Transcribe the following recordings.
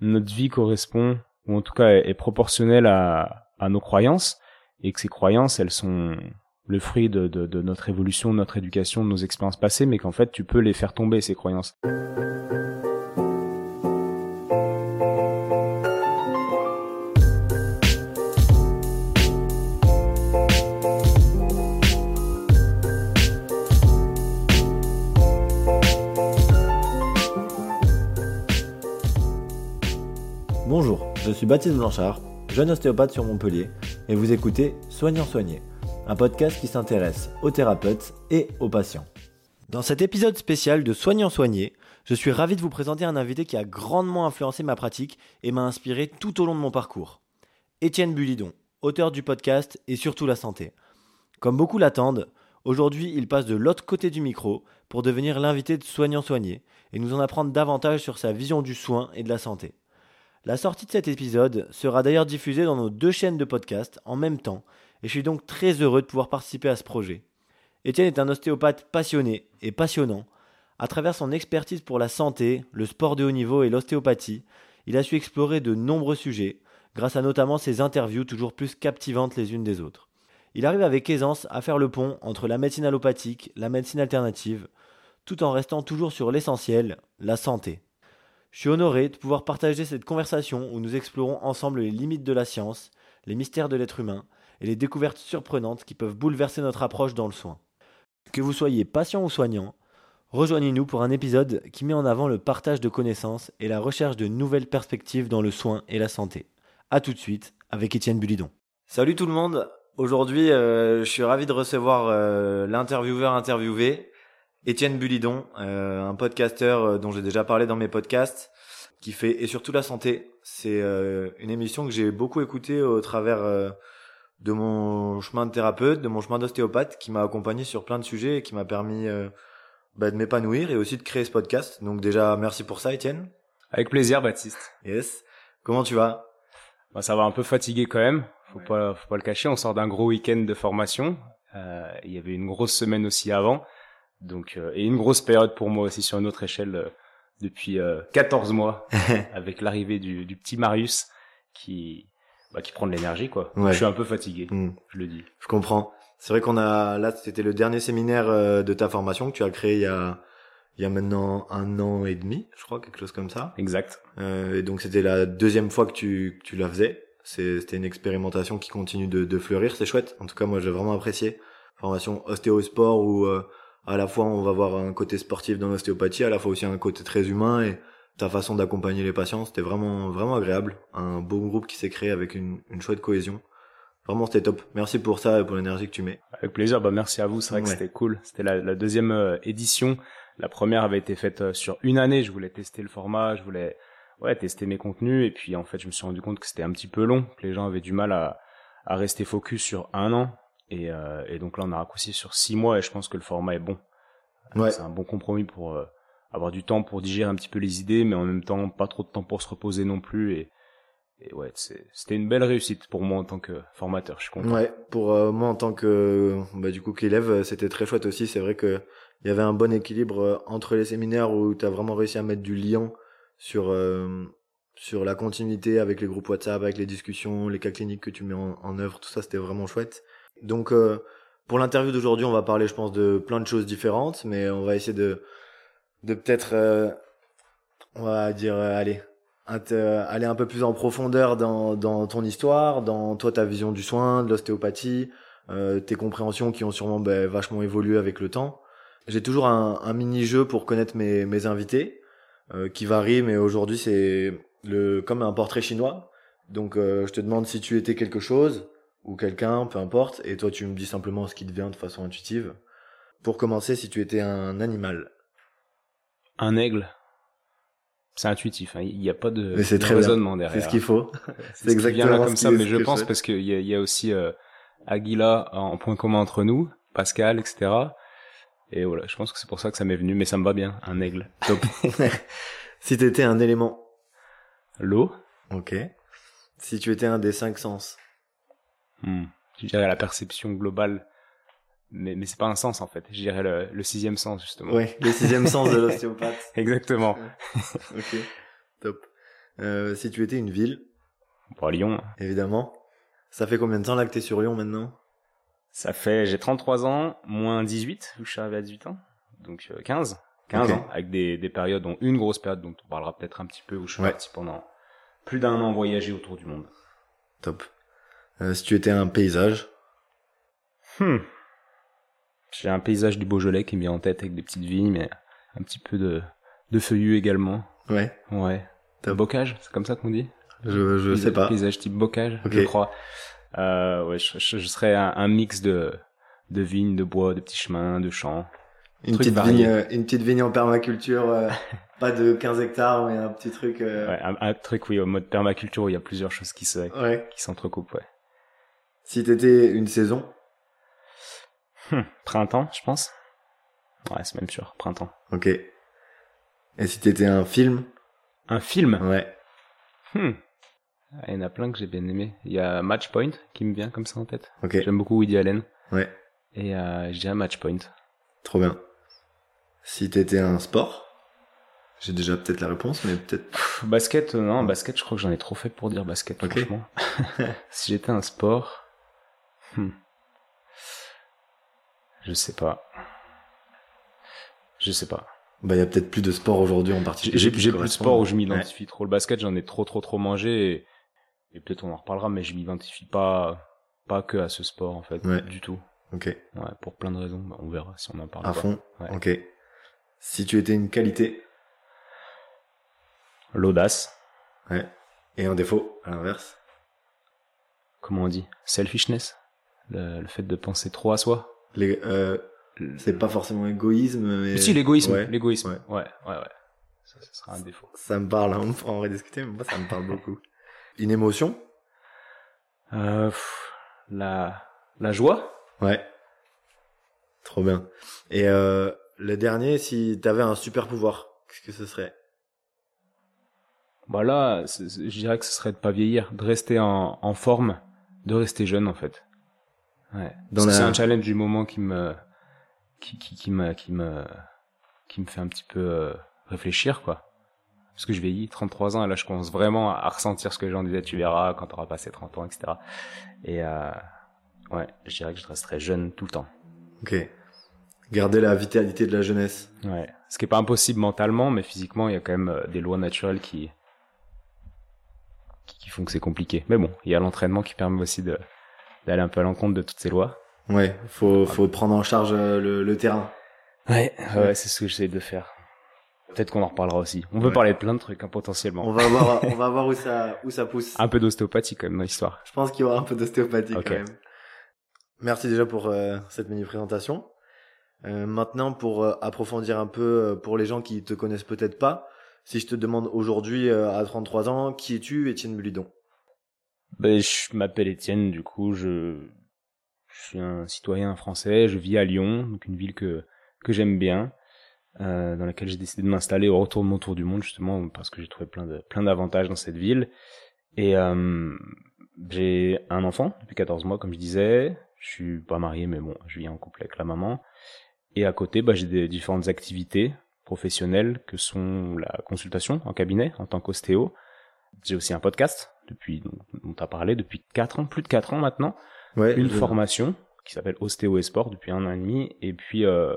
notre vie correspond, ou en tout cas est, proportionnelle à, à nos croyances, et que ces croyances, elles sont le fruit de, de, de notre évolution, de notre éducation, de nos expériences passées, mais qu'en fait tu peux les faire tomber, ces croyances. Baptiste Blanchard, jeune ostéopathe sur Montpellier, et vous écoutez Soignant Soigné, un podcast qui s'intéresse aux thérapeutes et aux patients. Dans cet épisode spécial de Soignant Soigné, je suis ravi de vous présenter un invité qui a grandement influencé ma pratique et m'a inspiré tout au long de mon parcours. Étienne Bulidon, auteur du podcast et surtout la santé. Comme beaucoup l'attendent, aujourd'hui il passe de l'autre côté du micro pour devenir l'invité de Soignant Soigné et nous en apprendre davantage sur sa vision du soin et de la santé. La sortie de cet épisode sera d'ailleurs diffusée dans nos deux chaînes de podcast en même temps, et je suis donc très heureux de pouvoir participer à ce projet. Étienne est un ostéopathe passionné et passionnant. À travers son expertise pour la santé, le sport de haut niveau et l'ostéopathie, il a su explorer de nombreux sujets, grâce à notamment ses interviews toujours plus captivantes les unes des autres. Il arrive avec aisance à faire le pont entre la médecine allopathique, la médecine alternative, tout en restant toujours sur l'essentiel, la santé. Je suis honoré de pouvoir partager cette conversation où nous explorons ensemble les limites de la science, les mystères de l'être humain et les découvertes surprenantes qui peuvent bouleverser notre approche dans le soin. Que vous soyez patient ou soignant, rejoignez-nous pour un épisode qui met en avant le partage de connaissances et la recherche de nouvelles perspectives dans le soin et la santé. A tout de suite avec Étienne Bulidon. Salut tout le monde. Aujourd'hui, euh, je suis ravi de recevoir euh, l'intervieweur interviewé Étienne Bulidon, euh, un podcasteur euh, dont j'ai déjà parlé dans mes podcasts, qui fait et surtout la santé. C'est euh, une émission que j'ai beaucoup écoutée au travers de mon chemin de thérapeute, de mon chemin d'ostéopathe, qui m'a accompagné sur plein de sujets et qui m'a permis bah, de m'épanouir et aussi de créer ce podcast. Donc déjà, merci pour ça, Étienne. Avec plaisir, Baptiste. Yes. Comment tu vas? Bah, Ça va un peu fatigué quand même. Faut pas, faut pas le cacher. On sort d'un gros week-end de formation. Il y avait une grosse semaine aussi avant. Donc euh, et une grosse période pour moi aussi sur une autre échelle euh, depuis 14 euh, mois avec l'arrivée du, du, petit Marius qui bah, qui prend de l'énergie quoi. Je suis un peu fatigué, hmm. je le dis. Je comprends. C'est vrai qu'on a là c'était le dernier séminaire de ta formation que tu as créé il y a il y a maintenant un an et demi, je crois, quelque chose comme ça. Exact. Euh, et donc c'était la deuxième fois que tu, que tu la faisais. C'était une expérimentation qui continue de, de fleurir, c'est chouette. En tout cas, moi j'ai vraiment apprécié. Formation ostéosport où euh, à la fois on va voir un côté sportif dans l'ostéopathie, à la fois aussi un côté très humain et ta façon d'accompagner les patients, c'était vraiment vraiment agréable. Un beau groupe qui s'est créé avec une, une chouette cohésion. Vraiment, c'était top. Merci pour ça et pour l'énergie que tu mets. Avec plaisir. Bah, merci à vous. C'est vrai que c'était cool. C'était la, la, deuxième euh, édition. La première avait été faite euh, sur une année. Je voulais tester le format. Je voulais, ouais, tester mes contenus. Et puis, en fait, je me suis rendu compte que c'était un petit peu long, que les gens avaient du mal à, à rester focus sur un an. Et, euh, et, donc là, on a raccourci sur six mois et je pense que le format est bon. Ouais. C'est un bon compromis pour euh, avoir du temps pour digérer un petit peu les idées, mais en même temps pas trop de temps pour se reposer non plus. Et, et ouais, c'était une belle réussite pour moi en tant que formateur. Je suis content. Ouais, pour euh, moi en tant que bah, du coup qu'élève, c'était très chouette aussi. C'est vrai que il y avait un bon équilibre entre les séminaires où tu as vraiment réussi à mettre du lien sur sur la continuité avec les groupes WhatsApp, avec les discussions, les cas cliniques que tu mets en, en œuvre, tout ça c'était vraiment chouette. Donc euh, pour l'interview d'aujourd'hui, on va parler, je pense, de plein de choses différentes, mais on va essayer de de peut-être, euh, on va dire, euh, allez, aller un peu plus en profondeur dans dans ton histoire, dans toi ta vision du soin, de l'ostéopathie, tes compréhensions qui ont sûrement ben, vachement évolué avec le temps. J'ai toujours un, un mini jeu pour connaître mes mes invités, qui varie, mais aujourd'hui c'est le comme un portrait chinois. Donc je te demande si tu étais quelque chose ou quelqu'un, peu importe, et toi tu me dis simplement ce qui te vient de façon intuitive. Pour commencer, si tu étais un animal. Un aigle. C'est intuitif, hein. il n'y a pas de, raisonnement derrière. C'est ce qu'il faut. c'est exactement là comme ça, mais je pense parce qu'il y a, y a aussi euh, Aguila en point commun entre nous, Pascal, etc. Et voilà, je pense que c'est pour ça que ça m'est venu, mais ça me va bien, un aigle. Top. si tu étais un élément. L'eau. Ok. Si tu étais un des cinq sens. Hmm. Je dirais la perception globale. Mais, mais c'est pas un sens en fait. Je dirais le, le sixième sens justement. Oui, le sixième sens de l'ostéopathe. Exactement. ok, top. Euh, si tu étais une ville Pour Lyon. Évidemment. Ça fait combien de temps là que t'es sur Lyon maintenant? Ça fait, j'ai 33 ans, moins 18, où je suis arrivé à 18 ans. Donc 15. Euh, 15 ans, avec des, des périodes, dont une grosse période dont on parlera peut-être un petit peu, où je suis parti pendant plus d'un an voyager autour du monde. Top. Euh, si tu étais un paysage hmm. J'ai un paysage du Beaujolais qui me vient en tête avec des petites vignes, mais un petit peu de, de feuillus également. Ouais. Ouais. Top. Bocage, c'est comme ça qu'on dit? Je, je sais pas. Paysage type bocage, je crois. Euh, ouais, je, je, serais un, un, mix de, de vignes, de bois, de petits chemins, de champs. Une petite, vigne, euh, une petite vigne en permaculture, euh, pas de 15 hectares, mais un petit truc. Euh... Ouais, un, truc, oui, en mode permaculture où il y a plusieurs choses qui se, ouais. qui s'entrecoupent, ouais. Si t'étais une saison hum, Printemps, je pense. Ouais, c'est même sûr, printemps. Ok. Et si t'étais un film? Un film? Ouais. Hum. Il y en a plein que j'ai bien aimé. Il y a Match Point qui me vient comme ça en tête. Ok. J'aime beaucoup Woody Allen. Ouais. Et euh, je dirais Match Point. Trop bien. Si t'étais un sport? J'ai déjà peut-être la réponse, mais peut-être. Basket, euh, non, basket, je crois que j'en ai trop fait pour dire basket, franchement. si j'étais un sport. Hmm. Je sais pas. Je sais pas. Bah, il y a peut-être plus de sport aujourd'hui en particulier. J'ai plus de sport où je m'identifie trop. Le basket, j'en ai trop, trop, trop mangé et, et peut-être on en reparlera, mais je m'identifie pas, pas que à ce sport, en fait. Du tout. Ok. Ouais, pour plein de raisons. Bah, on verra si on en parle. À fond. Ok. Si tu étais une qualité. L'audace. Ouais. Et un défaut, à l'inverse. Comment on dit? Selfishness? Le, fait de penser trop à soi. Les, euh, c'est pas forcément égoïsme, mais. Si, l'égoïsme. L'égoïsme. Ouais. ouais, ouais, Ça, ça sera un défaut. Ça me parle, hein, on pourra en rediscuter, mais moi, ça me parle beaucoup. Une émotion? Euh, La, la joie Ouais. Trop bien. Et euh, le dernier, si t'avais un super pouvoir, qu'est-ce que ce serait? Bah là, je dirais que ce serait de pas vieillir, de rester en, en forme, de rester jeune en fait. Ouais. C'est un challenge du moment qui me qui qui, qui me qui me qui me fait un petit peu euh, réfléchir quoi. Parce que je vieillis, 33 ans, et là je commence vraiment à, ressentir ce que les gens disaient, tu verras quand t'auras passé 30 ans, etc. Et euh, Ouais, je dirais que je resterai jeune tout le temps. Ok. Garder la vitalité de la jeunesse. Ouais. Ce qui est pas impossible mentalement, mais physiquement, il y a quand même euh, des lois naturelles qui, qui font que c'est compliqué. Mais bon, il y a l'entraînement qui permet aussi de, d'aller un peu à l'encontre de toutes ces lois. Ouais, faut, faut prendre en charge euh, le, le terrain. Ouais, ouais, c'est ce que j'essaie de faire. Peut-être qu'on en reparlera aussi. On peut parler de plein de trucs, hein, potentiellement. On va voir, on va voir où ça, où ça pousse. Un peu d'ostéopathie, quand même, dans l'histoire. Je pense qu'il y aura un peu d'ostéopathie, quand même. Merci déjà pour euh, cette mini présentation. Euh, maintenant, pour euh, approfondir un peu pour les gens qui te connaissent peut-être pas, si je te demande aujourd'hui à 33 ans, qui es-tu, Étienne Bulidon? Ben, Je m'appelle Étienne, du coup, je... suis un citoyen français, je vis à Lyon, donc une ville que, que j'aime bien, dans laquelle j'ai décidé de m'installer au retour de mon tour du monde, justement, parce que j'ai trouvé plein de plein d'avantages dans cette ville. Et j'ai un enfant depuis 14 mois, comme je disais. Je suis pas marié, mais bon, je vis en couple avec la maman. Et à côté, bah, j'ai des différentes activités professionnelles que sont la consultation en cabinet en tant qu'ostéo. J'ai aussi un podcast depuis dont tu as parlé depuis 4 ans, plus de 4 ans maintenant. Ouais, une formation qui s'appelle Ostéo et Sport depuis un an et demi. Et puis euh,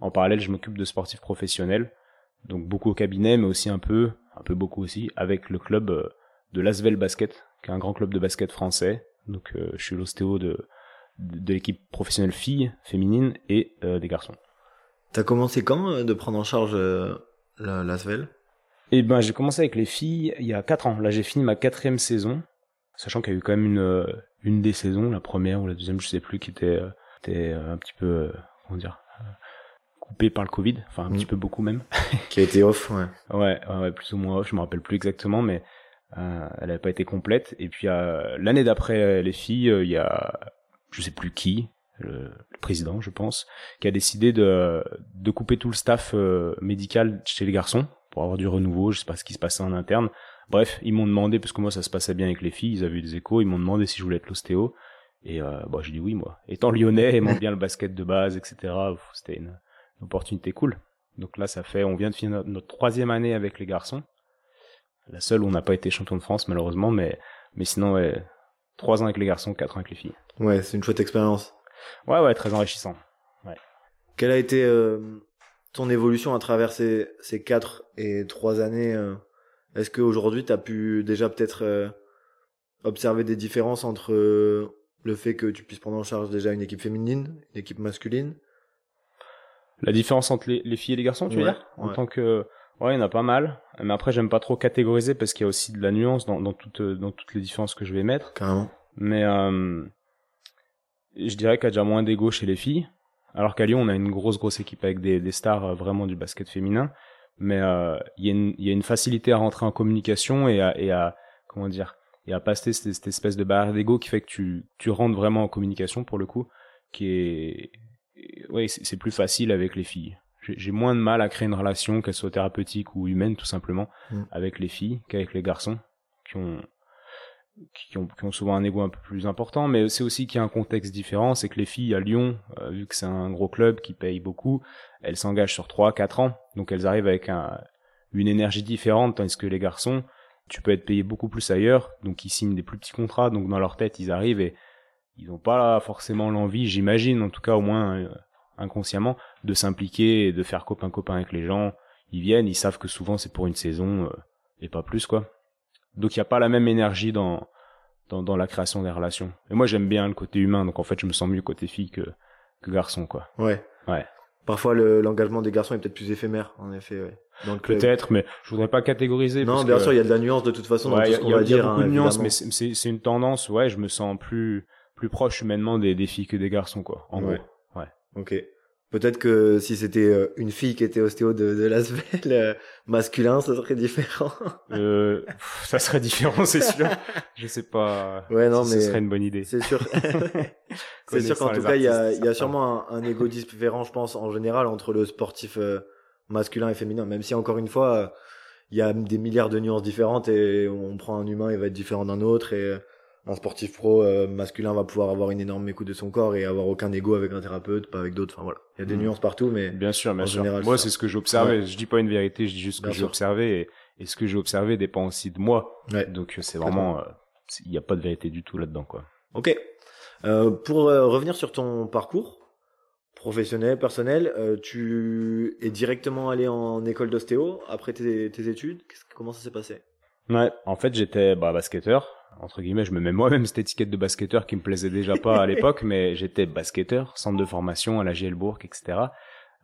en parallèle, je m'occupe de sportifs professionnels, donc beaucoup au cabinet, mais aussi un peu, un peu beaucoup aussi avec le club euh, de l'Asvel Basket, qui est un grand club de basket français. Donc euh, je suis l'ostéo de de l'équipe professionnelle filles, féminine et euh, des garçons. T'as commencé quand euh, de prendre en charge euh, l'Asvel Eh ben, j'ai commencé avec les filles il y a 4 ans. Là, j'ai fini ma quatrième saison, sachant qu'il y a eu quand même une une des saisons, la première ou la deuxième, je sais plus, qui était était un petit peu comment dire coupée par le Covid, enfin un petit mm. peu beaucoup même. qui a été off, ouais. ouais. Ouais, plus ou moins off. Je me rappelle plus exactement, mais euh, elle n'avait pas été complète. Et puis l'année d'après les filles, il y a je sais plus qui, le, président, je pense, qui a décidé de, de couper tout le staff euh, médical chez les garçons pour avoir du renouveau. Je sais pas ce qui se passait en interne. Bref, ils m'ont demandé, parce que moi ça se passait bien avec les filles, ils avaient eu des échos, ils m'ont demandé si je voulais être l'ostéo. Et euh, bah, j'ai dit oui, moi. Étant lyonnais, aimant bien le basket de base, etc., c'était une, opportunité cool. Donc là, ça fait, on vient de finir notre, troisième année avec les garçons. la seule où on n'a pas été champion de France malheureusement, mais mais sinon ouais, trois ans avec les garçons, quatre ans avec les filles. Ouais, c'est une chouette expérience. Ouais ouais, très enrichissant. Ouais. Quelle a été euh, ton évolution à travers ces ces quatre et trois années euh, Est-ce qu'aujourd'hui tu as pu déjà peut-être euh, observer des différences entre le fait que tu puisses prendre en charge déjà une équipe féminine, une équipe masculine? La différence entre les, les filles et les garçons, tu veux dire? En tant que Ouais, il y en a pas mal. Mais après, j'aime pas trop catégoriser parce qu'il y a aussi de la nuance dans, dans, toutes, dans toutes les différences que je vais mettre. Carrément. Mais euh, je dirais qu'il y a déjà moins d'ego chez les filles. Alors qu'à Lyon, on a une grosse, grosse équipe avec des, des stars euh, vraiment du basket féminin. Mais euh, il y, a une, y a une facilité à rentrer en communication et à, et à comment dire, et à passer cette, cette espèce de barrière d'ego qui fait que tu, tu rentres vraiment en communication pour le coup, qui est, ouais, c'est plus facile avec les filles j'ai moins de mal à créer une relation, qu'elle soit thérapeutique ou humaine tout simplement, mm. avec les filles qu'avec les garçons qui ont, qui ont, qui ont souvent un ego un peu plus important, mais c'est aussi qu'il y a un contexte différent, c'est que les filles à Lyon, euh, vu que c'est un gros club qui paye beaucoup, elles s'engagent sur 3-4 ans, donc elles arrivent avec un, une énergie différente, tandis que les garçons, tu peux être payé beaucoup plus ailleurs, donc ils signent des plus petits contrats, donc dans leur tête ils arrivent et ils n'ont pas forcément l'envie, j'imagine, en tout cas au moins euh, inconsciemment de s'impliquer et de faire copain copain avec les gens. Ils viennent, ils savent que souvent c'est pour une saison euh, et pas plus quoi. Donc il y a pas la même énergie dans, dans dans la création des relations. Et moi j'aime bien le côté humain, donc en fait je me sens mieux côté fille que que garçon quoi. Ouais. Ouais. Parfois l'engagement des garçons est peut-être plus éphémère en effet. Ouais. Peut-être, mais je voudrais pas catégoriser. Non, bien sûr, il y a de la nuance de toute façon dans tout ce qu'on va dire. Il y a beaucoup de nuances, mais c'est une tendance. Ouais, je me sens plus plus proche humainement des, des filles que des garçons, quoi. En ouais. gros. Ouais. Ok. Peut-être que si c'était euh, une fille qui était ostéo de, de Lasvel euh, masculin, ça serait différent. euh, ça serait différent, c'est sûr. Je sais pas. Ouais, non, si mais ce serait une bonne idée. C'est sûr. c'est sûr qu'en tout cas, il y a, y a sûrement un, un égo différent, je pense, en général, entre le sportif euh, masculin et féminin. Même si encore une fois, il y a des milliards de nuances différentes et on prend un humain, il va être différent d'un autre et un sportif pro euh, masculin va pouvoir avoir une énorme écoute de son corps et avoir aucun ego avec un thérapeute, pas avec d'autres. Enfin voilà, il y a des mm. nuances partout, mais bien sûr, bien sûr. Moi, c'est ce que j'ai observé. Je dis pas une vérité, je dis juste ce que j'ai observé et, et, ce que j'ai observé dépend aussi de moi. Ouais. Donc c'est vraiment, euh, il n'y a pas de vérité du tout là-dedans, quoi. Ok. Euh, pour euh, revenir sur ton parcours professionnel, personnel, tu es directement allé en école d'ostéo après tes, tes études? Comment ça s'est passé? Ouais, en fait, j'étais bah, basketteur entre guillemets, je me mets moi-même cette étiquette de basketteur qui me plaisait déjà pas à l'époque, mais j'étais basketteur, centre de formation à la Gielbourg, etc.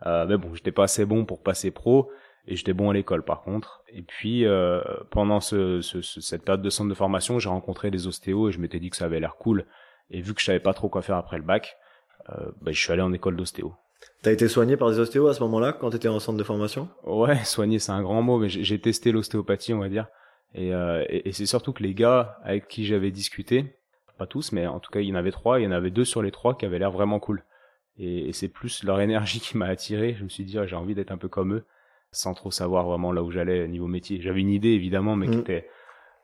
Euh, mais bon, j'étais pas assez bon pour passer pro et j'étais bon à l'école par contre. Et puis euh, pendant ce, ce, cette période de centre de formation, j'ai rencontré des ostéos et je m'étais dit que ça avait l'air cool. Et vu que je savais pas trop quoi faire après le bac, euh, bah, je suis allé en école d'ostéo. T'as été soigné par des ostéos à ce moment-là quand t'étais en centre de formation? Ouais, soigné c'est un grand mot, mais j'ai testé l'ostéopathie, on va dire. Euh, et, et, c'est surtout que les gars avec qui j'avais discuté, pas tous, mais en tout cas il y en avait trois, il y en avait deux sur les trois qui avaient l'air vraiment cool. Et, et c'est plus leur énergie qui m'a attiré. Je me suis dit ah, j'ai envie d'être un peu comme eux, sans trop savoir vraiment là où j'allais niveau métier. J'avais une idée évidemment, mais qui mm. était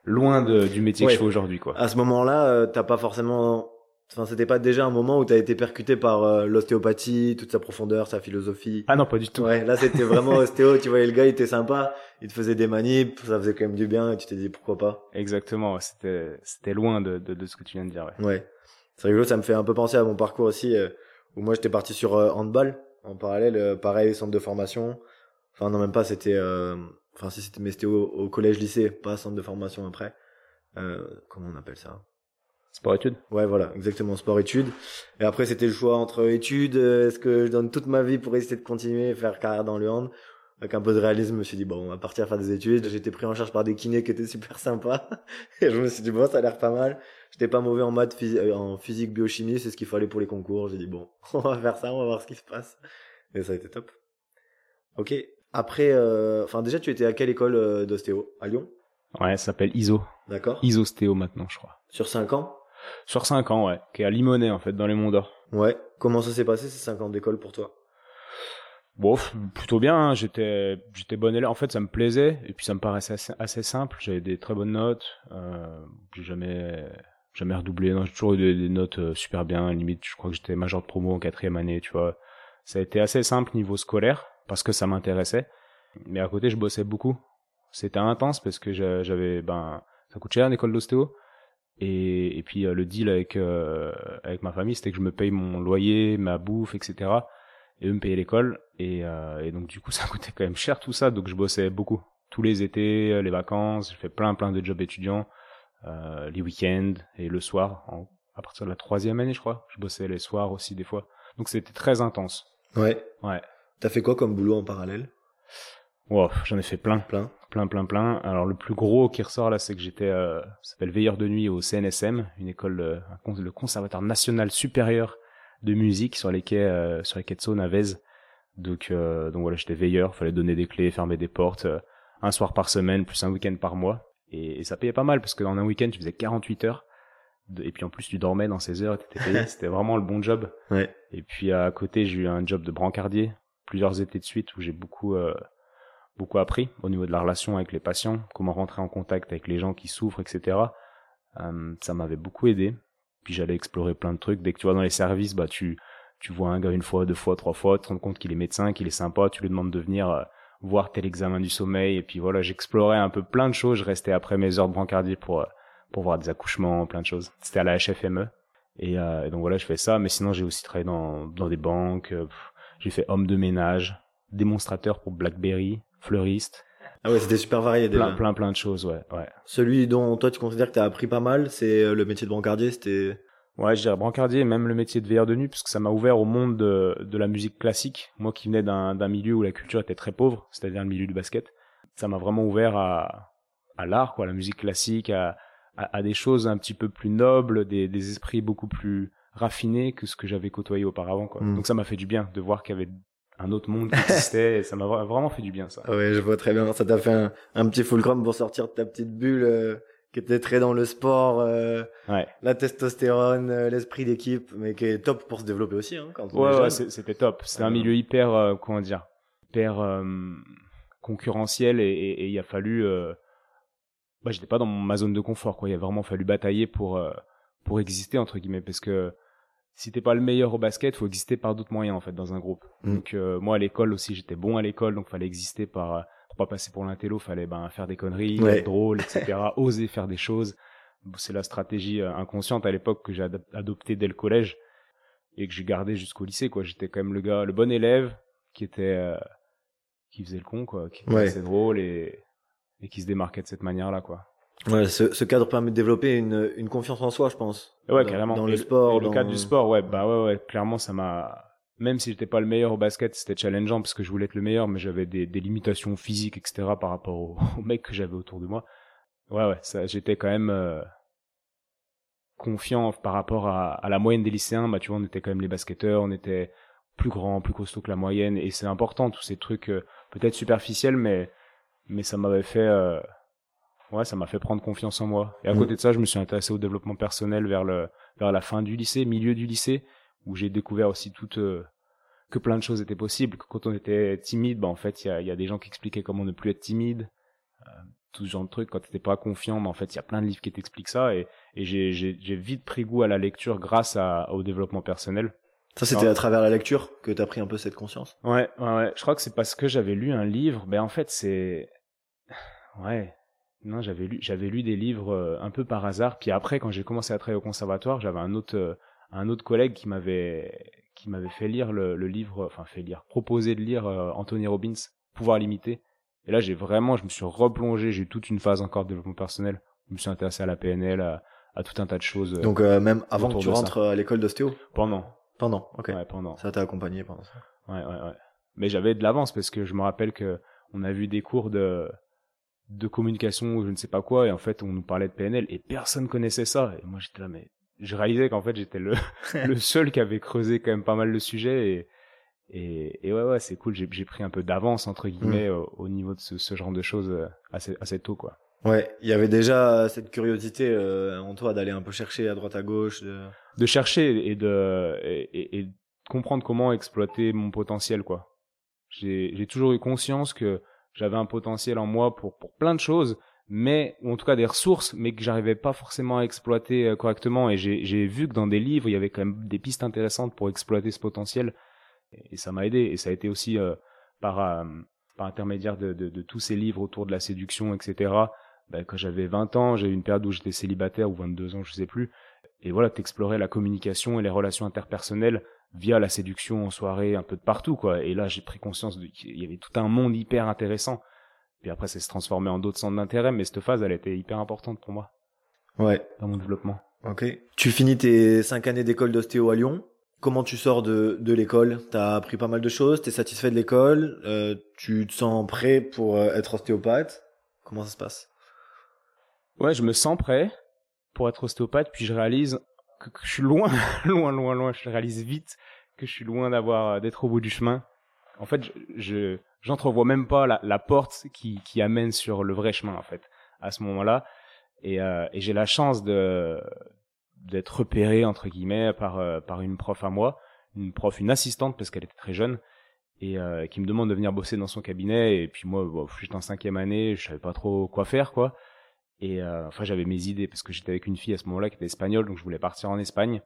loin de, du métier que je fais aujourd'hui quoi. À ce moment-là, euh, t'as pas forcément Enfin, c'était pas déjà un moment où t'as été percuté par euh, l'ostéopathie, toute sa profondeur, sa philosophie. Ah non, pas du tout. Ouais, là c'était vraiment ostéo. Tu voyais le gars, il était sympa, il te faisait des manips, ça faisait quand même du bien, et tu t'es dit pourquoi pas. Exactement. C'était c'était loin de, de, de ce que tu viens de dire. Ouais. ouais. C'est rigolo, ça me fait un peu penser à mon parcours aussi, euh, où moi j'étais parti sur euh, handball en parallèle, pareil centre de formation. Enfin non même pas, c'était, enfin si c'était mais c'était au, au collège lycée, pas centre de formation après. comment on appelle ça? Sport-études Ouais, voilà, exactement, sport-études. Et après, c'était le choix entre études, euh, est-ce que je donne toute ma vie pour essayer de continuer, faire carrière dans le hand? Avec un peu de réalisme, je me suis dit, bon, on va partir faire des études. J'étais pris en charge par des kinés qui étaient super sympas. Et je me suis dit, bon, ça a l'air pas mal. J'étais pas mauvais en maths, euh, en physique, biochimie, c'est ce qu'il fallait pour les concours. J'ai dit, bon, on va faire ça, on va voir ce qui se passe. Et ça a été top. Ok. Après, euh, enfin, déjà, tu étais à quelle école d'ostéo? À Lyon? Ouais, ça s'appelle ISO. D'accord. ISO-stéo maintenant, je crois. Sur 5 ans? Sur 5 ans, ouais, qui est à Limonest en fait, dans les Monts d'Or. Ouais. Comment ça s'est passé ces 5 ans d'école pour toi? Bon, plutôt bien. Hein. J'étais, j'étais bon élève. En fait, ça me plaisait et puis ça me paraissait assez, simple. J'avais des très bonnes notes. Euh, j'ai jamais, jamais redoublé. Non, j'ai toujours eu des, notes euh, super bien. Limite, je crois que j'étais major de promo en quatrième année. Tu vois, ça a été assez simple niveau scolaire parce que ça m'intéressait. Mais à côté, je bossais beaucoup. C'était intense parce que j'avais, ben, ça coûte cher une école d'ostéo. Et, et puis le deal avec avec ma famille, c'était que je me paye mon loyer, ma bouffe, etc. Et eux me payaient l'école. Et, et donc du coup, ça coûtait quand même cher tout ça. Donc je bossais beaucoup tous les étés, les vacances. J'ai fait plein plein de jobs étudiants, les week-ends et le soir. à partir de la troisième année, je crois, je bossais les soirs aussi des fois. Donc c'était très intense. Ouais. Ouais. T'as fait quoi comme boulot en parallèle? Wow, j'en ai fait plein. Plein. Plein, plein, plein. Alors le plus gros qui ressort là, c'est que j'étais, euh, ça s'appelle veilleur de nuit au CNSM, une école, euh, le conservatoire national supérieur de musique sur les quais, euh, sur les quais de Saône à Vèze. Donc, euh, donc voilà, j'étais veilleur, fallait donner des clés, fermer des portes, euh, un soir par semaine, plus un week-end par mois. Et, et, ça payait pas mal parce que dans un week-end, tu faisais 48 heures. et puis en plus, tu dormais dans ces heures t'étais payé. C'était vraiment le bon job. Ouais. Et puis à côté, j'ai eu un job de brancardier plusieurs étés de suite où j'ai beaucoup euh, beaucoup appris au niveau de la relation avec les patients, comment rentrer en contact avec les gens qui souffrent, etc. Euh, ça m'avait beaucoup aidé. Puis j'allais explorer plein de trucs. Dès que tu vas dans les services, bah tu tu vois un gars une fois, deux fois, trois fois, tu te rends compte qu'il est médecin, qu'il est sympa, tu lui demandes de venir euh, voir tel examen du sommeil. Et puis voilà, j'explorais un peu plein de choses. Je restais après mes heures de brancardier pour pour voir des accouchements, plein de choses. C'était à la HFME. Et, euh, et, donc voilà, je fais ça. Mais sinon, j'ai aussi travaillé dans dans des banques. j'ai fait homme de ménage, démonstrateur pour BlackBerry, fleuriste. Ah ouais, c'était super varié déjà. Plein, plein, plein de choses, ouais, ouais. Celui dont toi tu considères que t'as appris pas mal, c'est euh, le métier de brancardier, c'était. Ouais, je dirais brancardier, même le métier de veilleur de nuit, parce que ça m'a ouvert au monde de, de la musique classique. Moi qui venais d'un, milieu où la culture était très pauvre, c'est-à-dire le milieu du basket, ça m'a vraiment ouvert à, à l'art, quoi, à la musique classique, à, à, à, des choses un petit peu plus nobles, des, des esprits beaucoup plus raffinés que ce que j'avais côtoyé auparavant, quoi. Mm. Donc ça m'a fait du bien de voir qu'il y avait un autre monde qui existait et ça m'a vraiment fait du bien ça. Ouais, je vois très bien. Ça t'a fait un, un, petit fulcrum pour sortir de ta petite bulle euh, qui était très dans le sport, euh, ouais. la testostérone, euh, l'esprit d'équipe, mais qui est top pour se développer aussi. Hein, quand ouais, ouais c'était top. C'était un milieu hyper, euh, comment dire, hyper euh, concurrentiel et il a fallu. bah, j'étais pas dans ma zone de confort quoi. Il a vraiment fallu batailler pour pour exister entre guillemets parce que si t'es pas le meilleur au basket, faut exister par d'autres moyens en fait dans un groupe. Mm. Donc euh, moi à l'école aussi, j'étais bon à l'école, donc fallait exister par pour pas passer pour l'intello, fallait ben faire des conneries, Ouais. être drôle, etc. oser faire des choses. C'est la stratégie euh, inconsciente à l'époque que j'ai ad- adoptée dès le collège et que j'ai gardé jusqu'au lycée quoi. J'étais quand même le gars, le bon élève qui était euh, qui faisait le con quoi, qui était Ouais. assez drôle et et qui se démarquait de cette manière là quoi. Ouais, ce, ce cadre permet de développer une, une confiance en soi, je pense. Ouais, Dans- carrément. Dans le sport, et le dans... cadre du sport, ouais, bah ouais, ouais, clairement, ça m'a. Même si j'étais pas le meilleur au basket, c'était challengeant parce que je voulais être le meilleur, mais j'avais des, des limitations physiques, etc. par rapport aux, aux mecs que j'avais autour de moi. Ouais, ouais, ça, j'étais quand même euh, confiant par rapport à, à la moyenne des lycéens. Bah, tu vois, on était quand même les basketteurs, on était plus grands, plus costauds que la moyenne, et c'est important tous ces trucs euh, peut-être superficiels, mais mais ça m'avait fait. euh, Ouais, ça m'a fait prendre confiance en moi. Et à Mhm. côté de ça, je me suis intéressé au développement personnel vers le vers la fin du lycée, milieu du lycée, où j'ai découvert aussi toute euh, que plein de choses étaient possibles. Que quand on était timide, bah en fait, il y a, il y a des gens qui expliquaient comment ne plus être timide, euh, tout ce genre de trucs. Quand t'étais pas confiant, bah en fait, il y a plein de livres qui t'expliquent ça. Et, et j'ai j'ai j'ai vite pris goût à la lecture grâce à, au développement personnel. Ça, c'était à travers la lecture que t'as pris un peu cette conscience? Ouais, ouais, ouais. Je crois que c'est parce que j'avais lu un livre. Ben en fait, c'est ouais. Non, j'avais lu, j'avais lu des livres euh, un peu par hasard. Puis après, quand j'ai commencé à travailler au conservatoire, j'avais un autre, euh, un autre collègue qui m'avait, qui m'avait fait lire le, le livre, enfin fait lire, proposé de lire euh, Anthony Robbins, Pouvoir limité. Et là, j'ai vraiment, je me suis replongé. J'ai eu toute une phase encore de développement personnel. Je me suis intéressé à la PNL, à, à tout un tas de choses. Donc, euh, même avant que tu ça. rentres à l'école d'ostéo? Pendant, Pendant, ok. ouais, pendant. Ça t'a accompagné pendant ça? Ouais, ouais, ouais. Mais j'avais de l'avance parce que je me rappelle que on a vu des cours de de communication ou je ne sais pas quoi et en fait on nous parlait de PNL et personne connaissait ça et moi j'étais là mais je réalisais qu'en fait j'étais le le seul qui avait creusé quand même pas mal le sujet et et, et ouais ouais c'est cool j'ai j'ai pris un peu d'avance entre guillemets au, au niveau de ce, ce genre de choses euh, assez assez tôt quoi Ouais, il y avait déjà cette curiosité euh, en toi d'aller un peu chercher à droite à gauche. De... de chercher et de et, et- et de comprendre comment exploiter mon potentiel quoi. J'ai j'ai toujours eu conscience que j'avais un potentiel en moi pour plein de choses, mais ou en tout cas des ressources, mais que j'arrivais pas forcément à exploiter euh, correctement. Et j'ai vu que dans des livres il y avait quand même des pistes intéressantes pour exploiter ce potentiel, et, ça m'a aidé. Et ça a été aussi euh, par euh, par intermédiaire de, tous ces livres autour de la séduction, etc. Ben, quand j'avais 20 ans, j'ai eu une période où j'étais célibataire ou 22 ans, je sais plus. Et voilà, t'explorais la communication et les relations interpersonnelles via la séduction en soirée, un peu de partout, quoi. Et là, j'ai pris conscience qu'il y avait tout un monde hyper intéressant. Puis après, ça s'est transformé en d'autres centres d'intérêt, mais cette phase, elle était hyper importante pour moi. Ouais. Dans mon développement. Ok. Tu finis tes cinq années d'école d'ostéo à Lyon. Comment tu sors de, de l'école? T'as appris pas mal de choses, t'es satisfait de l'école, euh, tu te sens prêt pour euh, être ostéopathe? Comment ça se passe? Ouais, je me sens prêt pour être ostéopathe, puis je réalise que, je suis loin, loin, loin, loin. Je réalise vite que je suis loin d'avoir euh, d'être au bout du chemin. En fait, je j'entrevois même pas la, la porte qui, qui amène sur le vrai chemin en fait à ce moment-là. Et, euh, j'ai la chance de d'être repéré entre guillemets par euh, par une prof à moi, une prof, une assistante parce qu'elle était très jeune et qui me demande de venir bosser dans son cabinet et puis moi j'étais en cinquième année, je savais pas trop quoi faire quoi et euh, enfin j'avais mes idées parce que j'étais avec une fille à ce moment-là qui était espagnole donc je voulais partir en Espagne.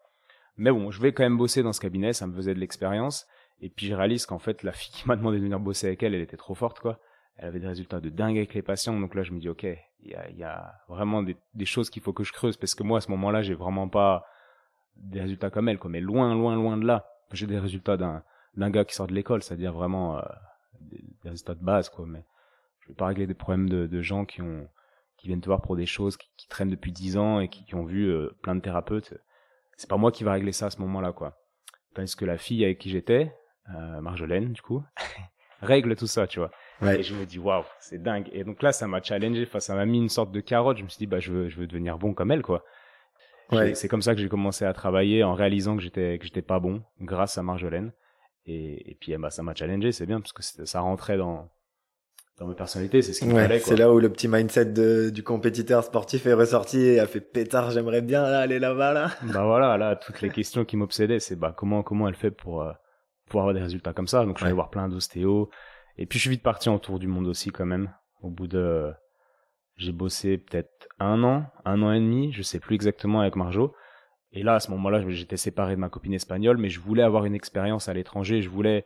Mais bon je vais quand même bosser dans ce cabinet ça me faisait de l'expérience. Et puis je réalise qu'en fait la fille qui m'a demandé de venir bosser avec elle elle était trop forte quoi. Elle avait des résultats de dingue avec les patients donc là je me dis ok il y a, y a, vraiment des, des choses qu'il faut que je creuse parce que moi à ce moment-là j'ai vraiment pas des résultats comme elle quoi. Mais loin loin loin de là. J'ai des résultats d'un gars qui sort de l'école c'est-à-dire vraiment euh, des, résultats de base quoi. Mais je vais pas régler des problèmes de, de gens qui ont qui viennent te voir pour des choses qui, qui traînent depuis dix ans et qui, qui ont vu euh, plein de thérapeutes c'est pas moi qui va régler ça à ce moment-là quoi parce que la fille avec qui j'étais euh, Marjolaine du coup règle tout ça tu vois Ouais. Et je me dis, waouh, c'est dingue. Et donc là, ça m'a challengé, enfin, ça m'a mis une sorte de carotte. Je me suis dit, bah, je veux, je veux devenir bon comme elle, quoi. Ouais. C'est comme ça que j'ai commencé à travailler en réalisant que j'étais, que j'étais pas bon grâce à Marjolaine. Et, et puis, bah, ça m'a challengé, c'est bien, parce que ça rentrait dans, dans ma personnalité, c'est ce qu'il ouais, fallait. C'est là où le petit mindset de, du compétiteur sportif est ressorti et a fait pétard, j'aimerais bien là, aller là-bas, là. Bah voilà, là, toutes les questions qui m'obsédaient, c'est bah, comment, comment elle fait pour, euh, pour avoir des résultats comme ça? Donc, je vais voir plein d'ostéos et puis je suis vite parti en tour du monde aussi quand même. Au bout de, j'ai bossé peut-être un an, un an et demi, je sais plus exactement avec Marjo. Et là, à ce moment-là, j'étais séparé de ma copine espagnole, mais je voulais avoir une expérience à l'étranger. Je voulais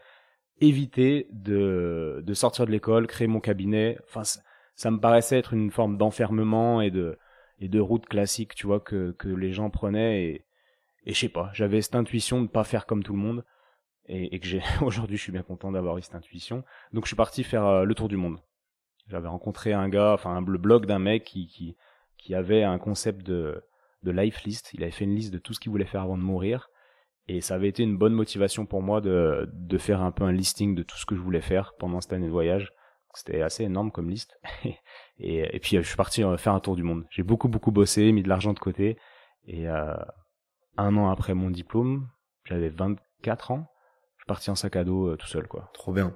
éviter de, de sortir de l'école, créer mon cabinet. Enfin, ça, me paraissait être une forme d'enfermement et de, et de route classique, tu vois, que, que les gens prenaient. Et, et je sais pas, j'avais cette intuition de ne pas faire comme tout le monde et, et que j'ai aujourd'hui je suis bien content d'avoir eu cette intuition. Donc je suis parti faire euh, le tour du monde. J'avais rencontré un gars, enfin le blog d'un mec qui, qui qui avait un concept de de life list. Il avait fait une liste de tout ce qu'il voulait faire avant de mourir. Et ça avait été une bonne motivation pour moi de, de faire un peu un listing de tout ce que je voulais faire pendant cette année de voyage. C'était assez énorme comme liste. et, et puis je suis parti euh, faire un tour du monde. J'ai beaucoup beaucoup bossé, mis de l'argent de côté. Et euh, un an après mon diplôme, j'avais 24 ans parti en sac à dos euh, tout seul, quoi. Trop bien.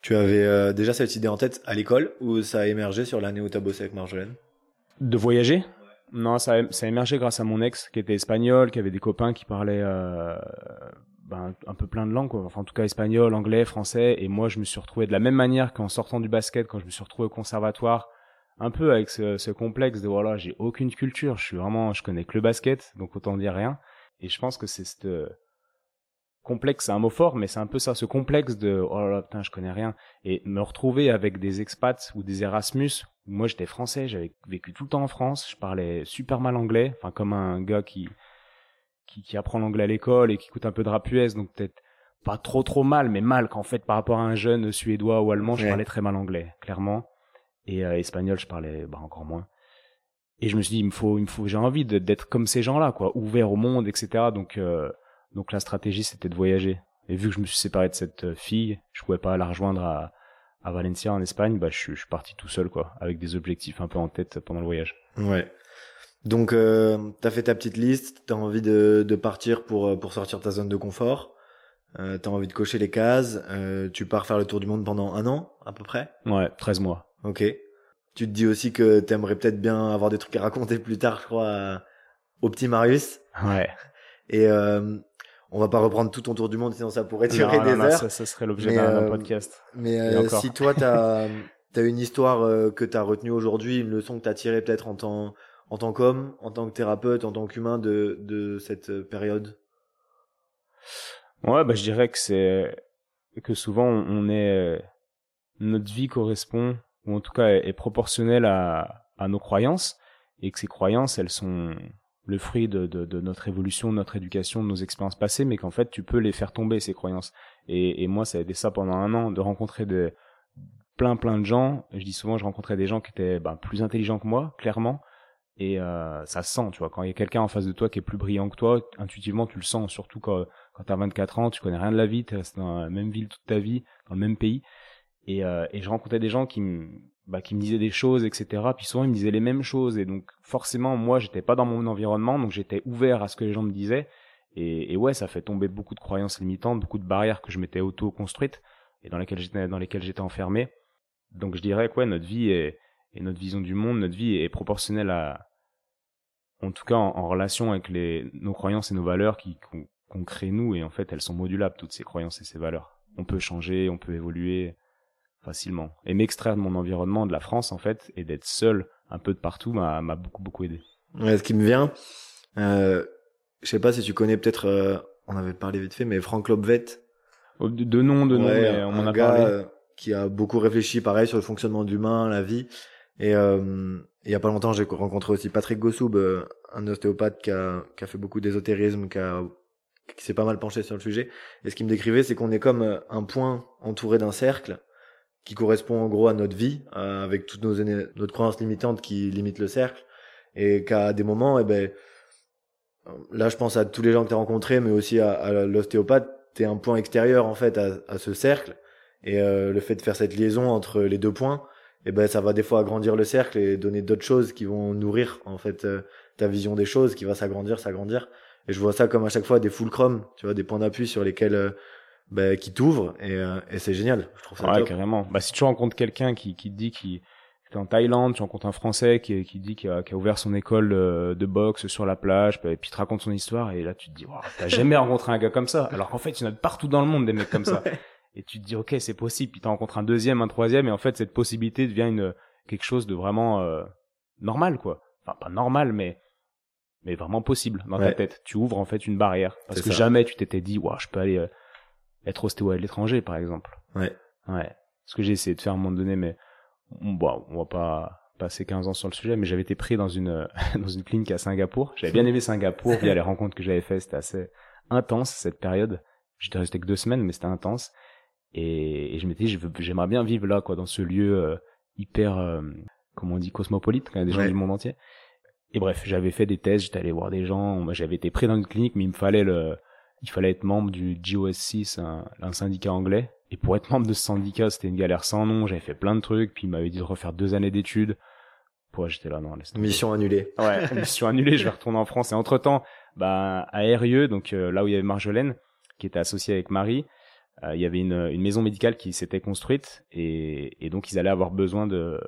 Tu avais euh, déjà cette idée en tête à l'école ou ça a émergé sur l'année où tu as bossé avec Marjolaine? De voyager? Non, ça a, ça émergé grâce à mon ex qui était espagnol, qui avait des copains qui parlaient euh, ben, un peu plein de langues, quoi. Enfin, en tout cas espagnol, anglais, français. Et moi, je me suis retrouvé de la même manière qu'en sortant du basket, quand je me suis retrouvé au conservatoire, un peu avec ce, ce complexe de voilà, j'ai aucune culture, je suis vraiment, je connais que le basket, donc autant dire rien. Et je pense que c'est complexe, c'est un mot fort, mais c'est un peu ça, ce complexe de oh là là, putain, je connais rien. Et me retrouver avec des expats ou des Erasmus, moi j'étais français, j'avais vécu tout le temps en France, je parlais super mal anglais, enfin comme un gars qui qui, qui apprend l'anglais à l'école et qui coûte un peu de rap US, donc peut-être pas trop trop mal, mais mal qu'en fait par rapport à un jeune suédois ou allemand, je parlais très mal anglais, clairement. Et euh, espagnol, je parlais bah, encore moins. Et je me suis dit, il me faut, il me faut, j'ai envie d'être comme ces gens-là, quoi, ouvert au monde, etc. Donc euh, donc la stratégie, c'était de voyager. Et vu que je me suis séparé de cette euh, fille, je pouvais pas la rejoindre à, à Valencia en Espagne, bah je, je suis parti tout seul quoi, avec des objectifs un peu en tête pendant le voyage. Ouais. Donc euh, t'as fait ta petite liste, t'as envie de, de partir pour euh, pour sortir de ta zone de confort, euh, t'as envie de cocher les cases, euh, tu pars faire le tour du monde pendant un an à peu près? Ouais, 13 mois. Ok. Tu te dis aussi que t'aimerais peut-être bien avoir des trucs à raconter plus tard, je crois, au petit Marius. Ouais. Et euh, on va pas reprendre tout ton tour du monde, sinon ça pourrait durer des heures. Ça, ça, serait l'objet d'un euh, podcast. Mais euh, si toi, tu as, une histoire euh, que tu as retenue aujourd'hui, une leçon que tu as tirée peut-être en tant, en tant qu'homme, en tant que thérapeute, en tant qu'humain de, de cette période? Ouais, bah, je dirais que c'est que souvent on est notre vie correspond, ou en tout cas est, proportionnelle à, à nos croyances, et que ces croyances, elles sont le fruit de, de, de, notre évolution, de notre éducation, de nos expériences passées, mais qu'en fait tu peux les faire tomber ces croyances. Et, et moi, ça a été ça pendant un an, de rencontrer des, plein plein de gens. Je dis souvent, je rencontrais des gens qui étaient ben, plus intelligents que moi, clairement, et euh, ça se sent, tu vois. Quand il y a quelqu'un en face de toi qui est plus brillant que toi, intuitivement tu le sens, surtout quand quand t'as 24 ans, tu connais rien de la vie, tu restes dans la même ville toute ta vie, dans le même pays. Et, euh, et je rencontrais des gens qui bah, qui me disaient des choses, etc. Puis souvent ils me disaient les mêmes choses, et donc forcément moi j'étais pas dans mon environnement, donc j'étais ouvert à ce que les gens me disaient. Et, et ouais, ça fait tomber beaucoup de croyances limitantes, beaucoup de barrières que je m'étais auto construites et dans lesquelles j'étais dans lesquelles j'étais enfermé. Donc je dirais que ouais, notre vie est, et notre vision du monde, notre vie est proportionnelle à, en tout cas en, relation avec les, nos croyances et nos valeurs qui qu'on crée nous, et en fait elles sont modulables toutes ces croyances et ces valeurs. On peut changer, on peut évoluer facilement. Et m'extraire de mon environnement, de la France en fait, et d'être seul un peu de partout m'a m'a beaucoup beaucoup aidé. Ouais, ce qui me vient, euh, je sais pas si tu connais peut-être, euh, on avait parlé vite fait, mais Frank Lobvet. Oh, de, de nom, de nom, mais on a parlé. Euh, qui a beaucoup réfléchi, pareil, sur le fonctionnement d'humain, la vie. Et euh, il y a pas longtemps, j'ai rencontré aussi Patrick Gossoub, euh, un ostéopathe qui a, qui a fait beaucoup d'ésotérisme, qui, a, qui s'est pas mal penché sur le sujet. Et ce qu'il me décrivait, c'est qu'on est comme euh, un point entouré d'un cercle qui correspond en gros à notre vie, euh, avec toutes nos notre croyances limitantes qui limitent le cercle, et qu'à des moments, eh ben, là je pense à tous les gens que tu as rencontrés, mais aussi à, à l'ostéopathe, t'es un point extérieur en fait à, à ce cercle, et euh, le fait de faire cette liaison entre les deux points, et eh ben ça va des fois agrandir le cercle et donner d'autres choses qui vont nourrir en fait euh, ta vision des choses, qui va s'agrandir, s'agrandir. Et je vois ça comme à chaque fois des fulcrums, tu vois, des points d'appui sur lesquels euh, ben, qui t'ouvrent et, et c'est génial. Je trouve ça ouais, carrément. Bah si tu rencontres quelqu'un qui qui te dit qu'il est en Thaïlande, tu rencontres un Français qui, qui dit qu'il a, a, ouvert son école de boxe sur la plage, et puis il te raconte son histoire, et là tu te dis, wow, t'as jamais rencontré un gars comme ça, alors qu'en fait il y en a partout dans le monde des mecs comme ça. Et tu te dis ok c'est possible. Puis tu rencontres un deuxième un troisième et en fait cette possibilité devient une quelque chose de vraiment euh, normal quoi. Enfin pas normal mais mais vraiment possible dans ta tête. Tu ouvres en fait une barrière. Parce que jamais tu t'étais dit waouh je peux aller euh, être ostéo à l'étranger par exemple. Ouais. Ouais. Ce que j'ai essayé de faire à un moment donné mais bon on va pas passer 15 ans sur le sujet mais j'avais été pris dans une dans une clinique à Singapour. J'avais bien aimé Singapour via les rencontres que j'avais fait c'était assez intense cette période. J'étais resté que deux semaines mais c'était intense. Et, je m'étais dit, j'aimerais bien vivre là, quoi, dans ce lieu euh, hyper, euh, comment on dit, cosmopolite, quand il y a des gens du monde entier. Et bref, j'avais fait des tests, j'étais allé voir des gens, j'avais été pris dans une clinique, mais il me fallait le, il fallait être membre du GOS6, un, un syndicat anglais. Et pour être membre de ce syndicat, c'était une galère sans nom. J'avais fait plein de trucs, puis il m'avait dit de refaire deux années d'études. Pour j'étais là, non, Mission annulée. Ouais, mission annulée. Je vais retourner en France. Et entre temps, bah, à RIE, donc euh, là où il y avait Marjolaine, qui était associée avec Marie, euh, il y avait une, une, maison médicale qui s'était construite et, et, donc ils allaient avoir besoin de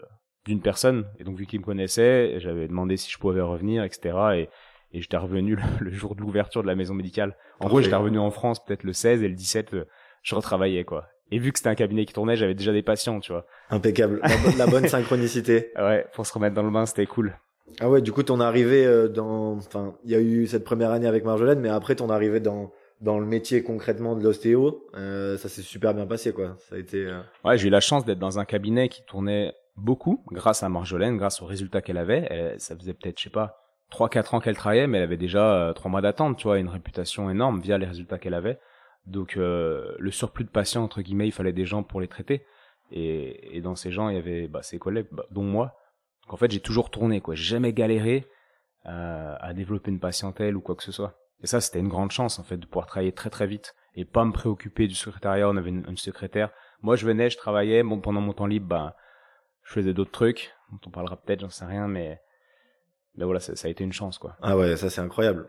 d'une personne et donc vu qu'ils me connaissaient j'avais demandé si je pouvais revenir etc et, et j'étais revenu le, jour de l'ouverture de la maison médicale en gros j'étais revenu en France peut-être le 16 et le 17 euh, je retravaillais quoi et vu que c'était un cabinet qui tournait j'avais déjà des patients tu vois impeccable la, bonne synchronicité ouais pour se remettre dans le bain c'était cool ah ouais du coup ton arrivée euh, dans enfin il y a eu cette première année avec Marjolaine mais après ton arrivée dans dans le métier concrètement de l'ostéo, euh, ça s'est super bien passé quoi. Ça a été. Euh, ouais, j'ai eu la chance d'être dans un cabinet qui tournait beaucoup grâce à Marjolaine, grâce aux résultats qu'elle avait. ça faisait peut-être, je sais pas, trois quatre ans qu'elle travaillait, mais elle avait déjà euh, trois mois d'attente, tu vois, une réputation énorme via les résultats qu'elle avait. Donc le surplus de patients entre guillemets, il fallait des gens pour les traiter. Et, et dans ces gens, il y avait bah, ses collègues, bah, dont moi. Donc en fait, j'ai toujours tourné quoi. Jamais galéré à développer une patientèle ou quoi que ce soit. Et ça, c'était une grande chance, en fait, de pouvoir travailler très très vite et pas me préoccuper du secrétariat. On avait une, secrétaire. Moi, je venais, je travaillais. Bon, pendant mon temps libre, ben, je faisais d'autres trucs dont on parlera peut-être, j'en sais rien, mais, mais voilà, ça, a été une chance, quoi. Ah ouais, ça c'est incroyable.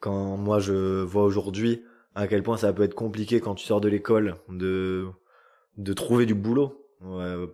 Quand moi je vois aujourd'hui à quel point ça peut être compliqué quand tu sors de l'école de de trouver du boulot.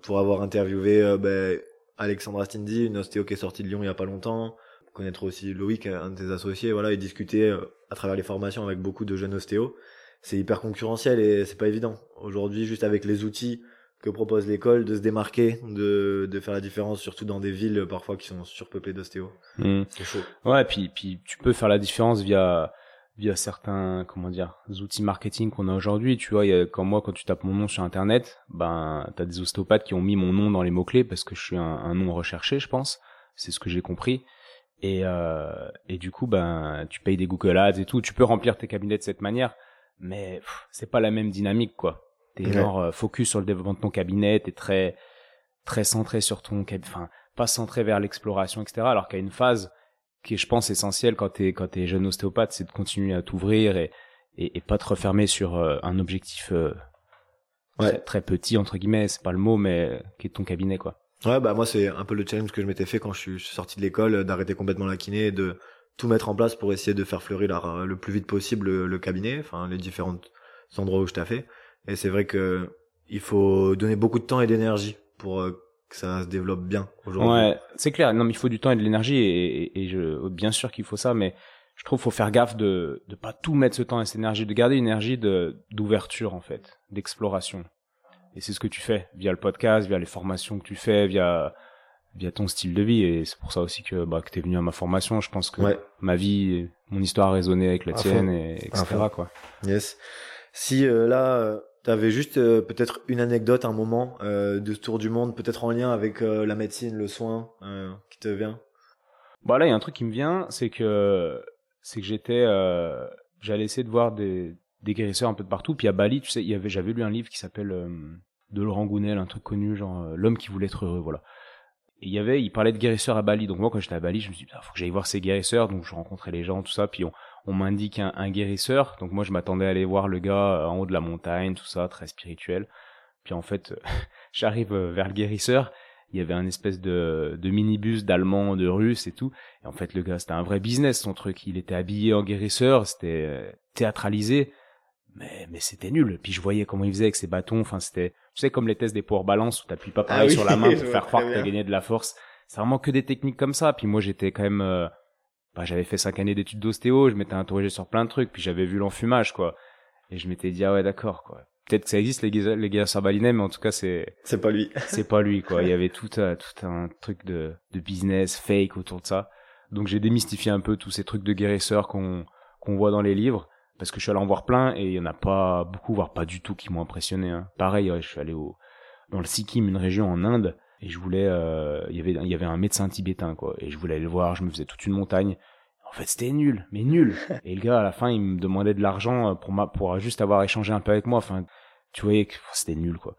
pour avoir interviewé euh, ben, Alexandra Stindy, une ostéo qui est sortie de Lyon il y a pas longtemps, connaître aussi Loïc, un de tes associés, voilà, et discuter euh, à travers les formations avec beaucoup de jeunes ostéos. C'est hyper concurrentiel et c'est pas évident. Aujourd'hui, juste avec les outils que propose l'école, de se démarquer, de, de faire la différence, surtout dans des villes parfois qui sont surpeuplées d'ostéos. Mmh. C'est chaud. Ouais, puis, puis tu peux faire la différence via via certains comment dire outils marketing qu'on a aujourd'hui tu vois y a, comme moi quand tu tapes mon nom sur internet ben t'as des ostéopathes qui ont mis mon nom dans les mots clés parce que je suis un, un nom recherché je pense c'est ce que j'ai compris et euh, et du coup ben tu payes des Google Ads et tout tu peux remplir tes cabinets de cette manière mais c'est pas la même dynamique quoi t'es genre euh, focus sur le développement de ton cabinet t'es très très centré sur ton enfin pas centré vers l'exploration etc alors qu'il y a une phase qui est, je pense, essentiel quand t'es quand t'es jeune ostéopathe, c'est de continuer à t'ouvrir et, et, et pas te refermer sur euh, un objectif euh, ouais. très, petit entre guillemets, c'est pas le mot, mais qui est ton cabinet quoi. Ouais, bah moi c'est un peu le challenge que je m'étais fait quand je suis sorti de l'école, d'arrêter complètement la kiné et de tout mettre en place pour essayer de faire fleurir le plus vite possible le, cabinet, enfin les différents endroits où je t'ai fait. Et c'est vrai que il faut donner beaucoup de temps et d'énergie pour euh, que ça se développe bien aujourd'hui. Ouais, c'est clair. Non, mais il faut du temps et de l'énergie et, et, je, bien sûr qu'il faut ça, mais je trouve qu'il faut faire gaffe de de pas tout mettre ce temps et cette énergie, de garder une énergie de d'ouverture en fait, d'exploration. Et c'est ce que tu fais via le podcast, via les formations que tu fais, via via ton style de vie et c'est pour ça aussi que bah que t'es venu à ma formation. Je pense que ma vie, mon histoire a résonné avec la tienne et etc quoi. Yes. Si euh, là euh, T'avais juste euh, peut-être une anecdote, un moment euh, de tour du monde, peut-être en lien avec euh, la médecine, le soin, qui te vient? Bah là, il y a un truc qui me vient, c'est que c'est que j'étais, j'allais essayer de voir des, guérisseurs un peu de partout. Puis à Bali, tu sais, avait, j'avais lu un livre qui s'appelle de Laurent Gounel, un truc connu, genre l'homme qui voulait être heureux, voilà. Et il y avait, il parlait de guérisseurs à Bali. Donc moi, quand j'étais à Bali, je me suis dit, faut que j'aille voir ces guérisseurs. Donc je rencontrais les gens, tout ça. On m'indique un, guérisseur. Donc moi, je m'attendais à aller voir le gars en haut de la montagne, tout ça, très spirituel. Puis en fait, j'arrive vers le guérisseur. Il y avait un espèce de, de minibus d'allemand, de russe et tout. Et en fait, le gars, c'était un vrai business, son truc. Il était habillé en guérisseur, c'était euh, théâtralisé. Mais, mais c'était nul. Puis je voyais comment il faisait avec ses bâtons. Enfin, c'était, tu sais, comme les tests des power balance où t'appuies pas ah pareil sur la main pour faire croire que t'as gagné de la force. C'est vraiment que des techniques comme ça. Puis moi, j'étais quand même, euh, bah, j'avais fait cinq années d'études d'ostéo, je m'étais interrogé sur plein de trucs, puis j'avais vu l'enfumage, quoi. Et je m'étais dit, ah ouais, d'accord, quoi. Peut-être que ça existe, les, les guérisseurs balinais, mais en tout cas, c'est... C'est pas lui. c'est pas lui, quoi. Il y avait tout, euh, tout un truc de, de business fake autour de ça. Donc j'ai démystifié un peu tous ces trucs de guérisseurs qu'on qu'on voit dans les livres, parce que je suis allé en voir plein, et il y en a pas beaucoup, voire pas du tout, qui m'ont impressionné. Hein. Pareil, je suis allé au, dans le Sikkim, une région en Inde, et je voulais, euh, il y avait, il y avait un médecin tibétain, quoi, et je voulais aller le voir, je me faisais toute une montagne, en fait, c'était nul, mais nul. Et le gars, à la fin, il me demandait de l'argent pour ma, pour juste avoir échangé un peu avec moi. Enfin, tu voyais que c'était nul, quoi.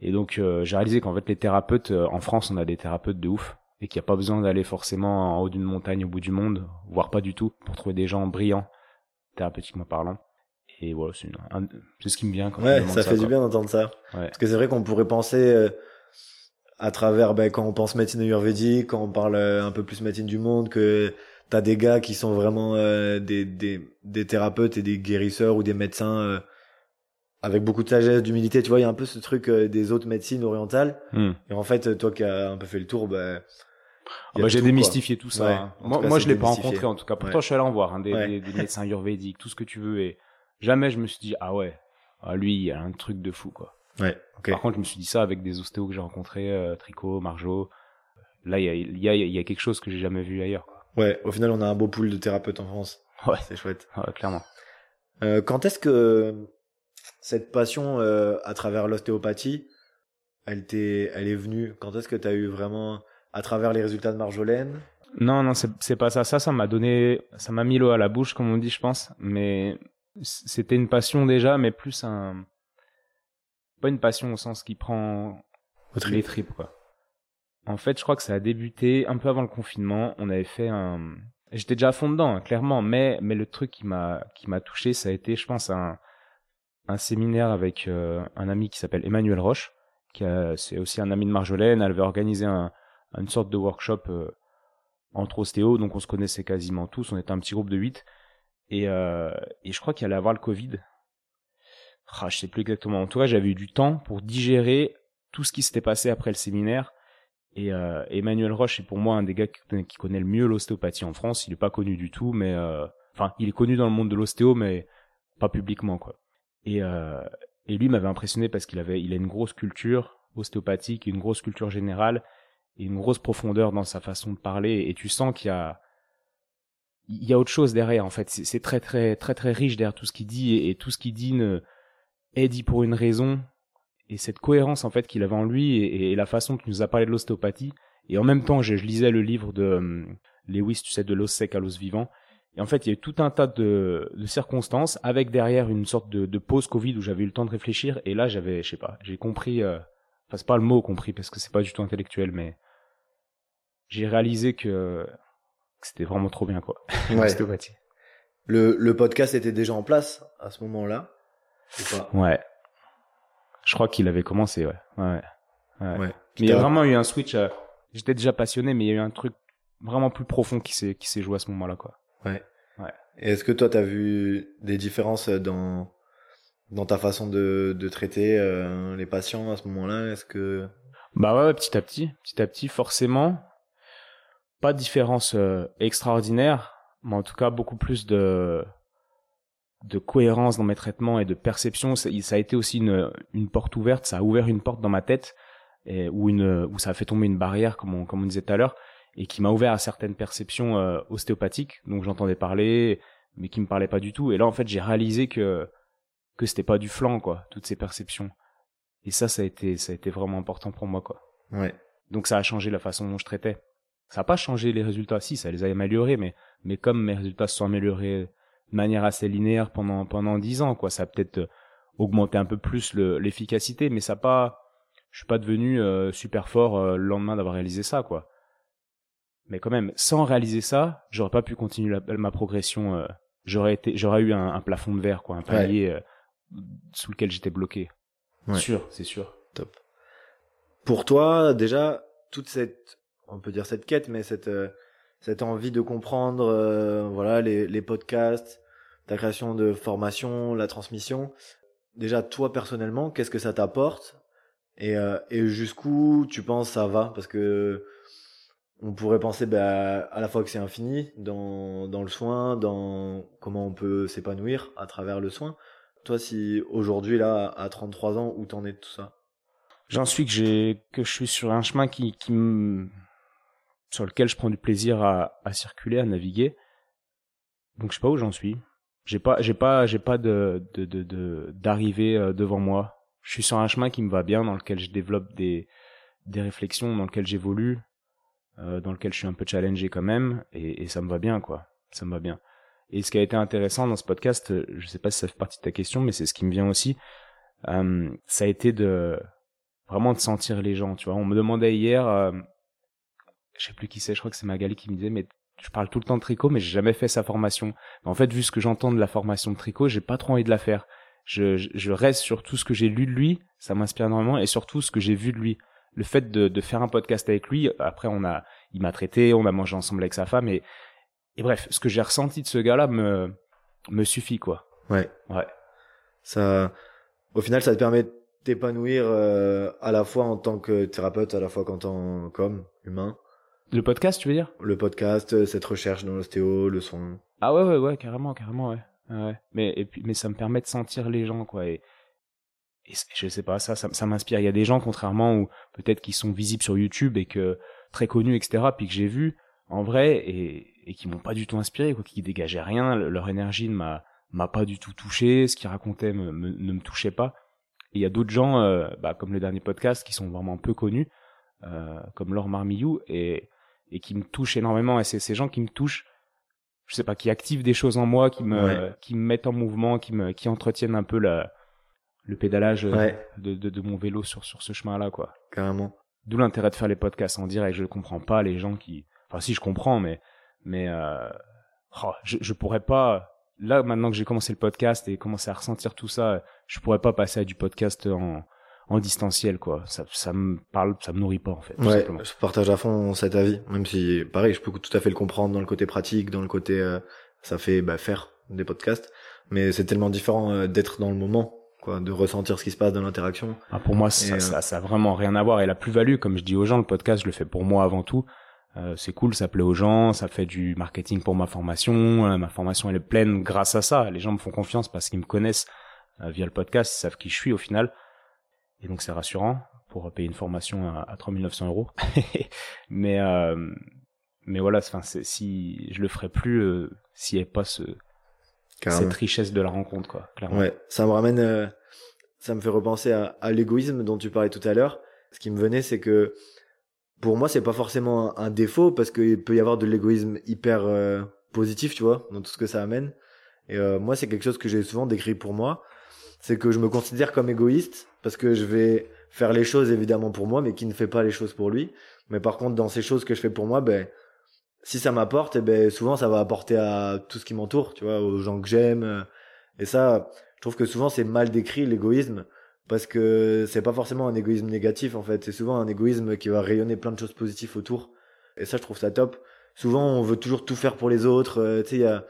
Et donc, euh, j'ai réalisé qu'en fait, les thérapeutes, euh, en France, on a des thérapeutes de ouf. Et qu'il n'y a pas besoin d'aller forcément en haut d'une montagne au bout du monde, voire pas du tout, pour trouver des gens brillants, thérapeutiquement parlant. Et voilà, c'est, c'est ce qui me vient quand Ouais, ça, fait du bien d'entendre ça. Parce que c'est vrai qu'on pourrait penser, euh, à travers, ben, quand on pense médecine ayurvédique, quand on parle un peu plus médecine du monde, que t'as des gars qui sont vraiment euh, des, des, des thérapeutes et des guérisseurs ou des médecins euh, avec beaucoup de sagesse, d'humilité. Tu vois, il y a un peu ce truc euh, des autres médecines orientales. Hmm. Et en fait, toi qui as un peu fait le tour, bah, ah bah j'ai démystifié tout ça. Hein. Moi, moi je l'ai pas rencontré en tout cas. Pourtant, je suis allé en voir hein, des, des, médecins ayurvédiques, tout ce que tu veux. Et jamais je me suis dit ah ouais, ah, lui il a un truc de fou quoi. Ouais. Par contre, je me suis dit ça avec des ostéos que j'ai rencontrés, Tricot, Marjo. Là, il y a, y, a, y a quelque chose que j'ai jamais vu ailleurs. Quoi. Ouais, au final, on a un beau pool de thérapeutes en France. Ouais. C'est chouette. Ouais, clairement. Euh, quand est-ce que cette passion euh, à travers l'ostéopathie, elle t'est, elle est venue? Quand est-ce que tu as eu vraiment à travers les résultats de Marjolaine? Non, non, c'est pas ça. Ça, ça m'a donné, ça m'a mis l'eau à la bouche, comme on dit, je pense. Mais c'était une passion déjà, mais plus un, pas une passion au sens qui prend les tripes, quoi. En fait, je crois que ça a débuté un peu avant le confinement. On avait fait un. J'étais déjà à fond dedans, hein, clairement, mais mais le truc qui m'a qui m'a touché, ça a été, je pense, un un séminaire avec euh, un ami qui s'appelle Emmanuel Roche, qui c'est aussi un ami de Marjolaine. Elle avait organisé un, une sorte de workshop euh, entre ostéos, donc on se connaissait quasiment tous. On était un petit groupe de huit, et euh, et je crois qu'il allait avoir le Covid. Ah, je sais plus exactement. En tout cas, j'avais eu du temps pour digérer tout ce qui s'était passé après le séminaire et euh, Emmanuel Roche est pour moi un des gars qui, connaît le mieux l'ostéopathie en France. Il est pas connu du tout, mais euh, enfin, il est connu dans le monde de l'ostéo, mais pas publiquement quoi. Et euh, et lui m'avait impressionné parce qu'il avait, il a une grosse culture ostéopathique, une grosse culture générale et une grosse profondeur dans sa façon de parler. Et tu sens qu'il y a il y a autre chose derrière en fait. C'est très très très très riche derrière tout ce qu'il dit et, tout ce qu'il dit ne, est dit pour une raison. Et cette cohérence en fait qu'il avait en lui et, la façon qu'il nous a parlé de l'ostéopathie. Et en même temps, je, lisais le livre de euh, Lewis, tu sais, de l'os sec à l'os vivant. Et en fait, il y a eu tout un tas de, de circonstances avec derrière une sorte de, de pause Covid où j'avais eu le temps de réfléchir. Et là, j'avais, je sais pas, j'ai compris. Euh, enfin, c'est pas le mot compris parce que c'est pas du tout intellectuel, mais j'ai réalisé que c'était vraiment trop bien, quoi. Ouais. le, le podcast était déjà en place à ce moment-là Ouais. Je crois qu'il avait commencé, ouais. Ouais. ouais. Mais il y a vraiment eu un switch. J'étais déjà passionné, mais il y a eu un truc vraiment plus profond qui s'est qui s'est joué à ce moment-là, quoi. Ouais. Ouais. Et est-ce que toi, t'as vu des différences dans dans ta façon de de traiter euh, les patients à ce moment-là? Est-ce que bah ouais, petit à petit, petit à petit, forcément pas de différence euh, extraordinaire, mais en tout cas beaucoup plus de de cohérence dans mes traitements et de perception. Ça, ça, a été aussi une, une porte ouverte, ça a ouvert une porte dans ma tête et, où une où ça a fait tomber une barrière, comme on, comme on disait tout à l'heure, et qui m'a ouvert à certaines perceptions euh, ostéopathiques, donc j'entendais parler, mais qui me parlaient pas du tout. Et là, en fait, j'ai réalisé que que c'était pas du flanc, quoi, toutes ces perceptions. Et ça, ça a été ça a été vraiment important pour moi, quoi. Ouais. Donc ça a changé la façon dont je traitais. Ça n'a pas changé les résultats, si, ça les a améliorés, mais, mais comme mes résultats se sont améliorés de manière assez linéaire pendant, pendant 10 ans, quoi, ça a peut-être euh, augmenté un peu plus l'efficacité, mais ça pas, je suis pas devenu euh, super fort euh, le lendemain d'avoir réalisé ça, quoi. Mais quand même, sans réaliser ça, j'aurais pas pu continuer ma progression. j'aurais été, j'aurais eu un, plafond de verre, quoi, un palier sous lequel j'étais bloqué. Ouais. Sûr, c'est sûr. Top. Pour toi, déjà, toute cette on peut dire cette quête, mais cette cette envie de comprendre, euh, voilà, les, les podcasts, ta création de formation, la transmission. Déjà, toi personnellement, qu'est-ce que ça t'apporte? Et, euh, et jusqu'où tu penses ça va? Parce que on pourrait penser bah, à la fois que c'est infini dans, dans le soin, dans comment on peut s'épanouir à travers le soin. Toi, si aujourd'hui, là, à 33 ans, où t'en es de tout ça? J'en suis que j'ai que je suis sur un chemin qui, qui me sur lequel je prends du plaisir à, à circuler, à naviguer. Donc je sais pas où j'en suis. J'ai pas, j'ai pas, j'ai pas de, de, de, d'arrivée euh, devant moi. Je suis sur un chemin qui me va bien, dans lequel je développe des, des réflexions, dans lequel j'évolue, euh, dans lequel je suis un peu challengé quand même, et, et, ça me va bien, quoi. Ça me va bien. Et ce qui a été intéressant dans ce podcast, je sais pas si ça fait partie de ta question, mais c'est ce qui me vient aussi. Euh, ça a été de vraiment de sentir les gens. Tu vois, on me demandait hier, euh, je sais plus qui c'est, je crois que c'est Magali qui me disait, mais je parle tout le temps de tricot, mais j'ai jamais fait sa formation. En fait, vu ce que j'entends de la formation de tricot, j'ai pas trop envie de la faire. Je, je, reste sur tout ce que j'ai lu de lui, ça m'inspire énormément, et surtout ce que j'ai vu de lui. Le fait de, de faire un podcast avec lui, après on a, il m'a traité, on a mangé ensemble avec sa femme, et, et bref, ce que j'ai ressenti de ce gars-là me, me suffit, quoi. Ouais. Ouais. Ça, au final, ça te permet de t'épanouir euh, à la fois en tant que thérapeute, à la fois qu'en tant qu'homme humain. Le podcast, tu veux dire? Le podcast, euh, cette recherche dans l'ostéo, le soin. Ah ouais, ouais, ouais, carrément, carrément, ouais. ouais. Mais, et puis, mais ça me permet de sentir les gens, quoi. Et, et je sais pas, ça, ça, ça m'inspire. Il y a des gens, contrairement, ou peut-être qui sont visibles sur YouTube et que très connus, etc., puis que j'ai vu en vrai et, et qui m'ont pas du tout inspiré, quoi, qui dégageaient rien. Leur énergie ne m'a m'a pas du tout touché. Ce qu'ils racontaient me, ne me touchait pas. Et il y a d'autres gens, euh, bah, comme le dernier podcast, qui sont vraiment peu connus, euh, comme Laure Marmillou, et et qui me touchent énormément. Et c'est ces gens qui me touchent, je sais pas, qui activent des choses en moi, qui me, qui me mettent en mouvement, qui me, qui entretiennent un peu la, le pédalage euh, de, de, de, mon vélo sur, sur ce chemin-là, quoi. Carrément. D'où l'intérêt de faire les podcasts en direct. Je ne comprends pas les gens qui, enfin si je comprends, mais, mais, euh... oh, je, je pourrais pas, là maintenant que j'ai commencé le podcast et commencé à ressentir tout ça, je pourrais pas passer à du podcast en, en distanciel quoi ça ça me parle ça me nourrit pas en fait ouais je partage à fond cet avis même si pareil je peux tout à fait le comprendre dans le côté pratique dans le côté euh, ça fait bah, faire des podcasts mais c'est tellement différent euh, d'être dans le moment quoi de ressentir ce qui se passe dans l'interaction ah, pour moi ça, euh, ça, ça a vraiment rien à voir et la plus value comme je dis aux gens le podcast je le fais pour moi avant tout c'est cool, ça plaît aux gens, ça fait du marketing pour ma formation. ma formation elle est pleine grâce à ça. Les gens me font confiance parce qu'ils me connaissent via le podcast, ils savent qui je suis au final. Et donc c'est rassurant pour payer une formation à, à 3900 euros. mais euh, mais voilà, enfin, si je le ferais plus euh, s'il n'y avait pas ce, cette richesse de la rencontre, quoi. Clairement. Ouais, ça me ramène, euh, ça me fait repenser à, à l'égoïsme dont tu parlais tout à l'heure. Ce qui me venait, c'est que pour moi, c'est pas forcément un, défaut parce qu'il peut y avoir de l'égoïsme hyper euh, positif, tu vois, dans tout ce que ça amène. Et moi, c'est quelque chose que j'ai souvent décrit pour moi, c'est que je me considère comme égoïste parce que je vais faire les choses évidemment pour moi, mais qui ne fait pas les choses pour lui. Mais par contre, dans ces choses que je fais pour moi, ben si ça m'apporte, eh ben souvent ça va apporter à tout ce qui m'entoure, tu vois, aux gens que j'aime. Et ça, je trouve que souvent c'est mal décrit l'égoïsme parce que c'est pas forcément un égoïsme négatif en fait, c'est souvent un égoïsme qui va rayonner plein de choses positives autour. Et ça, je trouve ça top. Souvent, on veut toujours tout faire pour les autres. Euh, tu sais, il y a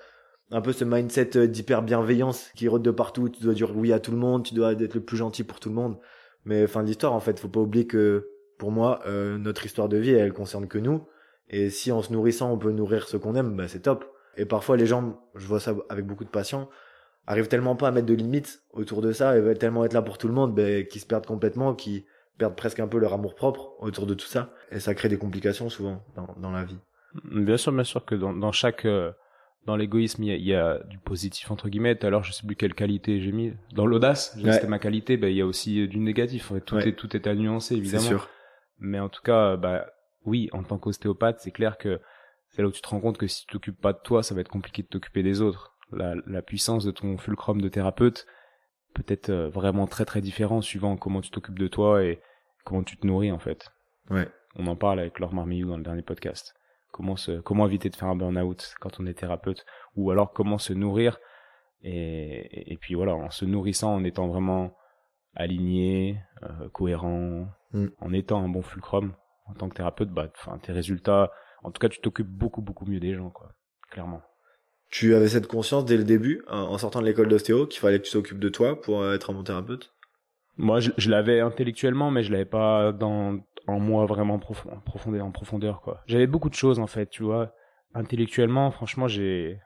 un peu ce mindset euh, d'hyper bienveillance qui rôde de partout. Tu dois dire oui à tout le monde, tu dois être le plus gentil pour tout le monde. Mais fin de l'histoire, en fait, faut pas oublier que pour moi, euh, notre histoire de vie, elle concerne que nous. Et si en se nourrissant, on peut nourrir ce qu'on aime, bah, c'est top. Et parfois, les gens, je vois ça avec beaucoup de patients, arrivent tellement pas à mettre de limites autour de ça, et veulent tellement être là pour tout le monde, bah, qu'ils se perdent complètement, qu'ils perdent presque un peu leur amour propre autour de tout ça. Et ça crée des complications souvent dans, dans la vie. Bien sûr, bien sûr que dans, dans chaque, euh, dans l'égoïsme, il y, a, du positif entre guillemets. Tout à l'heure, je sais plus quelle qualité j'ai mis. Dans l'audace, c'était ma qualité. Ben, il y a aussi du négatif. Tout est tout est à nuancer évidemment. Sûr. Mais en tout cas, bah oui, en tant qu'ostéopathe, c'est clair que c'est là où tu te rends compte que si tu t'occupes pas de toi, ça va être compliqué de t'occuper des autres. La, la puissance de ton fulcrum de thérapeute peut être euh, vraiment très très différent suivant comment tu t'occupes de toi et comment tu te nourris en fait. Ouais. On en parle avec Laure Marmillou dans le dernier podcast. Comment se, comment éviter de faire un burn-out quand on est thérapeute ou alors comment se nourrir et, et puis voilà, en se nourrissant, en étant vraiment aligné, euh, cohérent, mm. en étant un bon fulcrum, en tant que thérapeute, bah, enfin, tes résultats, en tout cas, tu t'occupes beaucoup, beaucoup mieux des gens, quoi. Clairement. Tu avais cette conscience dès le début, en sortant de l'école d'ostéo, qu'il fallait que tu t'occupes de toi pour euh, être un bon thérapeute? Moi, je, l'avais intellectuellement, mais je l'avais pas dans, en moi vraiment profond, en profondeur, quoi. J'avais beaucoup de choses, en fait, tu vois. Intellectuellement, franchement, j'ai,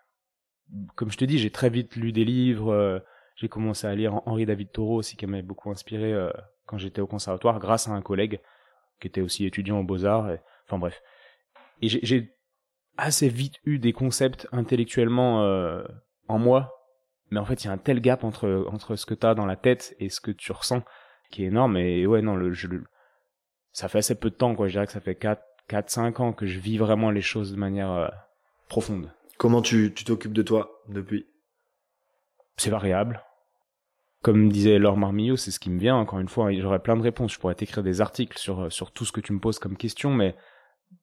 comme je te dis, j'ai très vite lu des livres, euh, j'ai commencé à lire Henri David Thoreau aussi, qui m'avait beaucoup inspiré euh, quand j'étais au conservatoire, grâce à un collègue qui était aussi étudiant aux beaux-arts. Enfin bref. Et j'ai assez vite eu des concepts intellectuellement euh, en moi, mais en fait il y a un tel gap entre entre ce que tu as dans la tête et ce que tu ressens qui est énorme. Et ouais non, le, je, ça fait assez peu de temps quoi. Je dirais que ça fait 4 4 5 ans que je vis vraiment les choses de manière euh, profonde. Comment tu t'occupes de toi depuis? C'est variable. Comme disait Laure Marmillot, c'est ce qui me vient. Encore une fois, j'aurais plein de réponses. Je pourrais t'écrire des articles sur, sur tout ce que tu me poses comme question, mais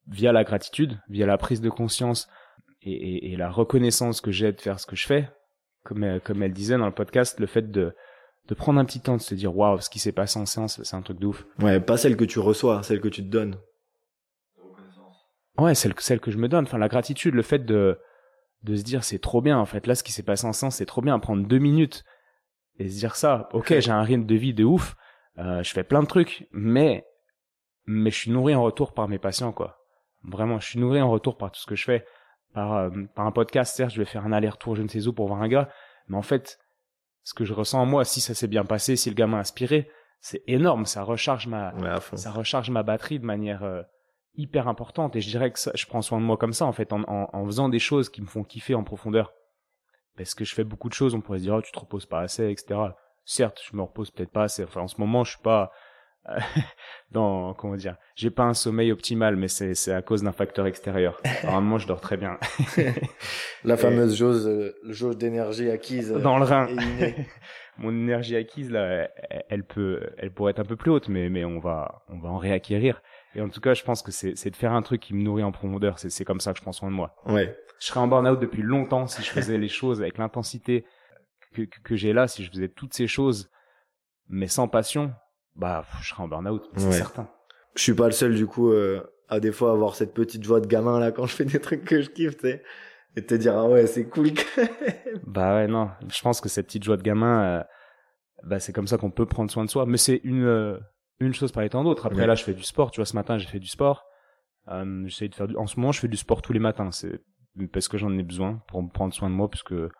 via la gratitude, via la prise de conscience et, et, la reconnaissance que j'ai de faire ce que je fais, comme, comme elle disait dans le podcast, le fait de, de prendre un petit temps, de se dire waouh, ce qui s'est passé en séance, c'est un truc de ouf. Ouais, pas celle que tu reçois, celle que tu te donnes. Ouais, celle, celle que je me donne. Enfin, la gratitude, le fait de, de se dire c'est trop bien en fait. Là ce qui s'est passé en sens c'est trop bien. Prendre deux minutes et se dire ça. Ok j'ai un rythme de vie de ouf. Euh, je fais plein de trucs mais mais je suis nourri en retour par mes patients quoi. Vraiment je suis nourri en retour par tout ce que je fais. Par euh, par un podcast certes je vais faire un aller-retour je ne sais où pour voir un gars mais en fait ce que je ressens en moi si ça s'est bien passé si le gamin a inspiré c'est énorme. Ça recharge ma ça recharge ma batterie de manière euh, hyper importante. Et je dirais que ça, je prends soin de moi comme ça en fait en, en, en, faisant des choses qui me font kiffer en profondeur. Parce que je fais beaucoup de choses on pourrait se dire oh, tu te reposes pas assez etc certes je me repose peut-être pas assez. Enfin en ce moment je suis pas dans comment dire j'ai pas un sommeil optimal mais c'est c'est à cause d'un facteur extérieur normalement je dors très bien la fameuse jauge euh, jauge d'énergie acquise euh, dans le rein mon énergie acquise là elle peut elle pourrait être un peu plus haute mais mais on va on va en réacquérir et en tout cas, je pense que c'est, c'est de faire un truc qui me nourrit en profondeur. C'est, c'est comme ça que je prends soin de moi. Ouais. Je serais en burn-out depuis longtemps si je faisais les choses avec l'intensité que, que, j'ai là. Si je faisais toutes ces choses, mais sans passion, bah, je serais en burn-out. C'est certain. Je suis pas le seul, du coup, euh, à des fois avoir cette petite joie de gamin là quand je fais des trucs que je kiffe, tu sais. Et te dire, ah ouais, c'est cool Bah ouais, non. Je pense que cette petite joie de gamin, euh, bah c'est comme ça qu'on peut prendre soin de soi. Mais c'est une, euh, une chose par étant d'autre. Après là, je fais du sport. Tu vois, ce matin, j'ai fait du sport. J'essaie de faire du... En ce moment, je fais du sport tous les matins. C'est parce que j'en ai besoin pour me prendre soin de moi, parce que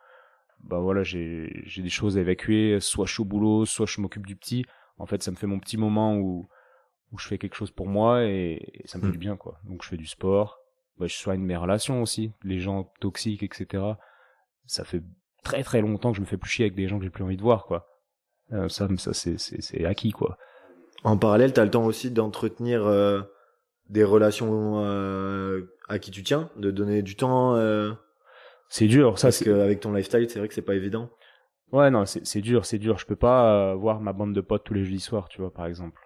bah voilà, j'ai j'ai des choses à évacuer. Soit je suis au boulot, soit je m'occupe du petit. En fait, ça me fait mon petit moment où où je fais quelque chose pour moi et, ça me fait mm. du bien quoi. Donc je fais du sport. bah, je soigne mes relations aussi, les gens toxiques, etc. Ça fait très très longtemps que je me fais plus chier avec des gens que j'ai plus envie de voir, quoi. Euh, ça, ça c'est, acquis, quoi. En parallèle, t'as le temps aussi d'entretenir euh, des relations euh, à qui tu tiens, de donner du temps. C'est dur, ça. Parce qu'avec ton lifestyle, c'est vrai que c'est pas évident. Ouais, non, c'est, c'est dur, c'est dur. Je peux pas voir ma bande de potes tous les jeudis soirs, tu vois, par exemple.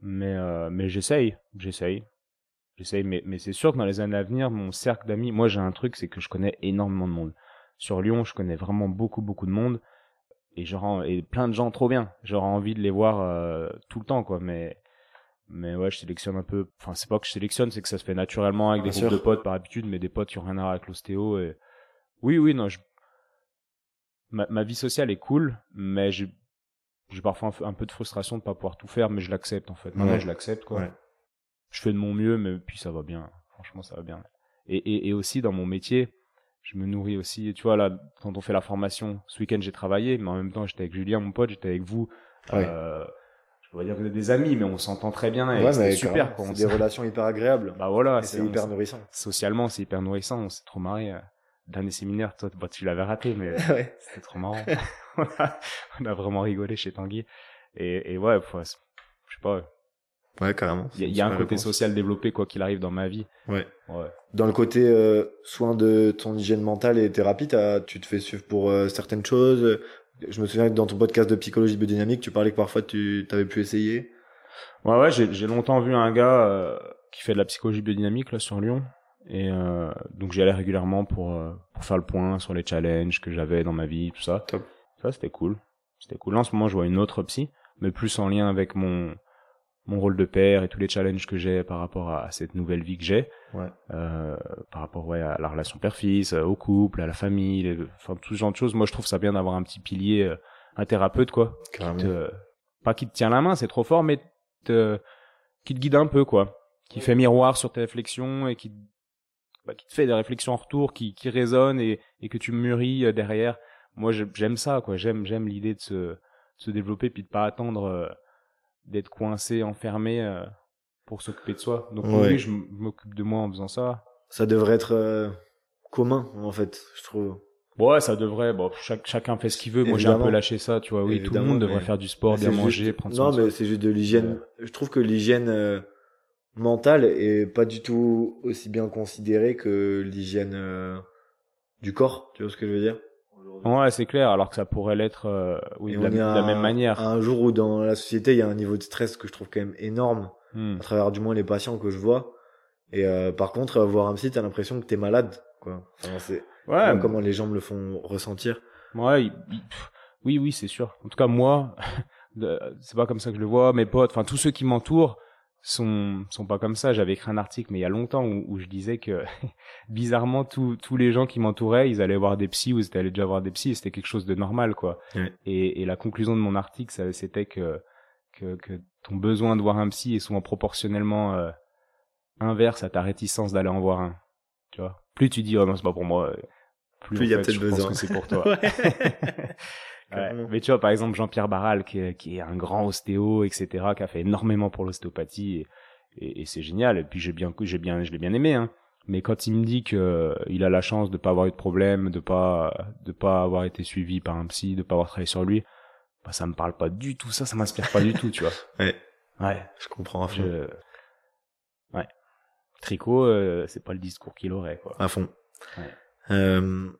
Mais mais j'essaye, j'essaye, j'essaye. Mais mais c'est sûr que dans les années à venir, mon cercle d'amis, moi j'ai un truc, c'est que je connais énormément de monde. Sur Lyon, je connais vraiment beaucoup beaucoup de monde et genre et plein de gens trop bien. J'aurais envie de les voir euh, tout le temps quoi, mais mais ouais, je sélectionne un peu. Enfin, c'est pas que je sélectionne, c'est que ça se fait naturellement avec des groupes de potes par habitude, mais des potes qui ont rien à voir avec l'ostéo. Et oui, oui, non, je... ma, ma vie sociale est cool, mais j'ai parfois un, peu de frustration de pas pouvoir tout faire, mais je l'accepte en fait. Maintenant, je l'accepte quoi. Je fais de mon mieux, mais puis ça va bien. Franchement, ça va bien. Et, et, et aussi dans mon métier, je me nourris aussi. Tu vois, là, quand on fait la formation, ce week-end, j'ai travaillé, mais en même temps, j'étais avec Julien, mon pote, j'étais avec vous. Euh, je pourrais dire que vous êtes des amis, mais on s'entend très bien et c'est super. Quoi. des relations hyper agréables. Bah voilà. C'est hyper nourrissant. Socialement, c'est hyper nourrissant. On s'est trop marré. Dernier séminaire, toi, bah, tu l'avais raté, mais c'était trop marrant. on a vraiment rigolé chez Tanguy. Et, et ouais, je sais pas, Ouais, carrément. Il y, a un côté social développé, quoi qu'il arrive dans ma vie. Ouais. ouais. Dans le côté euh, soin de ton hygiène mentale et thérapie, tu te fais suivre pour euh, certaines choses. Je me souviens que dans ton podcast de psychologie biodynamique, tu parlais que parfois tu avais pu essayer. Ouais, ouais, j'ai longtemps vu un gars euh, qui fait de la psychologie biodynamique là sur Lyon. Et euh, donc j'y allais régulièrement pour, pour faire le point sur les challenges que j'avais dans ma vie, tout ça. Top. Ça, c'était cool. C'était cool. Là, en ce moment, je vois une autre psy, mais plus en lien avec mon mon rôle de père et tous les challenges que j'ai par rapport à cette nouvelle vie que j'ai, ouais. euh, par rapport ouais, à la relation père-fils, au couple, à la famille, enfin tout ce genre de choses. Moi, je trouve ça bien d'avoir un petit pilier, euh, un thérapeute quoi, qui te, pas qui te tient la main, c'est trop fort, mais te, qui te guide un peu quoi, qui fait miroir sur tes réflexions et qui, bah, qui te fait des réflexions en retour, qui, qui résonnent et, et que tu mûris euh, derrière. Moi, j'aime ça quoi, j'aime j'aime l'idée de se, de se développer puis de pas attendre euh, d'être coincé, enfermé euh, pour s'occuper de soi. Donc oui, je m'occupe de moi en faisant ça. Ça devrait être euh, commun en fait, je trouve. Ouais, ça devrait. Bon, chaque, chacun fait ce qu'il veut. Moi, j'ai un peu lâché ça, tu vois. Oui, tout le monde devrait faire du sport, bien manger, prendre soin. Non, mais c'est juste de l'hygiène. Je trouve que l'hygiène mentale est pas du tout aussi bien considérée que l'hygiène du corps. Tu vois ce que je veux dire? Ouais, c'est clair, alors que ça pourrait l'être euh, oui, de la, même manière. un jour où dans la société, il y a un niveau de stress que je trouve quand même énorme, hmm. à travers du moins les patients que je vois. Et euh, par contre, voir un psy, t'as l'impression que t'es malade, quoi. Enfin, c'est ouais, comment les gens me le font ressentir. Ouais, oui, oui, c'est sûr. En tout cas, moi, c'est pas comme ça que je le vois. Mes potes, enfin tous ceux qui m'entourent, sont sont pas comme ça. J'avais écrit un article mais il y a longtemps où, où je disais que bizarrement tous tous les gens qui m'entouraient, ils allaient voir des psys ou ils étaient allés déjà voir des psys, c'était quelque chose de normal quoi. Et, et la conclusion de mon article, c'était que, que que ton besoin de voir un psy est souvent proportionnellement euh, inverse à ta réticence d'aller en voir un. Tu vois? Plus tu dis oh non c'est pas pour moi, plus il y a peut-être besoin. que c'est pour toi. Mais tu vois, par exemple, Jean-Pierre Barral, qui est, qui est, un grand ostéo, etc., qui a fait énormément pour l'ostéopathie, et, et, c'est génial. Et puis j'ai bien, j'ai bien, je l'ai bien aimé. Hein. Mais quand il me dit que euh, il a la chance de pas avoir eu de problème, de pas, de pas avoir été suivi par un psy, de pas avoir travaillé sur lui, bah ça me parle pas du tout. Ça, ça m'inspire pas du tout, tu vois. Ouais. Ouais. Je comprends à fond. Ouais. Tricot, euh, c'est pas le discours qu'il aurait, quoi. À fond. Ouais. Euh,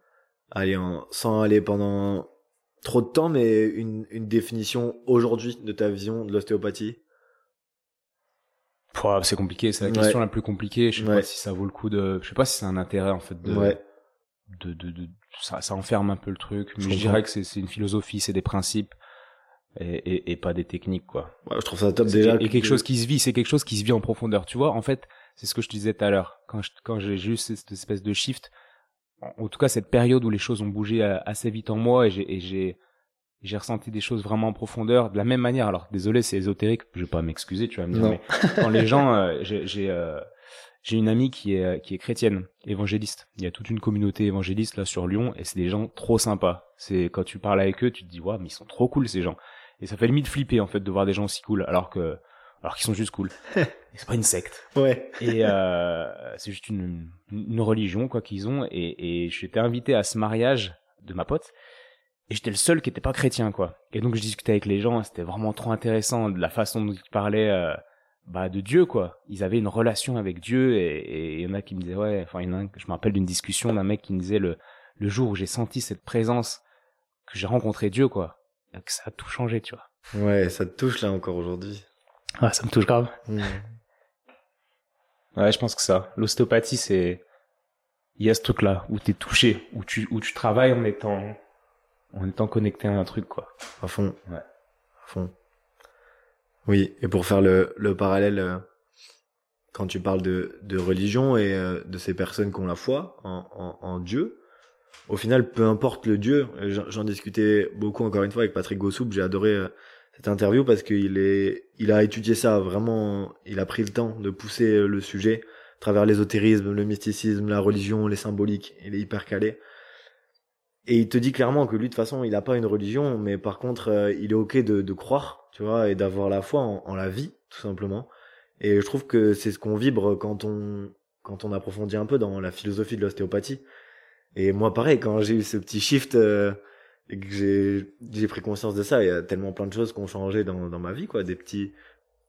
allez, sans aller pendant trop de temps, mais une, une définition aujourd'hui de ta vision de l'ostéopathie? C'est compliqué, c'est la question la plus compliquée. Je sais pas si ça vaut le coup de. Je sais pas si c'est un intérêt en fait de. De, de, de, ça, ça enferme un peu le truc, mais je, dirais que c'est une philosophie, c'est des principes et, et, et, pas des techniques quoi. Je trouve ça top déjà. Et quelque chose qui se vit, c'est quelque chose qui se vit en profondeur. Tu vois, en fait, c'est ce que je te disais tout à l'heure quand quand j'ai juste cette espèce de shift en tout cas cette période où les choses ont bougé euh, assez vite en moi et j'ai j'ai ressenti des choses vraiment en profondeur. De la même manière alors désolé c'est ésotérique je vais pas m'excuser tu vas me dire mais quand les gens euh, j'ai j'ai euh, j'ai une amie qui est qui est chrétienne évangéliste. Il y a toute une communauté évangéliste là sur Lyon et c'est des gens trop sympas. C'est quand tu parles avec eux tu te dis waouh mais ils sont trop cool ces gens. Et ça fait limite flipper en fait de voir des gens aussi cool. Alors que alors qu'ils sont juste cool. c'est pas une secte. Ouais. Et euh, c'est juste une, une religion quoi qu'ils ont. Et, et j'étais invité à ce mariage de ma pote. Et j'étais le seul qui était pas chrétien quoi. Et donc je discutais avec les gens. C'était vraiment trop intéressant de la façon dont ils parlaient. Euh, bah de Dieu quoi. Ils avaient une relation avec Dieu et il y en a qui me disaient ouais. Enfin, il y en a je me rappelle d'une discussion d'un mec qui me disait le le jour où j'ai senti cette présence que j'ai rencontré Dieu quoi. Que ça a tout changé tu vois. Ouais, ça te touche là encore aujourd'hui. Ah, ça me touche grave. Mmh. Ouais, je pense que ça. L'ostéopathie, c'est, il y a ce truc-là où t'es touché, où tu, où tu travailles en étant, en étant connecté à un truc, quoi. À fond. Ouais. À fond. Oui. Et pour faire le, le parallèle, euh, quand tu parles de, de religion et euh, de ces personnes qui ont la foi en, en, en Dieu, au final, peu importe le Dieu, j'en discutais beaucoup encore une fois avec Patrick Gossoup, j'ai adoré euh, cette interview parce qu'il est, il a étudié ça vraiment, il a pris le temps de pousser le sujet à travers l'ésotérisme, le mysticisme, la religion, les symboliques. Il est hyper calé. Et il te dit clairement que lui, de toute façon, il n'a pas une religion, mais par contre, euh, il est ok de, de croire, tu vois, et d'avoir la foi en, en, la vie, tout simplement. Et je trouve que c'est ce qu'on vibre quand on, quand on approfondit un peu dans la philosophie de l'ostéopathie. Et moi, pareil, quand j'ai eu ce petit shift, euh, et que j'ai j'ai pris conscience de ça. Il y a tellement plein de choses qui ont changé dans dans ma vie quoi. Des petits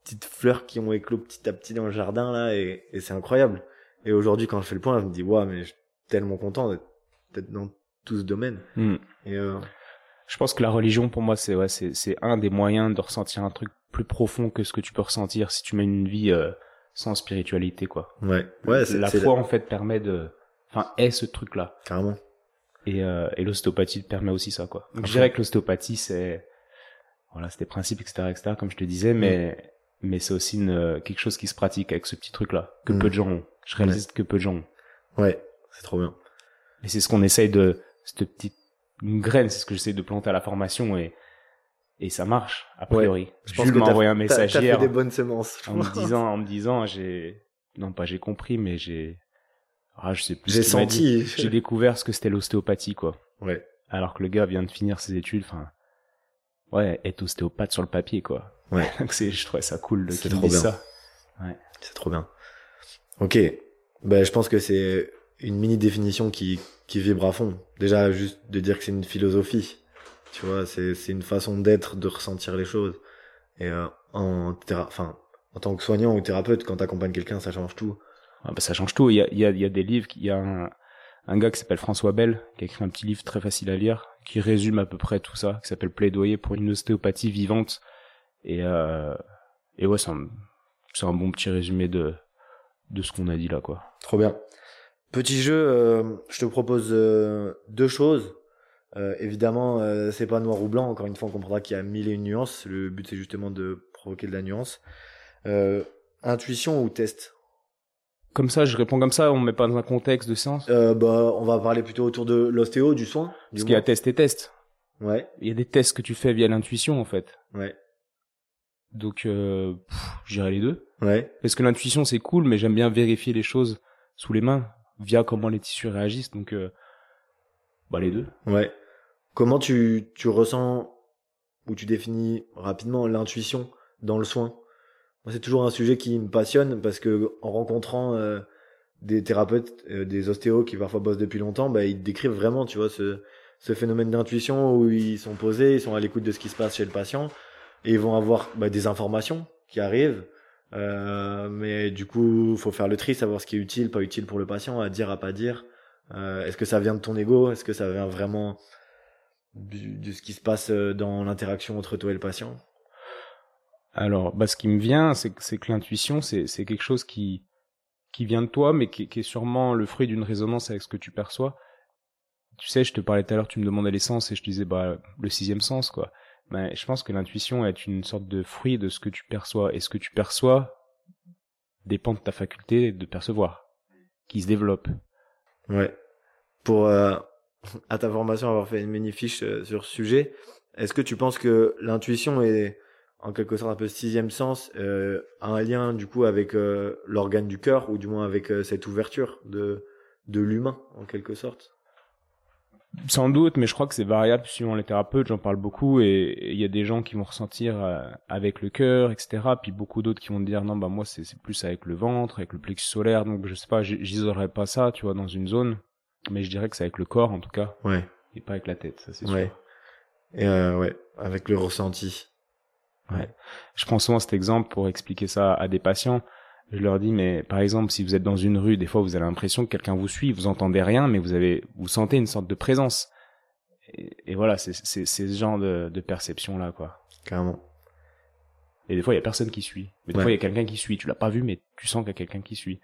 petites fleurs qui ont éclos petit à petit dans le jardin là et, et c'est incroyable. Et aujourd'hui quand je fais le point je me dis waouh mais je suis tellement content d'être dans tout ce domaine. Hmm. et euh... je pense que la religion pour moi c'est ouais c'est c'est un des moyens de ressentir un truc plus profond que ce que tu peux ressentir si tu mènes une vie euh, sans spiritualité quoi. Ouais. Ouais la foi en fait permet de enfin est ce truc là carrément et, euh, et l'ostéopathie permet aussi ça, quoi. Donc, je dirais que l'ostéopathie, c'est, voilà, c'est des principes, etc., etc., comme je te disais, mais, mm. mais c'est aussi une, quelque chose qui se pratique avec ce petit truc-là, que mm. peu de gens ont. Je réalise que peu de gens ont. Ouais, c'est trop bien. Et c'est ce qu'on essaye de, cette petite une graine, c'est ce que j'essaie de planter à la formation et, et ça marche, a priori. Je pense que m'a envoyé un message hier. des bonnes semences. En me disant, en me disant, j'ai, non pas j'ai compris, mais j'ai, ah, je sais plus. J'ai senti. J'ai découvert ce que c'était l'ostéopathie, quoi. Ouais. Alors que le gars vient de finir ses études, enfin, ouais, être ostéopathe sur le papier, quoi. Ouais. Donc c'est, je trouvais ça cool de trop bien. ça. Ouais. C'est trop bien. Ok. Ben, je pense que c'est une mini définition qui, qui vibre à fond. Déjà, juste de dire que c'est une philosophie. Tu vois, c'est, c'est une façon d'être, de ressentir les choses. Et euh, en, enfin, en tant que soignant ou thérapeute, quand t'accompagnes quelqu'un, ça change tout. Ah bah ça change tout. Il y a, il y a, des livres, il y a un, gars qui s'appelle François Bell, qui a écrit un petit livre très facile à lire, qui résume à peu près tout ça, qui s'appelle Plaidoyer pour une ostéopathie vivante. Et, euh, et ouais, c'est un, un bon petit résumé de, de ce qu'on a dit là, quoi. Trop bien. Petit jeu, euh, je te propose euh, deux choses. Euh, évidemment, c'est pas noir ou blanc. Encore une fois, on comprendra qu'il y a mille et une nuances. Le but, c'est justement de provoquer de la nuance. intuition ou test? Comme ça, je réponds comme ça, on met pas dans un contexte de séance euh, Bah, on va parler plutôt autour de l'ostéo, du soin. Du Parce qu'il y a test et test. Ouais. Il y a des tests que tu fais via l'intuition, en fait. Ouais. Donc, euh, j'irai les deux. Ouais. Parce que l'intuition, c'est cool, mais j'aime bien vérifier les choses sous les mains, via comment les tissus réagissent. Donc, euh, bah, les deux. Ouais. Comment tu, tu ressens ou tu définis rapidement l'intuition dans le soin? C'est toujours un sujet qui me passionne parce que en rencontrant euh, des thérapeutes, euh, des ostéos qui parfois bossent depuis longtemps, bah, ils décrivent vraiment, tu vois, ce, phénomène d'intuition où ils sont posés, ils sont à l'écoute de ce qui se passe chez le patient et ils vont avoir bah, des informations qui arrivent. Euh, mais du coup, faut faire le tri, savoir ce qui est utile, pas utile pour le patient, à dire, à pas dire. Est-ce que ça vient de ton ego? Est-ce que ça vient vraiment de ce qui se passe dans l'interaction entre toi et le patient? Alors, bah, ce qui me vient, c'est que l'intuition, c'est quelque chose qui, qui vient de toi, mais qui, est sûrement le fruit d'une résonance avec ce que tu perçois. Tu sais, je te parlais tout à l'heure, tu me demandais les sens et je te disais, bah, le sixième sens, quoi. Mais je pense que l'intuition est une sorte de fruit de ce que tu perçois. Et ce que tu perçois dépend de ta faculté de percevoir, qui se développe. Ouais. Pour, euh, à ta formation, avoir fait une mini-fiche euh, sur ce sujet, est-ce que tu penses que l'intuition est en quelque sorte un peu sixième sens, euh, un lien du coup avec euh, l'organe du cœur ou du moins avec euh, cette ouverture de de l'humain en quelque sorte. sans doute, mais je crois que c'est variable suivant les thérapeutes. J'en parle beaucoup et il y a des gens qui vont ressentir euh, avec le cœur, etc. Puis beaucoup d'autres qui vont dire non, bah moi c'est plus avec le ventre, avec le plexus solaire. Donc je sais pas, j'isolerais pas ça, tu vois, dans une zone. Mais je dirais que c'est avec le corps en tout cas. Ouais. Et pas avec la tête, ça c'est ouais. sûr. Et ouais, avec le ressenti. Ouais. Je prends souvent cet exemple pour expliquer ça à des patients. Je leur dis mais par exemple si vous êtes dans une rue des fois vous avez l'impression que quelqu'un vous suit vous entendez rien mais vous avez vous sentez une sorte de présence. Et, voilà c'est c'est ce genre de, de perception là quoi. Carrément. Et des fois il y a personne qui suit. Mais des fois il y a quelqu'un qui suit. Tu l'as pas vu mais tu sens qu'il y a quelqu'un qui suit.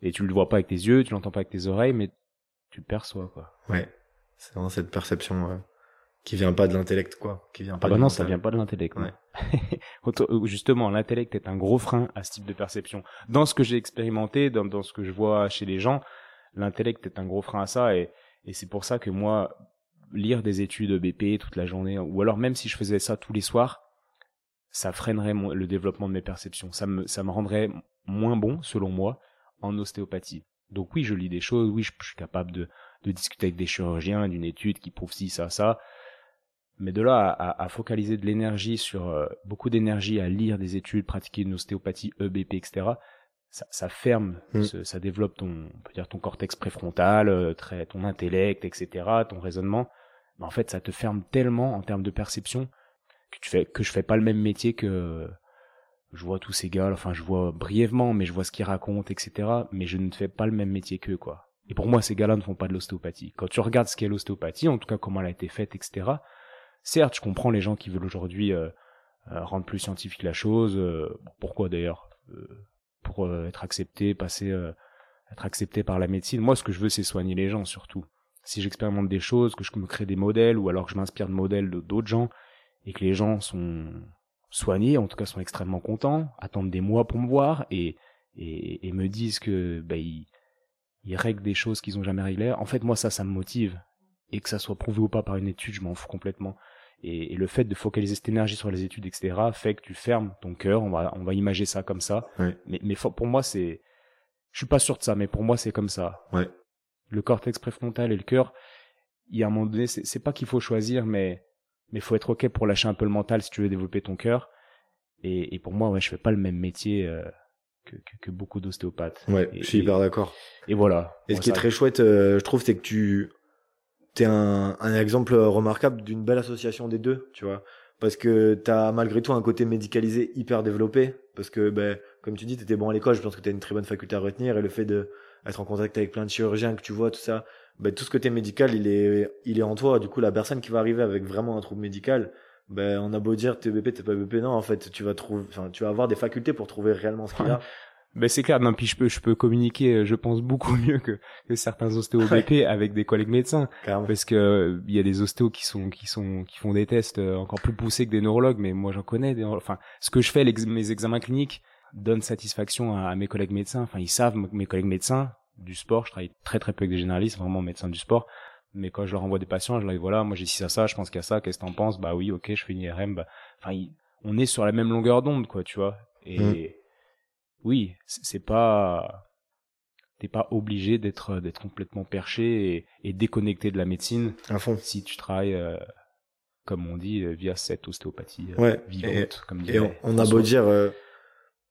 Et tu le vois pas avec tes yeux tu l'entends pas avec tes oreilles mais tu le perçois quoi. Ouais. C'est vraiment cette perception qui vient pas de l'intellect quoi. Qui vient pas ah bah non ça vient pas de l'intellect ouais. justement l'intellect est un gros frein à ce type de perception. Dans ce que j'ai expérimenté dans, dans ce que je vois chez les gens l'intellect est un gros frein à ça et, et c'est pour ça que moi lire des études BP toute la journée ou alors même si je faisais ça tous les soirs ça freinerait mon, le développement de mes perceptions. Ça me ça me rendrait moins bon selon moi en ostéopathie. Donc oui je lis des choses oui je, je suis capable de de discuter avec des chirurgiens d'une étude qui prouve ci ça ça mais de là à, à focaliser de l'énergie sur euh, beaucoup d'énergie à lire des études, pratiquer une ostéopathie EBP, etc. Ça, ça ferme, mm. ça développe ton, on peut dire ton cortex préfrontal, euh, très, ton intellect, etc., ton raisonnement. Mais en fait, ça te ferme tellement en termes de perception que tu fais que je fais pas le même métier que je vois tous ces gars. Enfin, je vois brièvement, mais je vois ce qu'ils racontent, etc. Mais je ne fais pas le même métier qu'eux, quoi. Et pour moi, ces gars-là ne font pas de l'ostéopathie. Quand tu regardes ce qu'est l'ostéopathie, en tout cas comment elle a été faite, etc certes, je comprends les gens qui veulent aujourd'hui euh, euh, rendre plus scientifique la chose. Euh, pourquoi d'ailleurs Pour être accepté, passer, être accepté par la médecine? Moi, ce que je veux, c'est soigner les gens surtout. Si j'expérimente des choses, que je me crée des modèles, ou alors que je m'inspire de modèles d'autres gens, et que les gens sont soignés, en tout cas sont extrêmement contents, attendent des mois pour me voir et me disent que bah, ils, règlent des choses qu'ils ont jamais réglées. En fait, moi ça, ça me motive et que ça soit prouvé ou pas par une étude, je m'en fous complètement. Et, le fait de focaliser cette énergie sur les études, etc., fait que tu fermes ton cœur. On va, on va imager ça comme ça. Mais, mais pour moi, c'est, je suis pas sûr de ça, mais pour moi, c'est comme ça. Ouais. Le cortex préfrontal et le cœur, il y a un moment donné, c'est pas qu'il faut choisir, mais mais faut être ok pour lâcher un peu le mental si tu veux développer ton cœur. Et, et pour moi, ouais, je fais pas le même métier. Euh, que, que, que, beaucoup d'ostéopathes. Ouais, je suis hyper d'accord. Et voilà. Et ce qui est très chouette, euh, je trouve, c'est que tu, t'es un, un exemple remarquable d'une belle association des deux, tu vois. Parce que t'as malgré tout un côté médicalisé hyper développé. Parce que, ben, comme tu dis, t'étais bon à l'école, je pense que t'as une très bonne faculté à retenir. Et le fait de être en contact avec plein de chirurgiens que tu vois, tout ça, ben, tout ce côté médical, il est, il est en toi. Du coup, la personne qui va arriver avec vraiment un trouble médical, ben, on a beau dire t'es BP, t'es pas BP, non, en fait, tu vas trouver, enfin, tu vas avoir des facultés pour trouver réellement ce qu'il a. Ben c'est clair, non, puis je peux, je peux communiquer, euh, je pense, beaucoup mieux que, que certains ostéos BP avec des collègues médecins. Parce que il y a des ostéos qui sont, qui sont, qui font des tests euh, encore plus poussés que des neurologues, mais moi j'en connais. Des, enfin, ce que je fais, mes examens cliniques donne satisfaction à, mes collègues médecins. Enfin, ils savent, mes collègues médecins du sport, je travaille très très peu avec des généralistes, vraiment médecins du sport. Mais quand je leur envoie des patients, je leur dis voilà, moi j'ai ci ça ça, je pense qu'il y a ça, qu'est-ce que t'en penses? Bah oui, ok, je fais une IRM. Bah, enfin, on est sur la même longueur d'onde, quoi, tu vois? Et mmh oui, c'est pas t'es pas obligé d'être d'être complètement perché et, et, déconnecté de la médecine à fond. si tu travailles euh, comme on dit euh, via cette ostéopathie euh, ouais. vivante et, comme et on, a beau dire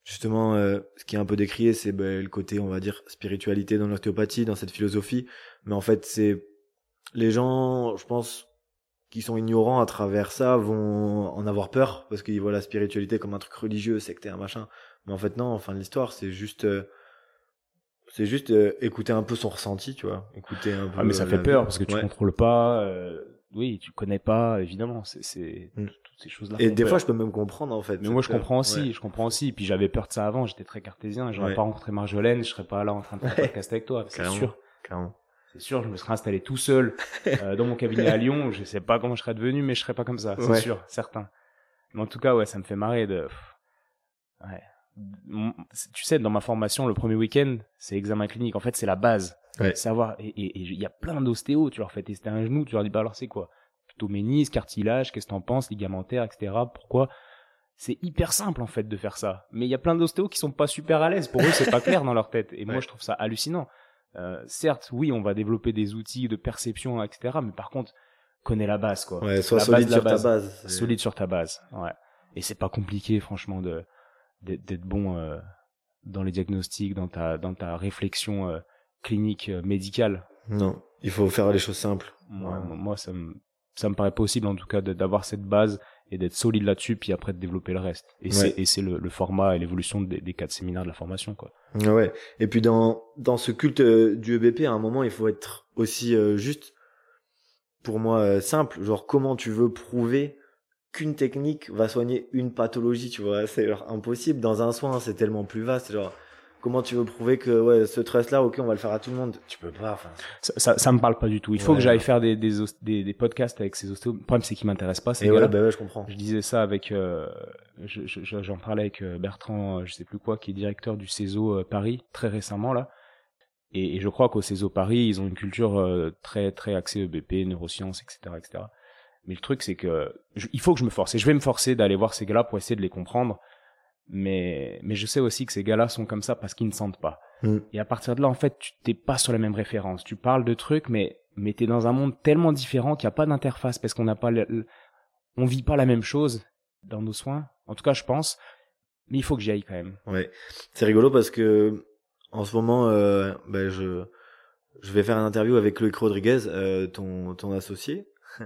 justement ce qui est un peu décrié c'est ben, le côté on va dire spiritualité dans l'ostéopathie dans cette philosophie mais en fait c'est les gens je pense qui sont ignorants à travers ça vont en avoir peur parce qu'ils voient la spiritualité comme un truc religieux sectaire machin mais en fait, non, en fin de l'histoire, c'est juste. Euh, c'est juste euh, écouter un peu son ressenti, tu vois. Écouter un peu. Ah, mais ça fait peur parce que tu contrôles pas. Euh, oui, tu connais pas, évidemment. C'est mm. toutes ces choses-là. Et des fois, je peux même comprendre, en fait. Mais moi, je comprends aussi. Je comprends aussi. Puis j'avais peur de ça avant. J'étais très cartésien. J'aurais pas rencontré Marjolaine. Je serais pas là en train de faire un podcast avec toi. C'est sûr. Carrément. C'est sûr, je me serais installé tout seul dans mon cabinet à Lyon. Je sais pas comment je serais devenu, mais je serais pas comme ça. C'est sûr, certain. Mais en tout cas, ouais, ça me fait marrer de. Ouais tu sais, dans ma formation, le premier week-end, c'est examen clinique. En fait, c'est la base. Savoir, et il y a plein d'ostéos, tu leur fais tester un genou, tu leur dis, bah alors c'est quoi? Plutôt ménis, cartilage, qu'est-ce que t'en penses, ligamentaire, etc. Pourquoi? C'est hyper simple, en fait, de faire ça. Mais il y a plein d'ostéos qui sont pas super à l'aise. Pour eux, c'est pas clair dans leur tête. Et moi, je trouve ça hallucinant. Euh, certes, oui, on va développer des outils de perception, etc. Mais par contre, connais la base, quoi. Ouais, sois solide sur ta base. Solide sur ta base, ouais. Et c'est pas compliqué, franchement, de d'être bon euh, dans les diagnostics, dans ta dans ta réflexion euh, clinique euh, médicale. Non, il faut faire les choses simples. Moi, moi ça me ça me paraît possible en tout cas d'avoir cette base et d'être solide là-dessus puis après de développer le reste. Et c'est et c'est le, le, format et l'évolution des, des quatre séminaires de la formation quoi. Ouais. Et puis dans dans ce culte euh, du EBP à un moment il faut être aussi euh, juste pour moi euh, simple. Genre comment tu veux prouver qu'une technique va soigner une pathologie tu vois c'est impossible. Dans un soin c'est tellement plus vaste genre comment tu veux prouver que ouais ce trust là ok on va le faire à tout le monde? Tu peux pas ça, ça, ça me parle pas du tout. Il faut que j'aille faire des, des, des, des, podcasts avec ces ostéos le problème c'est qu'ils m'intéressent pas et ouais, bah ouais je comprends. Je disais ça avec euh, j'en je, parlais avec euh, Bertrand euh, je sais plus quoi qui est directeur du CESO Paris très récemment là. Et, et je crois qu'au CESO Paris ils ont une culture très très axée EBP neurosciences etc etc mais le truc c'est que il faut que je me force et je vais me forcer d'aller voir ces gars-là pour essayer de les comprendre mais mais je sais aussi que ces gars-là sont comme ça parce qu'ils ne sentent pas. Mm. Et à partir de là, en fait, tu t'es pas sur la même référence. Tu parles de trucs, mais mais t'es dans un monde tellement différent qu'il n'y a pas d'interface parce qu'on n'a pas, le, on vit pas la même chose dans nos soins. En tout cas, je pense. Mais il faut que j'y aille quand même. Ouais, c'est rigolo parce que en ce moment, euh, ben je je vais faire une interview avec Loïc Rodriguez, euh, ton ton associé.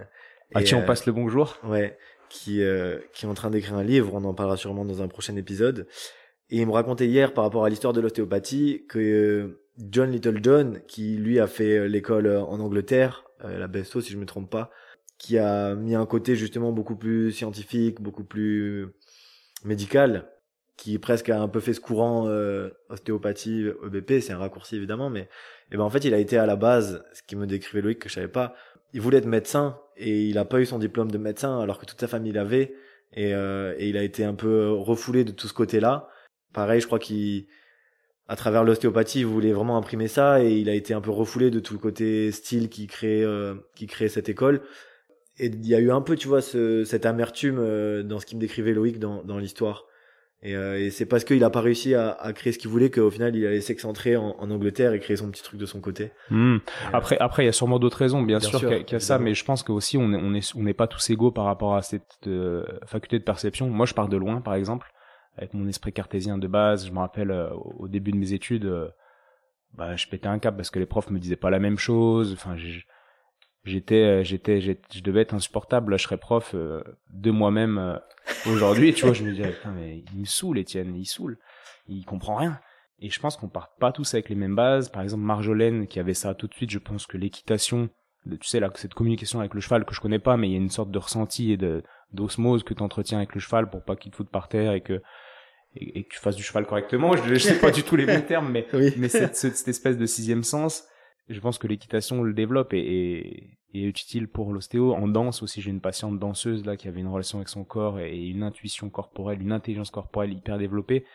À qui on passe le bonjour. Ouais qui, euh, qui est en train d'écrire un livre, on en parlera sûrement dans un prochain épisode. Et il me racontait hier par rapport à l'histoire de l'ostéopathie que euh, John Little John, qui lui a fait euh, l'école en Angleterre, la BSO si je me trompe pas, qui a mis un côté justement beaucoup plus scientifique, beaucoup plus médical, qui presque a un peu fait ce courant ostéopathie EBP, c'est un raccourci évidemment, mais et ben en fait il a été à la base, ce qui me décrivait Loïc que je savais pas, il voulait être médecin et il a pas eu son diplôme de médecin alors que toute sa famille l'avait et, euh, et il a été un peu refoulé de tout ce côté-là. Pareil, je crois qu'il à travers l'ostéopathie, il voulait vraiment imprimer ça et il a été un peu refoulé de tout le côté style qui crée euh, qui crée cette école. Et il y a eu un peu, tu vois, ce, cette amertume euh, dans ce qu'il me décrivait Loïc dans, dans l'histoire. Et, euh, et c'est parce qu'il a pas réussi à, à créer ce qu'il voulait qu'au final il allait s'excentrer en, en, Angleterre et créer son petit truc de son côté. Hmm. Après, après, il y a sûrement d'autres raisons, bien, sûr, qu'il y a, ça, mais je pense que aussi on est, on est, on n'est pas tous égaux par rapport à cette euh, faculté de perception. Moi, je pars de loin, par exemple, avec mon esprit cartésien de base. Je me rappelle euh, au début de mes études, euh, bah, je pétais un cap parce que les profs me disaient pas la même chose. Enfin, j'étais euh, j'étais je devais être insupportable là je serais prof euh, de moi-même euh, aujourd'hui tu vois je me disais putain mais il me saoule Étienne il saoule. Il comprend rien. Et je pense qu'on part pas tous avec les mêmes bases. Par exemple Marjolaine qui avait ça tout de suite je pense que l'équitation tu sais là cette communication avec le cheval que je connais pas mais il y a une sorte de ressenti et de d'osmose que tu entretiens avec le cheval pour pas qu'il te foute par terre et que et, que tu fasses du cheval correctement. Je, je sais pas du tout les bons termes mais mais cette, cette espèce de sixième sens je pense que l'équitation le développe et, et, est utile pour l'ostéo. En danse aussi, j'ai une patiente danseuse là qui avait une relation avec son corps et une intuition corporelle, une intelligence corporelle hyper développée.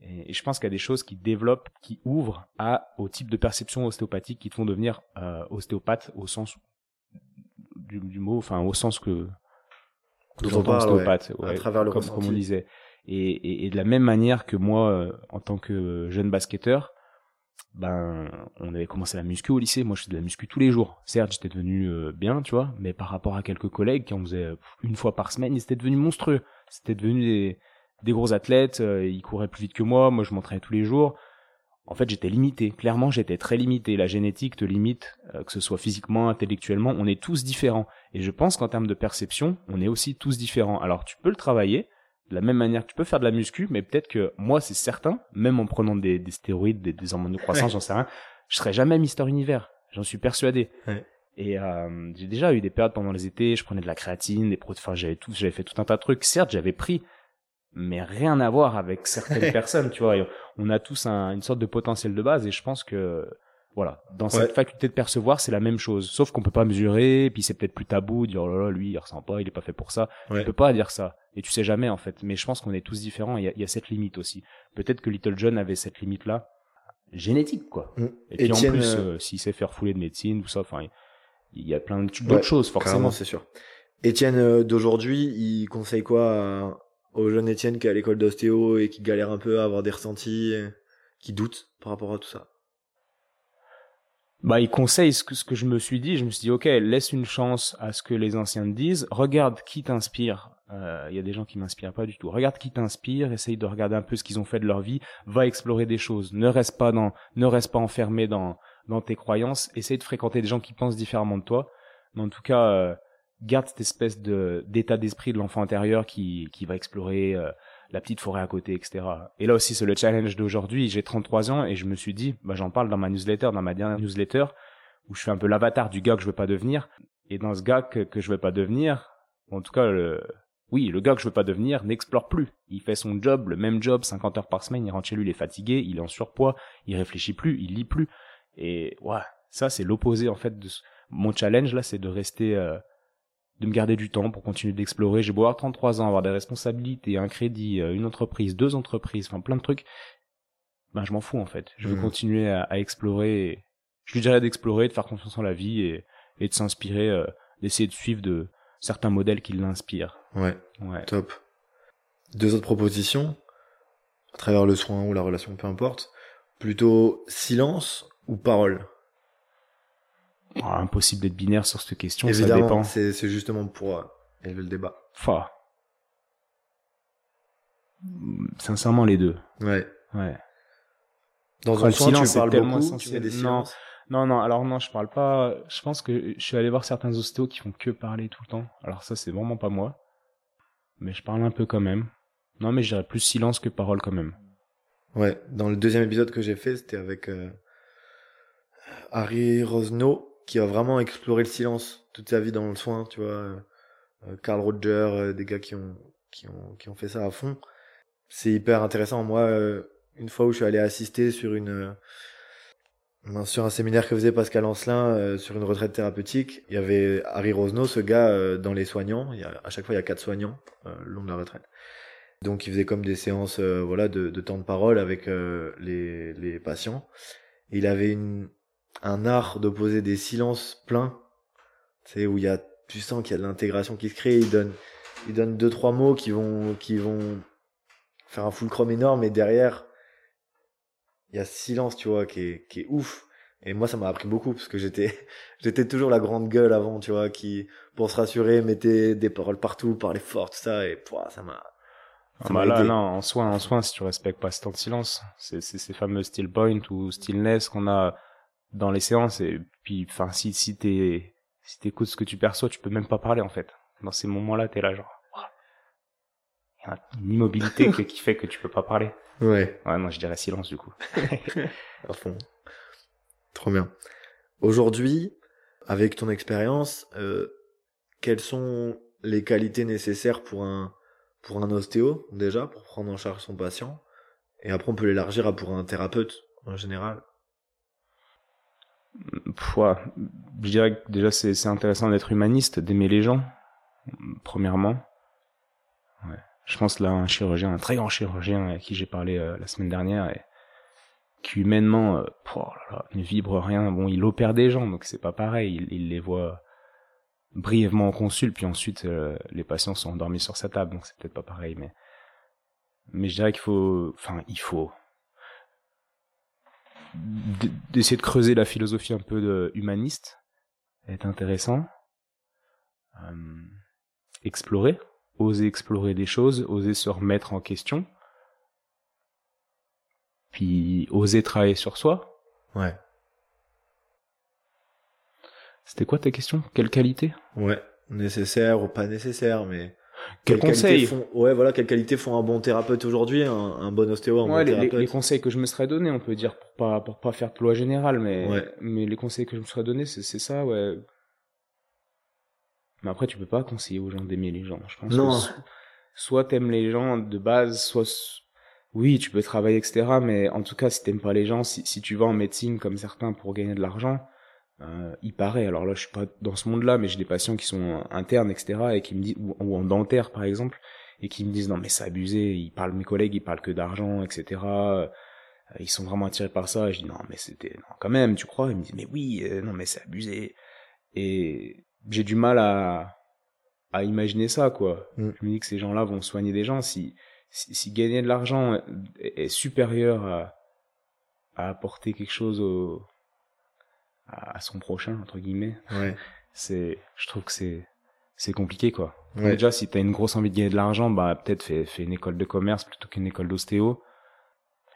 Et, je pense qu'il y a des choses qui développent, qui ouvrent à au type de perception ostéopathique qui te font devenir euh, ostéopathe au sens du, du, mot, enfin au sens que, que ostéopathe, à travers le comme, comme on disait. Et, et, de la même manière que moi, euh, en tant que jeune basketteur, ben on avait commencé la muscu au lycée. Moi je faisais de la muscu tous les jours. Certes j'étais devenu euh, bien tu vois mais par rapport à quelques collègues qui en faisaient une fois par semaine ils étaient devenus monstrueux. C'était devenu des, des gros athlètes euh, ils couraient plus vite que moi. Moi je m'entraînais tous les jours. En fait j'étais limité. Clairement j'étais très limité. La génétique te limite euh, que ce soit physiquement intellectuellement. On est tous différents. Et je pense qu'en termes de perception on est aussi tous différents. Alors tu peux le travailler de la même manière, tu peux faire de la muscu, mais peut-être que moi, c'est certain, même en prenant des, des stéroïdes, des, des hormones de croissance, j'en sais rien, je serais jamais Mister Univers. J'en suis persuadé. Et euh, j'ai déjà eu des périodes pendant les étés, je prenais de la créatine, des produits, enfin j'avais tout, j'avais fait tout un tas de trucs. Certes, j'avais pris, mais rien à voir avec certaines personnes, tu vois. On a tous un, une sorte de potentiel de base, et je pense que voilà, dans cette faculté de percevoir, c'est la même chose. Sauf qu'on peut pas mesurer, puis c'est peut-être plus tabou de dire oh là là, lui, il ressent pas, il est pas fait pour ça. Ouais. Tu peux pas dire ça. Et tu sais jamais en fait. Mais je pense qu'on est tous différents. Il y a, y a, cette limite aussi. Peut-être que Little John avait cette limite là génétique quoi. Mm. Et puis en plus, euh, s'il sait faire fouler de médecine, tout ça, enfin, il y a plein d'autres choses forcément. c'est sûr. Étienne euh, d'aujourd'hui, il conseille quoi au jeune Étienne qui est à l'école d'ostéo et qui galère un peu à avoir des ressentis, qui doute par rapport à tout ça? Bah, il conseille ce que, ce que je me suis dit. Je me suis dit, ok, laisse une chance à ce que les anciens te disent. Regarde qui t'inspire. Euh, il y a des gens qui m'inspirent pas du tout. Regarde qui t'inspire. Essaye de regarder un peu ce qu'ils ont fait de leur vie. Va explorer des choses. Ne reste pas dans, ne reste pas enfermé dans, dans tes croyances. Essaye de fréquenter des gens qui pensent différemment de toi. Mais en tout cas, euh, garde cette espèce de d'état d'esprit de l'enfant intérieur qui qui va explorer euh, la petite forêt à côté, etc. Et là aussi, c'est le challenge d'aujourd'hui. J'ai 33 ans et je me suis dit, bah, j'en parle dans ma newsletter, dans ma dernière newsletter, où je suis un peu l'avatar du gars que je veux pas devenir. Et dans ce gars que, je veux pas devenir, en tout cas, le, oui, le gars que je veux pas devenir n'explore plus. Il fait son job, le même job, 50 heures par semaine, il rentre chez lui, il est fatigué, il est en surpoids, il réfléchit plus, il lit plus. Et ouais, ça c'est l'opposé en fait de mon challenge là, c'est de rester euh, de me garder du temps pour continuer d'explorer. J'ai beau avoir 33 ans, avoir des responsabilités, un crédit, euh, une entreprise, deux entreprises, enfin plein de trucs. Ben je m'en fous en fait. Je veux mmh. continuer à, à, explorer. Je lui dirais d'explorer, de faire confiance en la vie et, et de s'inspirer, euh, d'essayer de suivre de certains modèles qui l'inspirent. Ouais. Ouais. Top. Deux autres propositions à travers le soin ou la relation, peu importe. Plutôt silence ou parole? Ah, impossible d'être binaire sur cette question. Évidemment, c'est justement pour euh, élever le débat. Enfin, sincèrement les deux. Ouais. Ouais. Dans un silence, tu parles beaucoup, tu des non, non, non. Alors non, je parle pas. Je pense que je suis allé voir certains ostéos qui font que parler tout le temps. Alors ça, c'est vraiment pas moi. Mais je parle un peu quand même. Non, mais j'irais plus silence que parole quand même. Ouais. Dans le deuxième épisode que j'ai fait, c'était avec euh, Harry Rosno qui a vraiment exploré le silence toute sa vie dans le soin, tu vois. Euh, euh, Carl Roger, euh, des gars qui ont, qui ont, qui ont fait ça à fond. C'est hyper intéressant. Moi, une fois où je suis allé assister sur une, sur un séminaire que faisait Pascal Ancelin sur une retraite thérapeutique, il y avait Harry Rosno, ce gars dans les soignants. Il y a, à chaque fois, il y a quatre soignants le long de la retraite. Donc, il faisait comme des séances, voilà, de, de temps de parole avec les, les patients. il avait une, un art de poser des silences pleins, c'est où il y a, tu sens qu'il y a de l'intégration qui se crée, il donne, il donne deux, trois mots qui vont, qui vont faire un fulcrum énorme et derrière, il y a ce silence, tu vois, qui est, qui est ouf. Et moi, ça m'a appris beaucoup parce que j'étais, j'étais toujours la grande gueule avant, tu vois, qui, pour se rassurer, mettait des paroles partout, parlait fort, tout ça, et pouah, ça m'a, ah bah là, non, en soin, en soin, si tu respectes pas ce temps de silence, c'est ces fameux still point ou stillness qu'on a dans les séances et puis enfin si si t'es si t'écoutes ce que tu perçois tu peux même pas parler en fait. Dans ces moments là t'es là genre il y a une immobilité qui fait que tu peux pas parler. Ouais. Ouais non je dirais silence du coup. À fond. Trop bien. Aujourd'hui avec ton expérience euh, quelles sont les qualités nécessaires pour un pour un ostéo déjà pour prendre en charge son patient? Et après on peut l'élargir à pour un thérapeute en général ouais, je dirais que déjà c'est intéressant d'être humaniste, d'aimer les gens, premièrement. Ouais. Je pense là un chirurgien, un très grand chirurgien à qui j'ai parlé euh, la semaine dernière et qui humainement euh, oh là ne vibre rien. Bon, il opère des gens, donc c'est pas pareil. Il, il, les voit brièvement en consul, puis ensuite euh, les patients sont endormis sur sa table, donc c'est peut-être pas pareil. Mais mais je dirais qu'il faut, enfin il faut d'essayer de creuser la philosophie un peu de humaniste est intéressant. Euh, explorer, oser explorer des choses, oser se remettre en question, puis oser travailler sur soi. Ouais. C'était quoi ta question? Quelle qualité? Ouais, nécessaire ou pas nécessaire, mais quels conseils font, Ouais, voilà, quelles qualités font un bon thérapeute aujourd'hui, un, bon ostéo, un bon les, thérapeute les, conseils que je me serais donné, on peut dire pour pas pour pas faire de loi générale, mais mais les conseils que je me serais donné, c'est c'est ça, ouais. Mais après, tu peux pas conseiller aux gens d'aimer les gens. Je pense. Non. soit t'aimes les gens de base, soit oui, tu peux travailler, etc. Mais en tout cas, si t'aimes pas les gens, si, si tu vas en médecine comme certains pour gagner de l'argent, euh, il paraît, alors là je suis pas dans ce monde-là, mais j'ai des patients qui sont internes, etc., et qui me disent, ou, en dentaire par exemple, et qui me disent non mais c'est abusé, ils parlent mes collègues, ils parlent que d'argent, etc. Euh, ils sont vraiment attirés par ça. Et je dis non mais c'était non quand même, tu crois? Ils me disent mais oui, euh, non mais c'est abusé. Et j'ai du mal à à imaginer ça quoi. Mm. Je me dis que ces gens-là vont soigner des gens si si, si gagner de l'argent est, est supérieur à à apporter quelque chose au à, son prochain entre guillemets. Ouais. C'est, je trouve que c'est c'est compliqué quoi. Déjà, si t'as une grosse envie de gagner de l'argent, bah peut-être fais, fais une école de commerce plutôt qu'une école d'ostéo.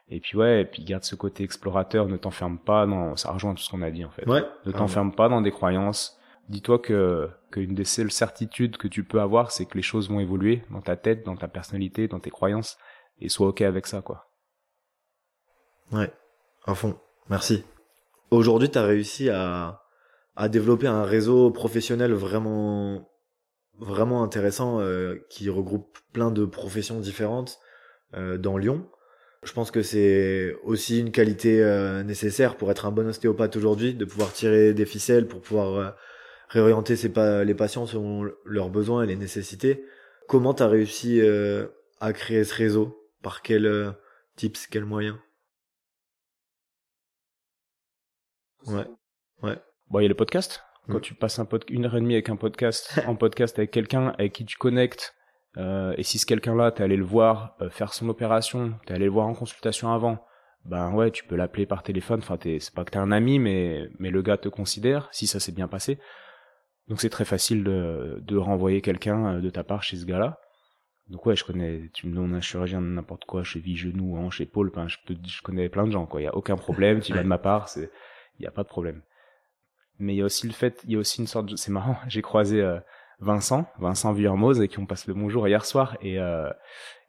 Et puis ouais, et puis garde ce côté explorateur, ne t'enferme pas dans, ça rejoint tout ce qu'on a dit en fait. Ouais. Ne t'enferme pas dans des croyances. Dis-toi que qu'une des seules certitudes que tu peux avoir, c'est que les choses vont évoluer dans ta tête, dans ta personnalité, dans tes croyances, et sois ok avec ça quoi. Ouais, à fond. Merci. Aujourd'hui, tu as réussi à à développer un réseau professionnel vraiment vraiment intéressant euh, qui regroupe plein de professions différentes euh, dans Lyon. Je pense que c'est aussi une qualité euh, nécessaire pour être un bon ostéopathe aujourd'hui, de pouvoir tirer des ficelles pour pouvoir réorienter ses les patients selon leurs besoins et les nécessités. Comment tu as réussi à créer ce réseau? Par quels tips, quels moyens? Ouais, ouais. Bon, il y a le podcast. Quand mm. tu passes un pod une heure et demie avec un podcast, en podcast avec quelqu'un avec qui tu connectes, euh, et si ce quelqu'un-là, t'es allé le voir euh, faire son opération, t'es allé le voir en consultation avant, ben ouais, tu peux l'appeler par téléphone. Enfin, c'est pas que t'es un ami, mais mais le gars te considère si ça s'est bien passé. Donc c'est très facile de de renvoyer quelqu'un euh, de ta part chez ce gars-là. Donc ouais, je connais, tu me donnes un chirurgien de n'importe quoi, cheville, genou, hanche, épaule, ben, je, je connais plein de gens, quoi. Il y a aucun problème, tu vas de ma part, c'est, il y a pas de problème mais il y a aussi le fait, il y a aussi une sorte, de... c'est marrant, j'ai croisé euh, Vincent, Vincent Vuillermoz, avec qui on passe le bonjour hier soir, et euh,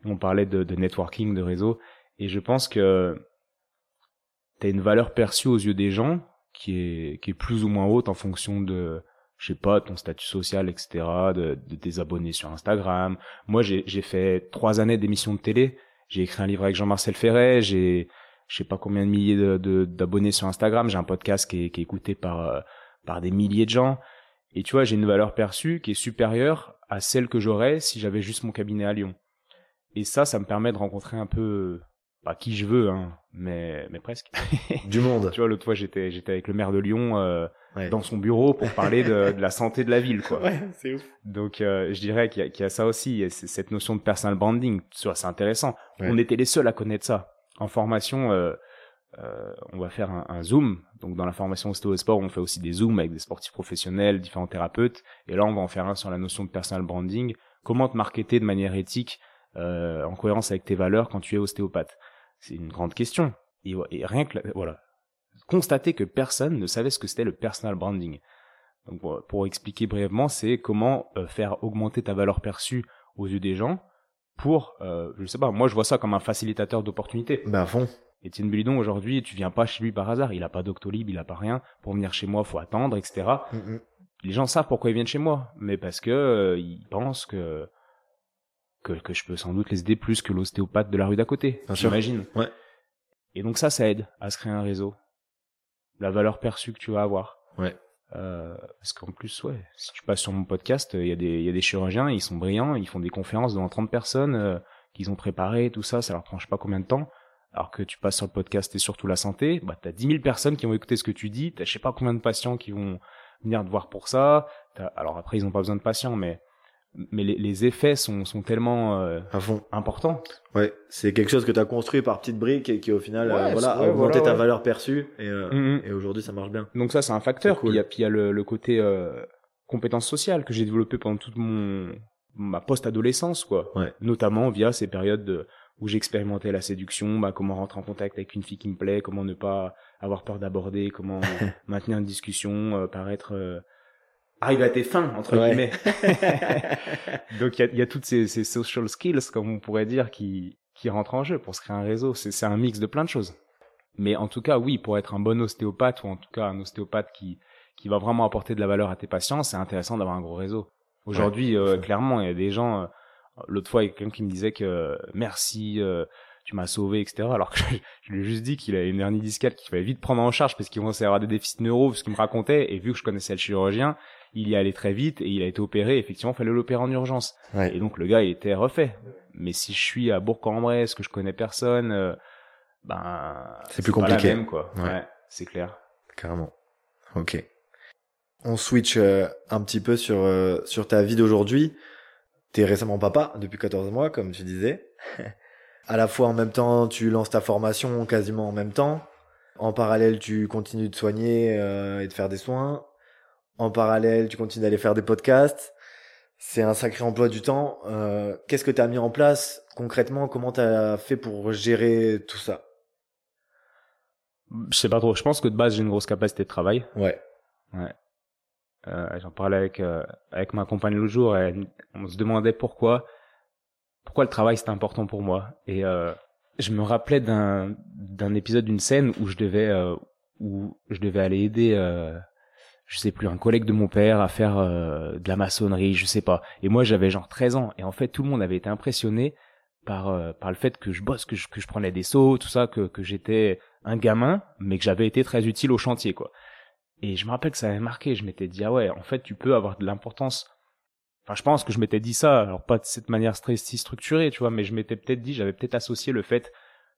on parlait de, de, networking, de réseau, et je pense que tu as une valeur perçue aux yeux des gens qui est, qui est plus ou moins haute en fonction de, je sais pas, ton statut social, etc., de, de tes abonnés sur Instagram. Moi, j'ai fait trois années d'émissions de télé, j'ai écrit un livre avec Jean-Marcel Ferret, j'ai je sais pas combien de milliers d'abonnés de, sur Instagram, j'ai un podcast qui est, qui est écouté par euh, par des milliers de gens. Et tu vois, j'ai une valeur perçue qui est supérieure à celle que j'aurais si j'avais juste mon cabinet à Lyon. Et ça, ça me permet de rencontrer un peu, pas qui je veux, hein, mais, mais presque. Du monde. tu vois, l'autre fois, j'étais, j'étais avec le maire de Lyon euh, dans son bureau pour parler de, de, la santé de la ville, quoi. Ouais, c'est ouf. Donc, euh, je dirais qu'il y, y, a ça aussi, cette notion de personal branding. C'est intéressant. On était les seuls à connaître ça. En formation, euh, euh, on va faire un, zoom. Donc dans la formation ostéo sport, on fait aussi des zooms avec des sportifs professionnels, différents thérapeutes. Et là, on va en faire un sur la notion de personal branding. Comment te marketer de manière éthique, euh, en cohérence avec tes valeurs quand tu es ostéopathe? C'est une grande question. Et, rien que voilà, constater que personne ne savait ce que c'était le personal branding. Donc pour expliquer brièvement, c'est comment faire augmenter ta valeur perçue aux yeux des gens pour, euh, je sais pas, moi je vois ça comme un facilitateur d'opportunités. Ben à fond. Étienne Bulidon aujourd'hui, tu viens pas chez lui par hasard, il a pas d'Octolib, il a pas rien. Pour venir chez moi, faut attendre, etc. Mm, mm. Les gens savent pourquoi ils viennent chez moi, mais parce que euh, ils pensent que, que que je peux sans doute les aider plus que l'ostéopathe de la rue d'à côté. J'imagine. Ouais. Et donc ça, ça aide à se créer un réseau. La valeur perçue que tu vas avoir. Ouais. Euh, parce qu'en plus, ouais, si tu passes sur mon podcast, il y a des y a des chirurgiens, ils sont brillants, ils font des conférences devant 30 personnes euh, qu'ils ont préparées, tout ça, ça leur prend je sais pas combien de temps alors que tu passes sur le podcast et surtout la santé, bah t'as 10 000 personnes qui vont écouter ce que tu dis, t'as je sais pas combien de patients qui vont venir te voir pour ça. Alors après ils ont pas besoin de patients, mais mais les, les effets sont, sont tellement euh, importants. Ouais, c'est quelque chose que tu as construit par petites briques et qui au final euh, voilà, a augmenté ta valeur perçue et, euh, mm-hmm. et aujourd'hui ça marche bien. Donc ça c'est un facteur. Puis il y a, puis y a le, le côté euh, compétence sociale que j'ai développé pendant toute mon ma post-adolescence quoi. Ouais. Notamment via ces périodes de où j'expérimentais la séduction, bah, comment rentrer en contact avec une fille qui me plaît, comment ne pas avoir peur d'aborder, comment maintenir une discussion, euh, paraître euh, arriver à tes fins entre guillemets. Donc il y a, y a, toutes ces, ces, social skills, comme on pourrait dire, qui qui rentrent en jeu pour se créer un réseau. C'est un mix de plein de choses. Mais en tout cas, oui, pour être un bon ostéopathe ou en tout cas un ostéopathe qui qui va vraiment apporter de la valeur à tes patients, c'est intéressant d'avoir un gros réseau. Aujourd'hui, euh, clairement, il y a des gens L'autre fois, il y a quelqu'un qui me disait que merci, euh, tu m'as sauvé, etc. Alors que je, lui ai juste dit qu'il a une hernie discale qu'il fallait vite prendre en charge parce qu'il commençait à avoir des déficits neuro, ce qu'il me racontait. Et vu que je connaissais le chirurgien, il y allait très vite et il a été opéré. Effectivement, il fallait l'opérer en urgence. Et donc le gars, il était refait. Mais si je suis à Bourg-en-Bresse, que je connais personne, euh, ben c'est plus compliqué, même, quoi. Ouais, c'est clair. Carrément. Ok. On switch euh, un petit peu sur sur ta vie d'aujourd'hui. T'es récemment papa depuis 14 mois, comme tu disais. à la fois en même temps, tu lances ta formation quasiment en même temps. En parallèle, tu continues de soigner et de faire des soins. En parallèle, tu continues d'aller faire des podcasts. C'est un sacré emploi du temps. Qu'est-ce que tu as mis en place concrètement? Comment tu as fait pour gérer tout ça? Je sais pas trop. Je pense que de base, j'ai une grosse capacité de travail. Ouais. Ouais. Euh, J'en parlais avec euh, avec ma compagne le jour et on se demandait pourquoi pourquoi le travail c'était important pour moi et euh, je me rappelais d'un d'un épisode d'une scène où je devais euh, où je devais aller aider euh, je sais plus un collègue de mon père à faire de la maçonnerie je sais pas et moi j'avais genre 13 ans et en fait tout le monde avait été impressionné par par le fait que je bosse que je que je prenais des sauts tout ça que que j'étais un gamin mais que j'avais été très utile au chantier quoi et je me rappelle que ça avait marqué. Je m'étais dit, ah ouais, en fait, tu peux avoir de l'importance. Enfin, je pense que je m'étais dit ça, alors pas de cette manière si structurée, tu vois, mais je m'étais peut-être dit, j'avais peut-être associé le fait,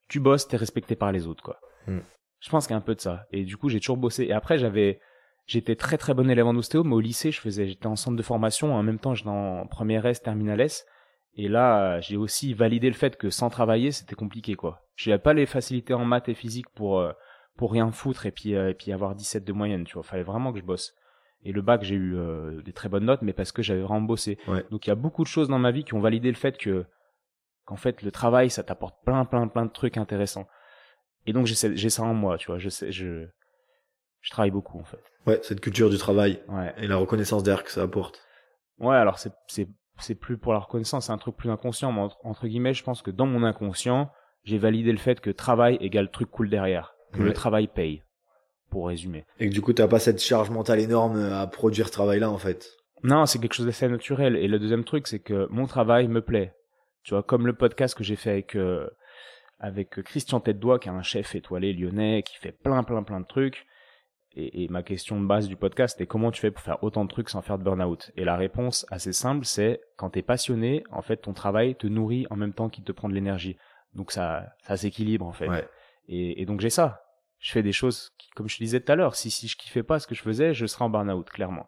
tu bosses, t'es respecté par les autres, quoi. Hmm. Je pense qu'il y a un peu de ça. Et du coup, j'ai toujours bossé. Et après, j'avais, j'étais très très bon élève en ostéo, mais au lycée, je faisais, j'étais en centre de formation, en même temps, j'étais en première S, terminale S. Et là, j'ai aussi validé le fait que sans travailler, c'était compliqué, quoi. J'avais pas les facilités en maths et physique pour, euh, pour rien foutre et puis euh, et puis avoir 17 de moyenne, tu vois. Fallait vraiment que je bosse. Et le bac, j'ai eu euh, des très bonnes notes, mais parce que j'avais vraiment bossé. Donc il y a beaucoup de choses dans ma vie qui ont validé le fait que qu'en fait le travail, ça t'apporte plein plein plein de trucs intéressants. Et donc j'ai j'ai ça en moi, tu vois. Je sais, je je travaille beaucoup en fait. Ouais, cette culture du travail ouais. et la reconnaissance d'air que ça apporte. Ouais, alors c'est c'est c'est plus pour la reconnaissance, c'est un truc plus inconscient. Mais entre, entre guillemets, je pense que dans mon inconscient, j'ai validé le fait que travail égale truc cool derrière que le travail paye, pour résumer. Et que du coup, t'as pas cette charge mentale énorme à produire ce travail-là, en fait. Non, c'est quelque chose d'assez naturel. Et le deuxième truc, c'est que mon travail me plaît. Tu vois, comme le podcast que j'ai fait avec euh, avec Christian tête qui est un chef étoilé lyonnais, qui fait plein, plein, plein de trucs. Et, et ma question de base du podcast est comment tu fais pour faire autant de trucs sans faire de burn-out? Et la réponse assez simple, c'est quand t'es passionné, en fait, ton travail te nourrit en même temps qu'il te prend de l'énergie. Donc ça, ça s'équilibre en fait. Ouais. Et, et, donc j'ai ça. Je fais des choses qui, comme je te disais tout à l'heure, si, si je kiffais pas ce que je faisais, je serais en burn-out, clairement.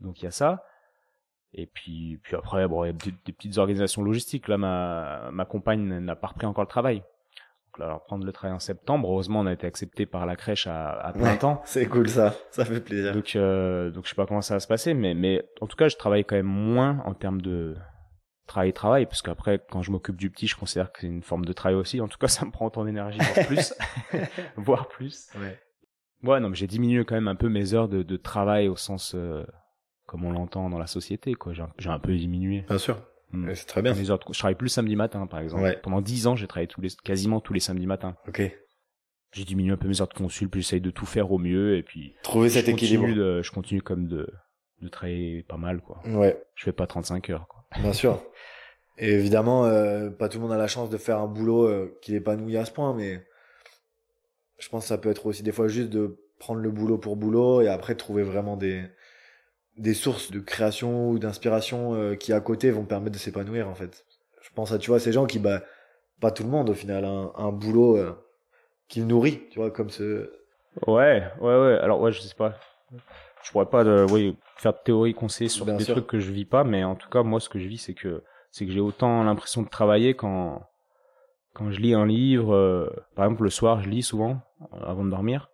Donc il y a ça. Et puis, puis après, bon, il y a des, petites organisations logistiques. Là, ma, ma compagne n'a pas repris encore le travail. Donc alors prendre le travail en septembre. Heureusement, on a été accepté par la crèche à, à plein temps. C'est cool ça, ça fait plaisir. Donc, euh, donc je sais pas comment ça va se passer, mais, mais en tout cas, je travaille quand même moins en termes de, travail travail parce qu'après quand je m'occupe du petit je considère que c'est une forme de travail aussi. En tout cas ça me prend ton énergie voire plus. Voire plus. Ouais. Ouais non mais j'ai diminué quand même un peu mes heures de, de travail au sens euh, comme on l'entend dans la société quoi. J'ai un, peu diminué. Bien sûr hmm. c'est très bien. Je travaille plus samedi matin par exemple. Pendant dix ans j'ai travaillé tous les quasiment tous les samedis matins. Ok. J'ai diminué un peu mes heures de consul puis j'essaye de tout faire au mieux et puis trouver cet équilibre. je continue comme de de travailler pas mal quoi. Ouais. Je fais pas 35 heures quoi. Bien sûr. Et évidemment, euh, pas tout le monde a la chance de faire un boulot euh, qui l'épanouit à ce point, mais je pense que ça peut être aussi des fois juste de prendre le boulot pour boulot et après trouver vraiment des des sources de création ou d'inspiration euh, qui à côté vont permettre de s'épanouir en fait. Je pense à tu vois ces gens qui bah pas tout le monde au final un, un boulot euh, qui nourrit, tu vois comme ce Ouais, ouais ouais. Alors ouais, je sais pas je pourrais pas de, oui, faire de théorie conseiller sur des trucs que je vis pas, mais en tout cas, moi, ce que je vis, c'est que, c'est que j'ai autant l'impression de travailler quand, quand je lis un livre, euh, par exemple, le soir, je lis souvent, euh, avant de dormir.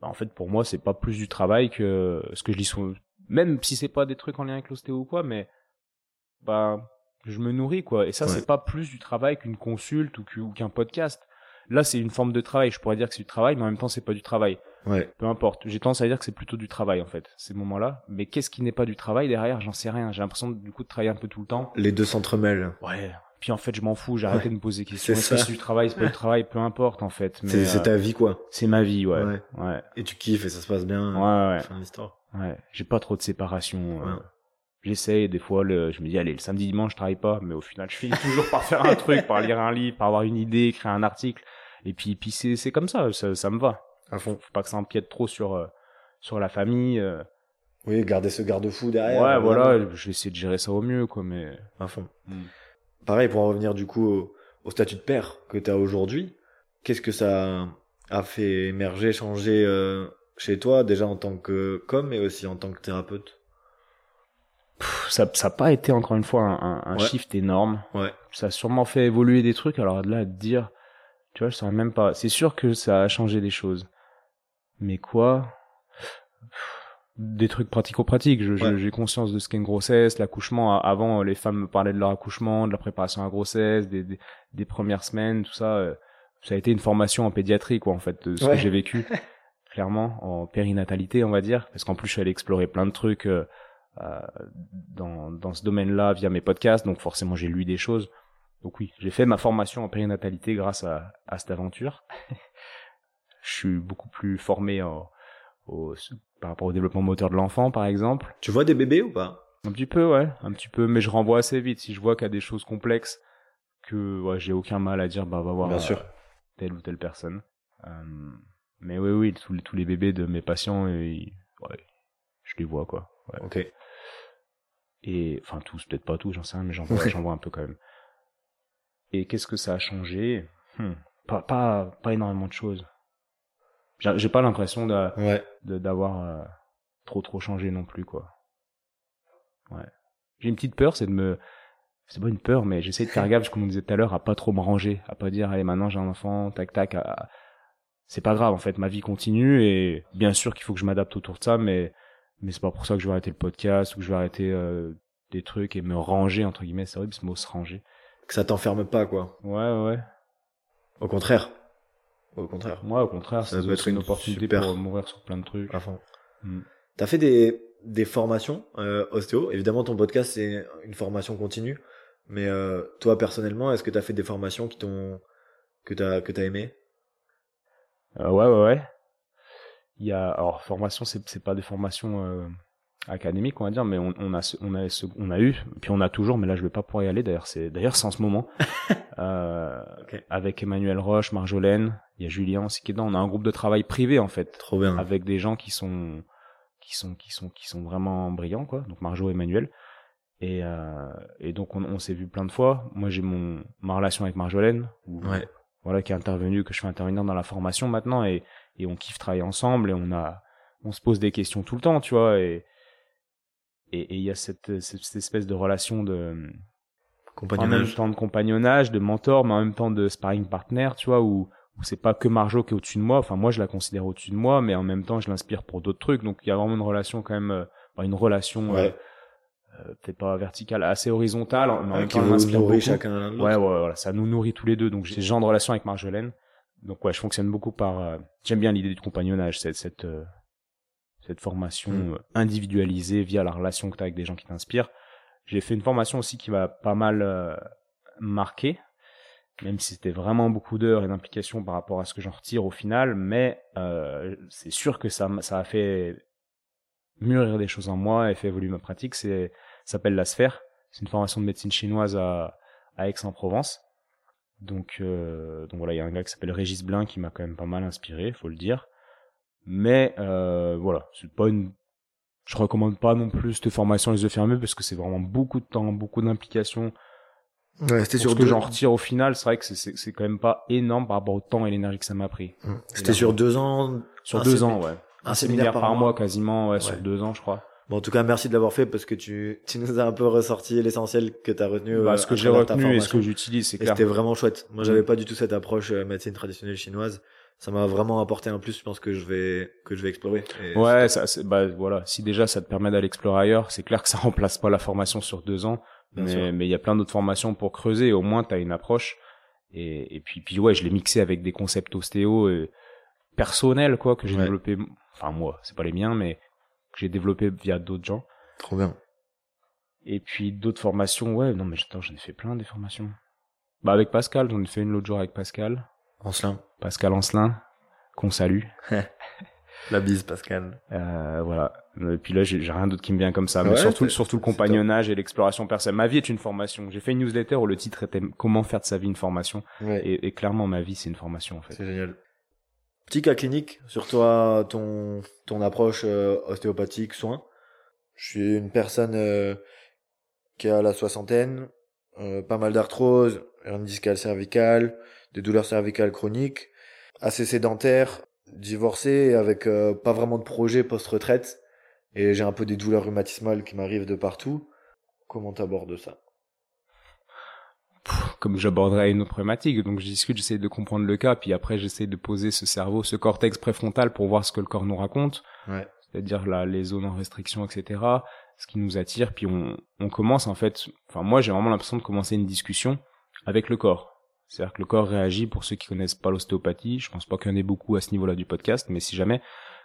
Bah, en fait, pour moi, c'est pas plus du travail que ce que je lis souvent. Même si c'est pas des trucs en lien avec l'ostéo ou quoi, mais, bah, je me nourris, quoi. Et ça, c'est pas plus du travail qu'une consulte ou qu'un podcast. Là, c'est une forme de travail. Je pourrais dire que c'est du travail, mais en même temps, c'est pas du travail. Ouais. Peu importe. J'ai tendance à dire que c'est plutôt du travail en fait, ces moments-là. Mais qu'est-ce qui n'est pas du travail derrière? J'en sais rien. J'ai l'impression du coup de travailler un peu tout le temps. Les deux s'entremêlent. Ouais. Puis en fait, je m'en fous. J'ai arrêté de me poser des questions. C'est -ce du travail, c'est pas du travail, peu importe en fait. C'est ta vie quoi. C'est ma vie, ouais. ouais. Et tu kiffes et ça se passe bien. Ouais, ouais. Fin d'histoire. Ouais. J'ai pas trop de séparation. Euh. J'essaye des fois. Le... Je me dis allez, le samedi dimanche, je travaille pas, mais au final, je finis toujours par faire un truc, par lire un livre, par avoir une idée, écrire un article. Et puis, puis c'est comme ça, ça, ça me va à fond. Faut pas que ça empiète trop sur euh, sur la famille. Euh. Oui, garder ce garde-fou derrière. Ouais, voilà, je vais essayer de gérer ça au mieux, quoi, mais. À fond. Hmm. Pareil, pour en revenir du coup au, statut de père que tu as aujourd'hui, qu'est-ce que ça a fait émerger, changer euh, chez toi, déjà en tant que com, mais aussi en tant que thérapeute? Ça n'a pas été encore une fois un, un, shift énorme. Ouais. Ça a sûrement fait évoluer des trucs. Alors là, de dire Tu vois, je saurais même pas. C'est sûr que ça a changé des choses. Mais quoi? Des trucs pratico-pratiques. J'ai conscience de ce qu'est une grossesse, l'accouchement. Avant, les femmes me parlaient de leur accouchement, de la préparation à la grossesse, des, des, premières semaines, tout ça. Euh, ça a été une formation en pédiatrie, quoi, en fait, de ce que j'ai vécu. clairement, en périnatalité, on va dire. Parce qu'en plus, je suis allé explorer plein de trucs euh, euh dans, dans ce domaine-là via mes podcasts. Donc forcément, j'ai lu des choses. Donc oui, j'ai fait ma formation en périnatalité grâce à, à cette aventure. je suis beaucoup plus formé en, au, par rapport au développement moteur de l'enfant, par exemple. Tu vois des bébés ou pas? Un petit peu, ouais, un petit peu, mais je renvoie assez vite. Si je vois qu'il y a des choses complexes, que ouais, j'ai aucun mal à dire, bah va voir Bien sûr. Euh, telle ou telle personne. Euh, mais oui, oui, tous les, tous les bébés de mes patients, ouais, je les vois quoi. Ouais. Ok. Et enfin tous, peut-être pas tous, j'en sais rien, mais j'en vois, j'en vois un peu quand même. Et qu'est-ce que ça a changé? Hmm. pas, pas, pas énormément de choses. J'ai pas l'impression d'avoir euh, trop trop changé non plus quoi. Ouais. J'ai une petite peur, c'est de me c'est pas une peur, mais j'essaie de faire gaffe, comme on disait tout à l'heure, à pas trop me ranger, à pas dire allez maintenant j'ai un enfant, tac tac. C'est pas grave en fait, ma vie continue et bien sûr qu'il faut que je m'adapte autour de ça, mais mais c'est pas pour ça que je vais arrêter le podcast ou que je vais arrêter euh, des trucs et me ranger entre guillemets. C'est horrible ce mot se ranger que ça t'enferme pas, quoi. Ouais, ouais. Au contraire. Au contraire. Moi, au contraire, ça, doit être une, opportunité pour mourir sur plein de trucs. À fond. Mm. T'as fait des, des formations euh, ostéo. Évidemment, ton podcast, c'est une formation continue. Mais euh, toi, personnellement, est-ce que t'as fait des formations qui t'ont que t'as que t'as aimé euh, Ouais, ouais, ouais. Il y a alors formation, c'est c'est pas des formations euh, académique on va dire mais on, on a on a on a eu puis on a toujours mais là je vais pas pouvoir y aller d'ailleurs c'est d'ailleurs c'est en ce moment. Euh, avec Emmanuel Roche Marjolaine il y a Julien aussi qui est dedans. On a un groupe de travail privé en fait. Trop bien. Avec des gens qui sont qui sont qui sont qui sont vraiment brillants quoi. Donc Marjo et Emmanuel. Et euh, et donc on, on s'est vu plein de fois. Moi j'ai mon ma relation avec Marjolaine ouais. voilà qui est intervenu que je fais intervenir dans la formation maintenant et et on kiffe travailler ensemble et on a on se pose des questions tout le temps tu vois et et il y a cette, cette, espèce de relation de compagnonnage. en même temps de compagnonnage, de mentor, mais en même temps de sparring partner, tu vois, où, où c'est pas que Marjo qui est au-dessus de moi. Enfin, moi, je la considère au-dessus de moi, mais en même temps, je l'inspire pour d'autres trucs. Donc, il y a vraiment une relation quand même, euh, une relation euh, euh, peut-être pas verticale, assez horizontale, mais en même temps, nourrit chacun Ouais, ouais, voilà, ça nous nourrit tous les deux. Donc, j'ai ce genre de relation avec Marjolaine. Donc, ouais, je fonctionne beaucoup par. J'aime bien l'idée du compagnonnage, cette, cette cette formation mm. euh, individualisée via la relation que tu as avec des gens qui t'inspirent. J'ai fait une formation aussi qui m'a pas mal euh, marqué, même si c'était vraiment beaucoup d'heures et d'implications par rapport à ce que j'en retire au final, mais euh, c'est sûr que ça, ça a fait mûrir des choses en moi et fait évoluer ma pratique. C'est s'appelle la sphère. C'est une formation de médecine chinoise à, à Aix-en-Provence. Donc, euh, donc voilà, il y a un gars qui s'appelle Régis Blin qui m'a quand même pas mal inspiré, faut le dire. Mais euh, voilà, c'est pas une. Je recommande pas non plus cette formation les yeux fermés parce que c'est vraiment beaucoup de temps, beaucoup d'implications. Ouais, c'était sur ce que j'en retire au final, c'est vrai que c'est c'est quand même pas énorme par rapport au temps et l'énergie que ça m'a pris. Mmh. C'était sur deux ans. Sur deux ans, ouais. Un, séminaire, par, mois, quasiment, ouais, sur deux ans, je crois. Bon, en tout cas, merci de l'avoir fait parce que tu, tu nous as un peu ressorti l'essentiel que tu as retenu. Bah, ce que j'ai retenu et ce que j'utilise, c'est clair. C'était vraiment chouette. Moi, j'avais mmh. pas du tout cette approche euh, médecine traditionnelle chinoise ça m'a vraiment apporté un plus je pense que je vais que je vais explorer. Ouais ça bah voilà. Si déjà ça te permet d'aller explorer ailleurs c'est clair que ça remplace pas la formation sur deux ans. Mais mais il y a plein d'autres formations pour creuser. Au moins tu as une approche. Et et puis puis ouais je l'ai mixé avec des concepts ostéo euh, personnels quoi que j'ai développé enfin moi c'est pas les miens mais que j'ai développé via d'autres gens. Trop bien. Et puis d'autres formations ouais non mais j'en ai fait plein des formations. Bah avec Pascal j'en ai fait une l'autre jour avec Pascal Ancelin. Pascal Ancelin, qu'on salue. La bise, Pascal. Euh, voilà. Et puis là, j'ai rien d'autre qui me vient comme ça. Mais surtout, surtout le compagnonnage et l'exploration personnelle. Ma vie est une formation. J'ai fait une newsletter où le titre était Comment faire de sa vie une formation. Et, clairement, ma vie, c'est une formation, en fait. C'est génial. Petit cas clinique sur toi, ton, ton approche euh, ostéopathique, soin. Je suis une personne euh, qui a la soixantaine, pas mal d'arthrose, hernie discale cervicale, des douleurs cervicales chroniques, assez sédentaire, divorcé avec euh, pas vraiment de projet post-retraite et j'ai un peu des douleurs rhumatismales qui m'arrivent de partout. Comment t'abordes ça? Comme j'aborderais une autre problématique. Donc je discute, j'essaie de comprendre le cas, puis après j'essaie de poser ce cerveau, ce cortex préfrontal pour voir ce que le corps nous raconte. Ouais. C'est-à-dire là, les zones en restriction, etc. Ce qui nous attire, puis on, on commence en fait. Enfin moi j'ai vraiment l'impression de commencer une discussion avec le corps. C'est-à-dire que le corps réagit pour ceux qui connaissent pas l'ostéopathie. Je pense pas qu'il y en ait beaucoup à ce niveau-là du podcast, mais si jamais,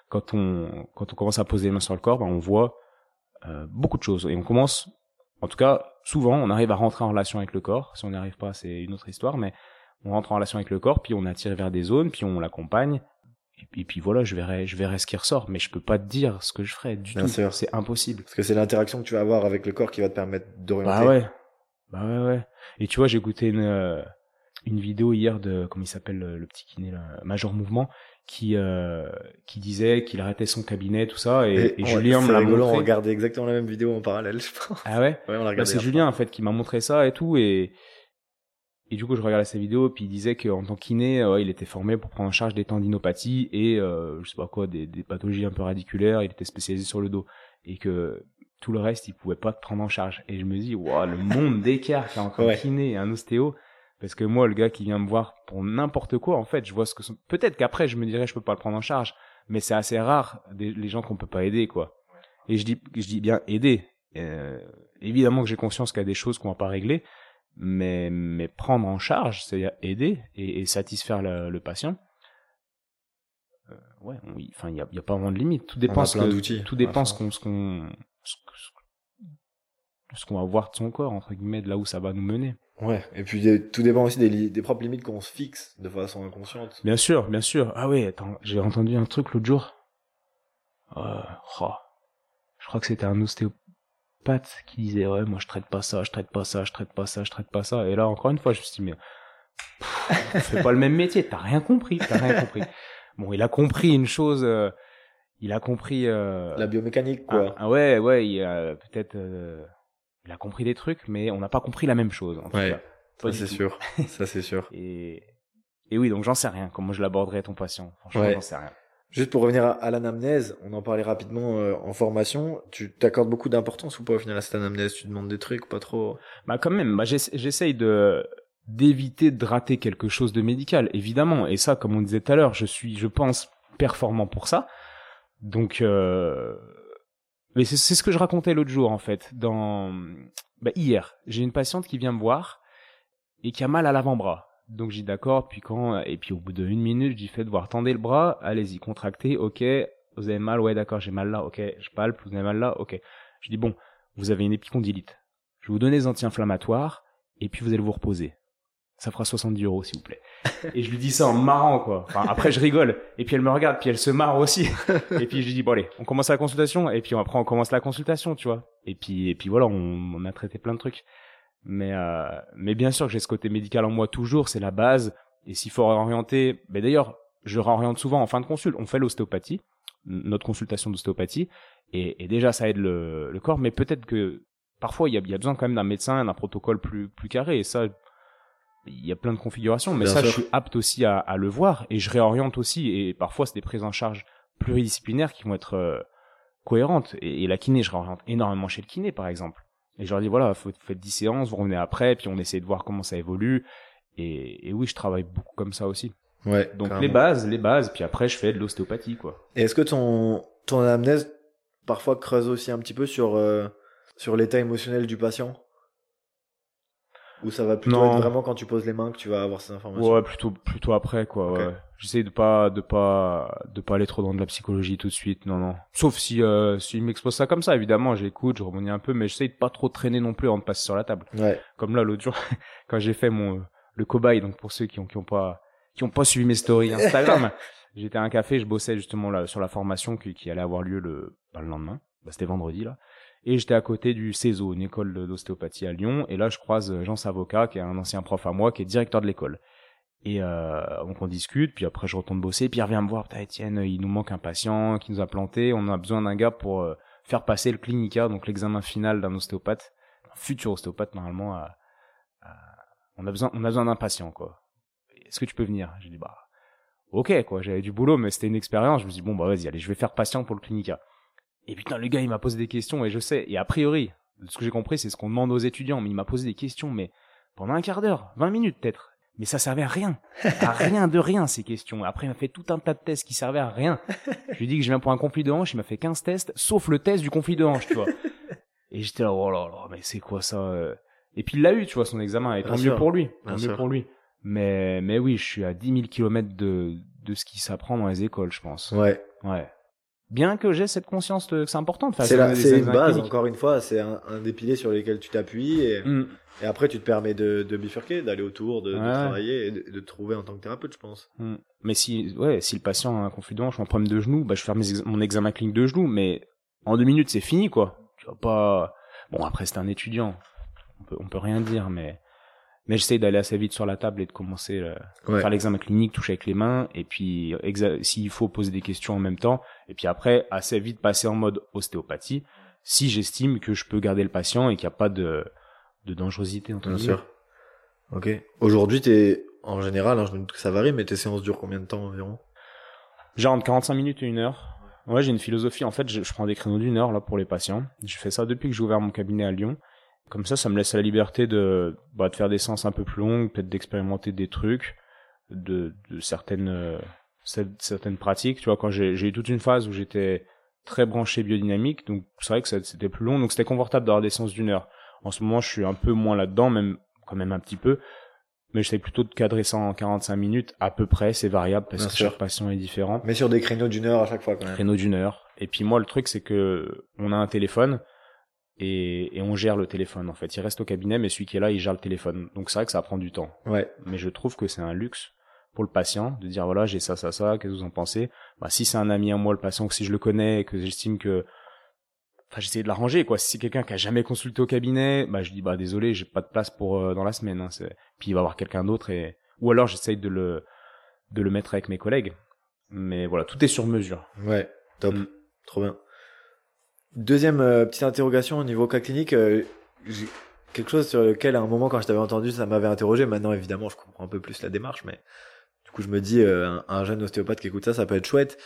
quand on, quand on commence à poser les mains sur le corps, ben on voit euh, beaucoup de choses. Et on commence, en tout cas, souvent, on arrive à rentrer en relation avec le corps. Si on n'y arrive pas, c'est une autre histoire, mais on rentre en relation avec le corps, puis on attire vers des zones, puis on l'accompagne. Et, puis voilà, je verrai, je verrai ce qui ressort, mais je peux pas te dire ce que je ferai du tout. C'est impossible. Parce que c'est l'interaction que tu vas avoir avec le corps qui va te permettre d'orienter. Bah ouais. Bah ouais, ouais. Et tu vois, j'ai écouté une, euh, une vidéo hier de comment il s'appelle le, petit kiné là, Major Mouvement qui euh, qui disait qu'il arrêtait son cabinet tout ça et, et, Julien me l'a montré. On regardait exactement la même vidéo en parallèle, je pense. Ah ouais? ouais on bah, c'est Julien en fait qui m'a montré ça et tout et et du coup je regardais sa vidéo puis il disait qu'en tant qu'iné ouais, il était formé pour prendre en charge des tendinopathies et euh, je sais pas quoi des, des pathologies un peu radiculaires. Il était spécialisé sur le dos et que tout le reste il pouvait pas te prendre en charge et je me dis waouh le monde d'écart qu'il y a entre un kiné et un ostéo parce que moi, le gars qui vient me voir pour n'importe quoi, en fait, je vois ce que sont... Peut-être qu'après, je me dirais, je peux pas le prendre en charge. Mais c'est assez rare, des, les gens qu'on peut pas aider, quoi. Et je dis, je dis bien aider. Euh, évidemment que j'ai conscience qu'il y a des choses qu'on va pas régler. Mais, mais prendre en charge, c'est-à-dire aider et, et satisfaire le, le patient. Euh, ouais, enfin, il y a, y a, pas vraiment de limite. Tout dépend ce que, tout dépend ce qu'on, ce qu'on, ce qu'on va voir de son corps, entre guillemets, de là où ça va nous mener. Ouais, et puis tout dépend aussi des, des propres limites qu'on se fixe de façon inconsciente. Bien sûr, bien sûr. Ah oui, attends, j'ai entendu un truc l'autre jour. Euh, oh, je crois que c'était un ostéopathe qui disait ouais moi je traite pas ça, je traite pas ça, je traite pas ça, je traite pas ça. Et là encore une fois je me suis dit mais fais pas le même métier, t'as rien compris, t'as rien compris. Bon, il a compris une chose, euh, il a compris euh, la biomécanique quoi. Ah, ouais ouais, il a peut-être euh, il a compris des trucs, mais on n'a pas compris la même chose. En ouais, ça c'est sûr, ça c'est sûr. Et, et oui, donc j'en sais rien. Comment je l'aborderai ton patient? Franchement, j'en sais rien. Juste pour revenir à, l'anamnèse, on en parlait rapidement euh, en formation. Tu t'accordes beaucoup d'importance ou pas au final à cette anamnèse? Tu demandes des trucs, pas trop? Bah quand même. Bah j'essaye de d'éviter de rater quelque chose de médical, évidemment. Et ça, comme on disait tout à l'heure, je suis, je pense, performant pour ça. Donc euh, mais c'est ce que je racontais l'autre jour en fait. Dans bah, hier, j'ai une patiente qui vient me voir et qui a mal à l'avant-bras. Donc j'ai d'accord. Puis quand et puis au bout d'une minute, je dis faites voir, tendez le bras, allez-y, contractez. Ok, vous avez mal, ouais d'accord, j'ai mal là. Ok, je palpe, vous avez mal là. Ok. Je dis bon, vous avez une épicondylite. Je vais vous donner des anti-inflammatoires et puis vous allez vous reposer ça fera 70 euros s'il vous plaît. Et je lui dis ça en marrant quoi. Enfin, après je rigole et puis elle me regarde puis elle se marre aussi. Et puis je lui dis bon allez, on commence la consultation et puis après on commence la consultation, tu vois. Et puis et puis voilà, on, a traité plein de trucs. Mais euh, mais bien sûr que j'ai ce côté médical en moi toujours, c'est la base. Et s'il faut réorienter, ben d'ailleurs je réoriente souvent en fin de consulte. On fait l'ostéopathie, notre consultation d'ostéopathie, et, et, déjà ça aide le, le corps. Mais peut-être que parfois il y a, y a besoin quand même d'un médecin, d'un protocole plus plus carré. Et ça il y a plein de configurations, mais ça, je suis apte aussi à, à, le voir et je réoriente aussi. Et parfois, c'est des prises en charge pluridisciplinaires qui vont être euh, cohérentes. Et, la kiné, je réoriente énormément chez le kiné, par exemple. Et je leur dis, voilà, vous faites 10 séances, vous revenez après, puis on essaie de voir comment ça évolue. Et, et oui, je travaille beaucoup comme ça aussi. Ouais. Donc les bases, les bases, puis après, je fais de l'ostéopathie, quoi. Et est-ce que ton, ton anamnèse, parfois, creuse aussi un petit peu sur, euh, sur l'état émotionnel du patient? Ou ça va plutôt être vraiment quand tu poses les mains que tu vas avoir ces informations Ouais, plutôt plutôt après quoi. Ouais. J'essaie de pas de pas de pas aller trop dans de la psychologie tout de suite. Non non. Sauf si euh, s'il m'expose ça comme ça, évidemment, j'écoute, je rebondis un peu, mais j'essaie de pas trop traîner non plus avant de passer sur la table. Ouais. Comme là l'autre jour quand j'ai fait mon le cobaye, donc pour ceux qui ont qui ont pas qui ont pas suivi mes stories Instagram, j'étais à un café, je bossais justement là sur la formation qui, qui allait avoir lieu le bah, le lendemain. Bah, c'était vendredi là. Et j'étais à côté du CESO, une école d'ostéopathie à Lyon. Et là, je croise Jean Savocat, qui est un ancien prof à moi, qui est directeur de l'école. Et euh, donc on discute, puis après je retourne bosser, puis il revient me voir, putain Étienne, il nous manque un patient qui nous a planté, on a besoin d'un gars pour euh, faire passer le clinica, donc l'examen final d'un ostéopathe, un futur ostéopathe normalement. On a besoin, on a besoin d'un patient quoi. Est-ce que tu peux venir? J'ai dit bah ok quoi, j'avais du boulot, mais c'était une expérience. Je me dis bon bah vas-y, allez, je vais faire patient pour le clinica. Et putain, le gars, il m'a posé des questions et je sais. Et a priori, ce que j'ai compris, c'est ce qu'on demande aux étudiants. Mais il m'a posé des questions, mais pendant un quart d'heure, 20 minutes peut-être. Mais ça servait à rien. À rien de rien, ces questions. Après, il m'a fait tout un tas de tests qui servaient à rien. Je lui ai dit que je viens pour un conflit de hanche, il m'a fait 15 tests, sauf le test du conflit de hanche, tu vois. Et j'étais là, oh là là, mais c'est quoi ça euh? Et puis il l'a eu, tu vois, son examen, et tant mieux pour lui. Tant mieux pour lui. Mais, mais oui, je suis à 10 000 kilomètres de, de ce qui s'apprend dans les écoles, je pense. Ouais. Ouais. Bien que j'ai cette conscience que c'est important de faire C'est une base, encore une fois, c'est un, un, des piliers sur lesquels tu t'appuies et, mm. et après tu te permets de, de bifurquer, d'aller autour, de, de travailler et de, de, trouver en tant que thérapeute, je pense. Mm. Mais si, ouais, si le patient a un conflit de hanche un problème de genou, bah, je fais mon examen clinique de genou, mais en deux minutes c'est fini, quoi. Tu vas pas, bon après c'est un étudiant, on peut, on peut rien dire, mais mais j'essaye d'aller assez vite sur la table et de commencer à euh, faire l'examen clinique, toucher avec les mains, et puis s'il faut poser des questions en même temps, et puis après assez vite passer en mode ostéopathie, si j'estime que je peux garder le patient et qu'il n'y a pas de, de dangerosité entre Bien sûr. Ok. Aujourd'hui, t'es en général, hein, je me que ça varie, mais tes séances durent combien de temps environ? Genre entre 45 minutes et une heure. Ouais, j'ai une philosophie. En fait, je, je prends des créneaux d'une heure là pour les patients. Je fais ça depuis que j'ai ouvert mon cabinet à Lyon. Comme ça, ça me laisse la liberté de, bah, de faire des séances un peu plus longues, peut-être d'expérimenter des trucs, de, de certaines, euh, certaines pratiques. Tu vois, quand j'ai eu toute une phase où j'étais très branché biodynamique, donc c'est vrai que c'était plus long, donc c'était confortable d'avoir des séances d'une heure. En ce moment, je suis un peu moins là-dedans, même quand même un petit peu, mais j'essaie plutôt de cadrer ça en 45 minutes à peu près, c'est variable parce que chaque patient est différent. Mais sur des créneaux d'une heure à chaque fois quand même. Créneaux d'une heure. Et puis moi, le truc, c'est que on a un téléphone et, et, on gère le téléphone en fait. Il reste au cabinet, mais celui qui est là, il gère le téléphone. Donc c'est vrai que ça prend du temps. Ouais. Mais je trouve que c'est un luxe pour le patient de dire voilà j'ai ça ça ça, qu'est-ce que vous en pensez? Bah si c'est un ami à moi le patient, que si je le connais, que j'estime que Enfin, j'essaie de l'arranger, quoi. Si c'est quelqu'un qui a jamais consulté au cabinet, bah, je dis, bah, désolé, j'ai pas de place pour, euh, dans la semaine, hein, Puis il va avoir quelqu'un d'autre et, ou alors j'essaye de le, de le mettre avec mes collègues. Mais voilà, tout est sur mesure. Ouais, top. Mm. Trop bien. Deuxième euh, petite interrogation au niveau cas clinique, euh, quelque chose sur lequel à un moment quand je t'avais entendu ça m'avait interrogé. Maintenant évidemment je comprends un peu plus la démarche, mais du coup je me dis euh, un, jeune ostéopathe qui écoute ça, ça peut être chouette.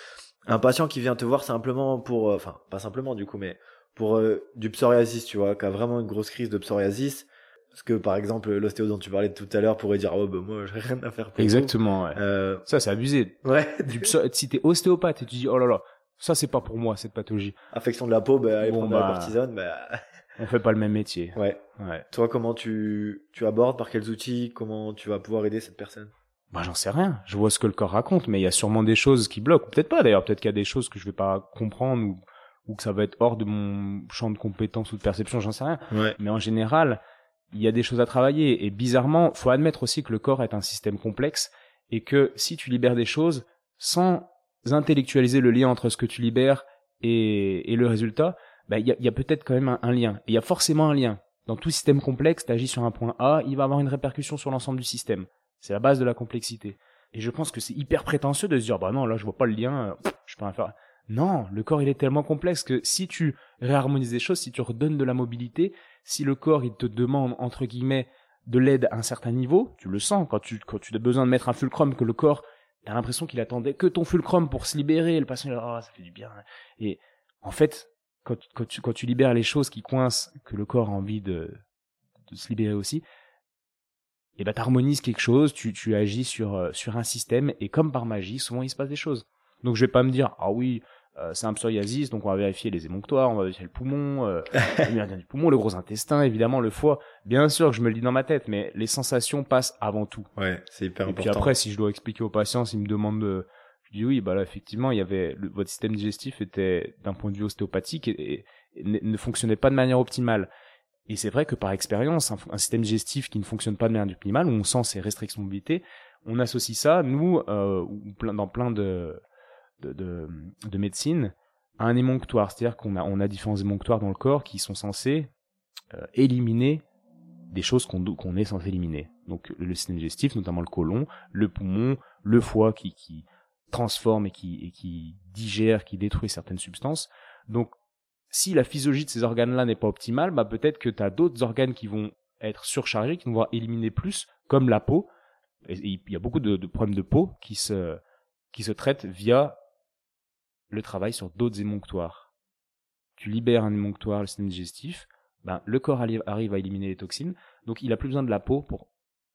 Un patient qui vient te voir simplement pour, enfin pas simplement du coup, mais pour du psoriasis, tu vois, qui a vraiment une grosse crise de psoriasis. Parce que par exemple l'ostéo dont tu parlais tout à l'heure pourrait dire oh bah moi j'ai rien à faire pour exactement ouais. ça c'est abusé ouais du si t'es ostéopathe et tu dis oh là là ça, c'est pas pour moi, cette pathologie. Affection de la peau, bah, bon, bah, la cortisone, bah... On fait pas le même métier. Ouais. ouais. Toi, comment tu, tu abordes, par quels outils, comment tu vas pouvoir aider cette personne? Bah, j'en sais rien. Je vois ce que le corps raconte, mais il y a sûrement des choses qui bloquent. Peut-être pas, d'ailleurs. Peut-être qu'il y a des choses que je vais pas comprendre ou, ou que ça va être hors de mon champ de compétences ou de perception, j'en sais rien. Ouais. Mais en général, il y a des choses à travailler. Et bizarrement, faut admettre aussi que le corps est un système complexe et que si tu libères des choses sans intellectualiser le lien entre ce que tu libères et, et le résultat, bah, il y a, y a peut-être quand même un, lien. Il y a forcément un lien. Dans tout système complexe, tu agis sur un point A, il va avoir une répercussion sur l'ensemble du système. C'est la base de la complexité. Et je pense que c'est hyper prétentieux de se dire, bah non, là je vois pas le lien, euh, je peux rien faire. Non, le corps il est tellement complexe que si tu réharmonises des choses, si tu redonnes de la mobilité, si le corps il te demande entre guillemets de l'aide à un certain niveau, tu le sens quand tu quand tu as besoin de mettre un fulcrum que le corps T'as l'impression qu'il attendait que ton fulcrum pour se libérer. Le patient, il oh, ça fait du bien. Et en fait, quand, quand, tu, quand tu libères les choses qui coincent, que le corps a envie de, de se libérer aussi, et eh ben t'harmonises quelque chose, tu, tu agis sur, euh, sur un système, et comme par magie, souvent il se passe des choses. Donc je vais pas me dire, ah oui, c'est un psoriasis, donc on va vérifier les émonctoires, on va vérifier le poumon, euh, le du poumon, le gros intestin, évidemment, le foie. Bien sûr que je me le dis dans ma tête, mais les sensations passent avant tout. Ouais, c'est hyper important. Et puis après, si je dois expliquer aux patients, s'ils me demandent de... Je dis oui, bah là, effectivement, il y avait votre système digestif était d'un point de vue ostéopathique et, ne fonctionnait pas de manière optimale. Et c'est vrai que par expérience, un, système digestif qui ne fonctionne pas de manière optimale, où on sent ces restrictions de mobilité, on associe ça, nous, euh, dans plein de de, de, médecine un émonctoire. C'est-à-dire qu'on a, on a différents émonctoires dans le corps qui sont censés euh, éliminer des choses qu'on qu'on est censé éliminer. Donc le système digestif, notamment le côlon, le poumon, le foie qui, qui transforme et qui, et qui digère, qui détruit certaines substances. Donc si la physiologie de ces organes-là n'est pas optimale, bah peut-être que tu as d'autres organes qui vont être surchargés, qui vont éliminer plus, comme la peau. il y a beaucoup de, de, problèmes de peau qui se, qui se traitent via le travail sur d'autres émonctoires. Tu libères un émonctoire, le système digestif, ben, le corps arrive à éliminer les toxines, donc il a plus besoin de la peau pour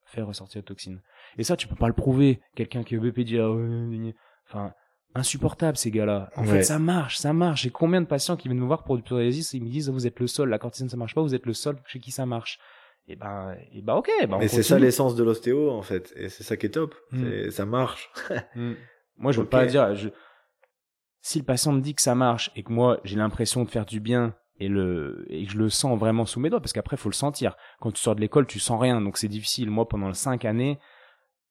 faire ressortir les toxines. Et ça, tu peux pas le prouver. Quelqu'un qui est BP dit, ah enfin, insupportable ces gars-là. En fait, ça marche, ça marche. J'ai combien de patients qui viennent me voir pour du psoriasis et ils me disent, vous êtes le seul, la cortisone ça marche pas, vous êtes le seul chez qui ça marche. Et ben, et ben ok. Ben Mais c'est ça l'essence de l'ostéo en fait, et c'est ça qui est top. Hmm. Ça marche. Hmm. Moi, je veux pas dire. Je... Si le patient me dit que ça marche et que moi j'ai l'impression de faire du bien et le et que je le sens vraiment sous mes doigts, parce qu'après faut le sentir. Quand tu sors de l'école, tu sens rien, donc c'est difficile. Moi, pendant cinq années,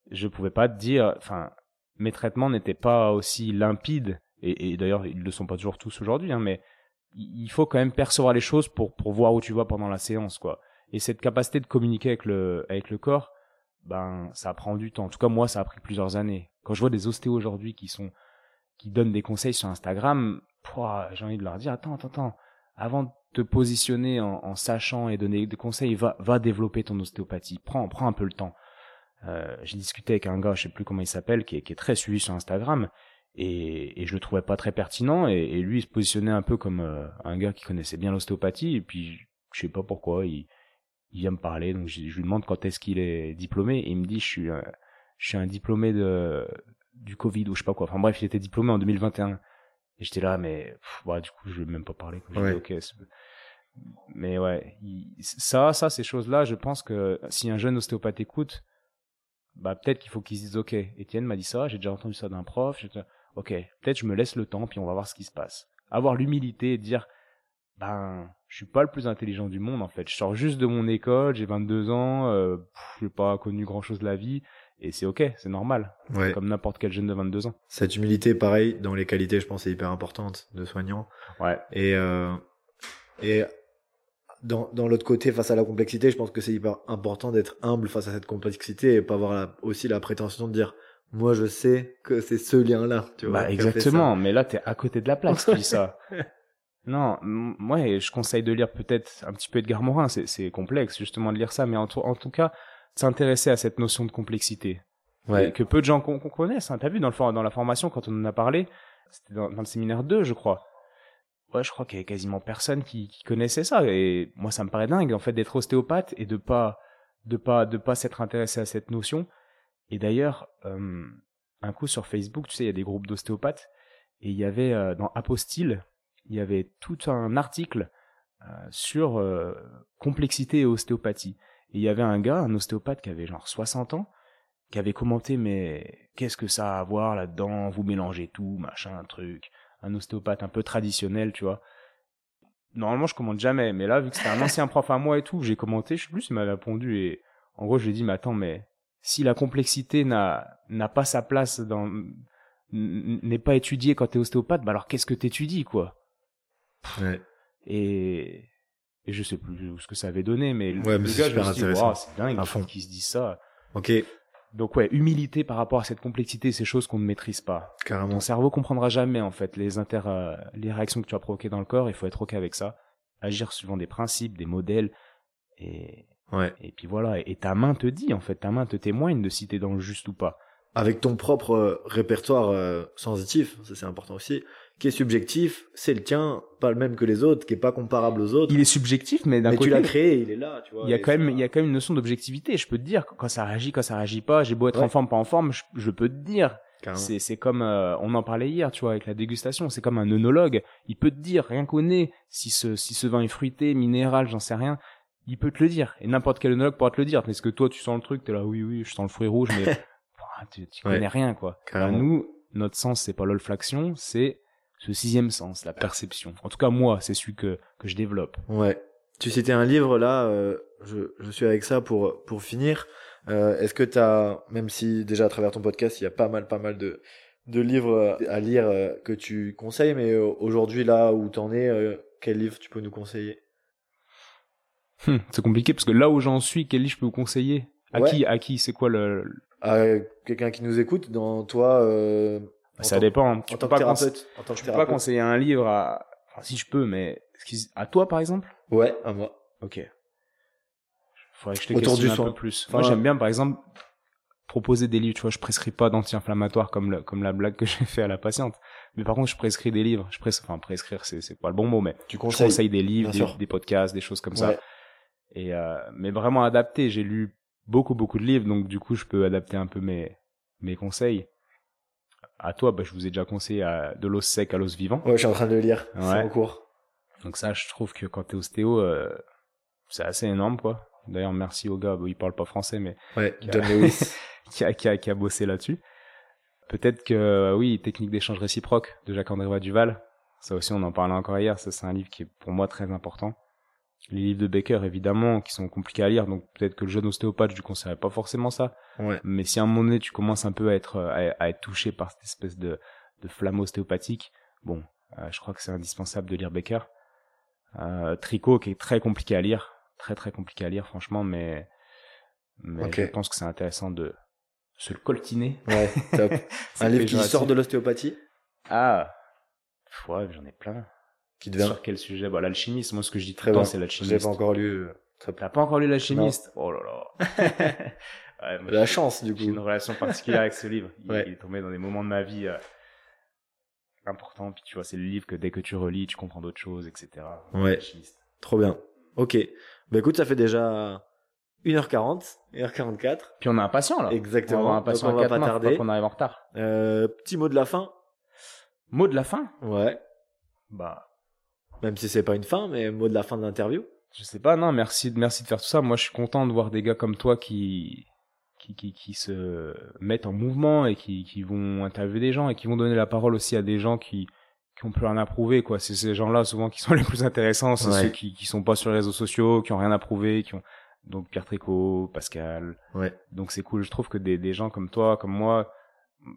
je pouvais pas te dire. Enfin, mes traitements n'étaient pas aussi limpides et, d'ailleurs ils le sont pas toujours tous aujourd'hui, hein, mais il faut quand même percevoir les choses pour pour voir où tu vas pendant la séance, quoi. Et cette capacité de communiquer avec le, avec le corps, ben, ça prend du temps. En tout cas, moi, ça a pris plusieurs années. Quand je vois des ostéos aujourd'hui qui sont, qui donnent des conseils sur Instagram, j'ai envie de leur dire, attends, attends, attends. Avant de te positionner en, sachant et donner des conseils, va, va développer ton ostéopathie. Prends, prends un peu le temps. Euh, j'ai discuté avec un gars, je sais plus comment il s'appelle, qui qui est très suivi sur Instagram, et, et je le trouvais pas très pertinent, et, et lui se positionnait un peu comme euh, un gars qui connaissait bien l'ostéopathie, et puis je sais pas pourquoi, il, il vient me parler, donc je, lui demande quand est-ce qu'il est diplômé, et il me dit je suis, un, je suis un diplômé de du Covid ou je sais pas quoi. Enfin bref, il était diplômé en 2021. Et j'étais là, mais ouais, du coup, je vais même pas parler. mais ouais, ça, ça, ces choses-là, je pense que si un jeune ostéopathe écoute, bah peut-être qu'il faut qu'il se dise, ok, Étienne m'a dit ça, j'ai déjà entendu ça d'un prof, ok, peut-être je me laisse le temps, puis on va voir ce qui se passe. Avoir l'humilité et dire, ben je suis pas le plus intelligent du monde en fait. Je sors juste de mon école, j'ai 22 ans, euh, j'ai pas connu grand chose de la vie et c'est ok, c'est normal, comme n'importe quel jeune de 22 ans. Cette humilité, pareil, dans les qualités, je pense, est hyper importante de soignant. Ouais. Et euh, et dans, dans l'autre côté, face à la complexité, je pense que c'est hyper important d'être humble face à cette complexité et pas avoir aussi la prétention de dire moi je sais que c'est ce lien-là. Tu vois, bah exactement, mais là t'es à côté de la plaque, tu dis ça. Non, moi, je conseille de lire peut-être un petit peu Edgar Morin. C'est complexe, justement, de lire ça, mais en, en tout cas, s'intéresser à cette notion de complexité. Ouais. Que peu de gens qu'on connaissent. Hein. T'as vu dans, le, dans la formation, quand on en a parlé, c'était dans, le séminaire 2, je crois. Ouais, je crois qu'il y avait quasiment personne qui, qui, connaissait ça. Et moi, ça me paraît dingue, en fait, d'être ostéopathe et de pas de pas de pas s'être intéressé à cette notion. Et d'ailleurs, euh, un coup sur Facebook, tu sais, il y a des groupes d'ostéopathes, et il y avait euh, dans Apostille, il y avait tout un article euh, sur complexité et ostéopathie. Et il y avait un gars, un ostéopathe qui avait genre 60 ans, qui avait commenté mais qu'est-ce que ça a à voir là-dedans? Vous mélangez tout, machin, truc. Un ostéopathe un peu traditionnel, tu vois. Normalement, je commente jamais, mais là, vu que c'était un ancien prof à moi et tout, j'ai commenté, je sais plus, il m'a répondu et en gros, je lui ai dit, mais attends, mais si la complexité n'a n'a pas sa place dans n'est pas étudiée quand t'es ostéopathe, bah alors qu'est-ce que t'étudies, quoi? Ouais. Et, et je sais plus ce que ça avait donné, mais ouais, mais c'est super intéressant. c'est dingue qu'ils se disent ça. Ok. Donc ouais, humilité par rapport à cette complexité, ces choses qu'on ne maîtrise pas. Carrément. Ton cerveau comprendra jamais en fait les inter, euh, les réactions que tu as provoquées dans le corps. Il faut être ok avec ça, agir suivant des principes, des modèles, et ouais. Et puis voilà. Et ta main te dit en fait, ta main te témoigne de si t'es dans le juste ou pas. Avec ton propre euh, répertoire euh, sensitif, ça c'est important aussi qui est subjectif, c'est le tien, pas le même que les autres, qui est pas comparable aux autres. Il est subjectif, mais d'un côté. tu l'as créé, il est là, tu vois. Il y a quand même, il y a quand même une notion d'objectivité. Je peux te dire, quand ça réagit, quand ça réagit pas, j'ai beau être en forme, pas en forme, je, peux te dire. C'est, c'est comme, euh, on en parlait hier, tu vois, avec la dégustation. C'est comme un œnologue. Il peut te dire, rien qu'au nez, si ce, si ce vin est fruité, minéral, j'en sais rien. Il peut te le dire. Et n'importe quel œnologue pourra te le dire. Est-ce que toi, tu sens le truc, t'es là, oui, oui, je sens le fruit rouge, mais, tu, tu connais rien, quoi. nous, notre sens, c'est pas l'olfaction, c'est ce sixième sens, la perception. En tout cas, moi, c'est celui que, que je développe. Ouais. Tu citais un livre là, euh, je, je suis avec ça pour, pour finir. Euh, Est-ce que tu as, même si déjà à travers ton podcast, il y a pas mal, pas mal de, de livres à lire euh, que tu conseilles, mais euh, aujourd'hui, là où t'en es, euh, quel livre tu peux nous conseiller? Hum, C'est compliqué parce que là où j'en suis, quel livre je peux vous conseiller? À qui À qui C'est quoi le. À quelqu'un qui nous écoute, dans toi ça dépend. Tu peux, pas, pas conseiller un livre à, enfin, si je peux, mais à toi par exemple? Ouais, à moi. Ok. Faudrait que je te Autour du un peu plus. Moi, j'aime bien, par exemple, proposer des livres, tu vois, je prescris pas d'anti-inflammatoires comme comme la blague que j'ai fait à la patiente. Mais par contre, je prescris des livres. Je pres enfin prescrire, c'est c'est pas le bon mot, mais tu conseilles, je conseille des livres, des, podcasts, des choses comme ça. Et euh, mais vraiment adapté. J'ai lu beaucoup beaucoup de livres, donc du coup, je peux adapter un peu mes mes conseils. À toi, bah, je vous ai déjà conseillé à, de l'os sec à l'os vivant. Ouais, je suis en train de le lire. C'est en cours. Donc ça, je trouve que quand t'es ostéo, euh, c'est assez énorme, quoi. D'ailleurs, merci au gars, il parle pas français, mais ouais, a, qui, a, qui, a, qui a bossé là-dessus. Peut-être que, euh, oui, technique d'échange réciproque de Jacques-André Duval. Ça aussi, on en parlait encore hier. Ça, c'est un livre qui est pour moi très important. Les livres de Baker, évidemment, qui sont compliqués à lire. Donc, peut-être que le jeune ostéopathe, je lui conseillerais pas forcément ça. Ouais. Mais si à un moment donné, tu commences un peu à être, à, être touché par cette espèce de, de flamme ostéopathique, bon, euh, je crois que c'est indispensable de lire Baker. Euh, Tricot, qui est très compliqué à lire. Très, très compliqué à lire, franchement, mais, mais je pense que c'est intéressant de, se le coltiner. Ouais, top. un livre qui sort de l'ostéopathie? Ah, ouais, j'en ai plein. Qui devient Sur quel sujet? Bah, l'alchimiste. Moi, ce que je dis très bien, c'est l'alchimiste. J'ai pas encore lu. T'as pas encore lu l'alchimiste? Oh là là. ouais, La chance, du coup. J'ai une relation particulière avec ce livre. Il, est tombé dans des moments de ma vie euh, importants. Puis tu vois, c'est le livre que dès que tu relis, tu comprends d'autres choses, etc. Ouais. Trop bien. Ok. Bah écoute, ça fait déjà 1h40, 1h44. Puis on a un patient là. Exactement. On a un patient Donc on va pas tarder. On arrive en retard. Euh, petit mot de la fin. Mot de la fin? Ouais. Bah. Même si c'est pas une fin, mais mot de la fin de l'interview. Je sais pas, non, merci, merci de faire tout ça. Moi, je suis content de voir des gars comme toi qui, qui, qui, qui se mettent en mouvement et qui, qui vont interviewer des gens et qui vont donner la parole aussi à des gens qui, qui ont plus rien à prouver, quoi. C'est ces gens-là, souvent, qui sont les plus intéressants. C'est ceux qui, qui sont pas sur les réseaux sociaux, qui ont rien à prouver, qui ont, donc Pierre Tricot, Pascal. Ouais. Donc c'est cool. Je trouve que des, des gens comme toi, comme moi,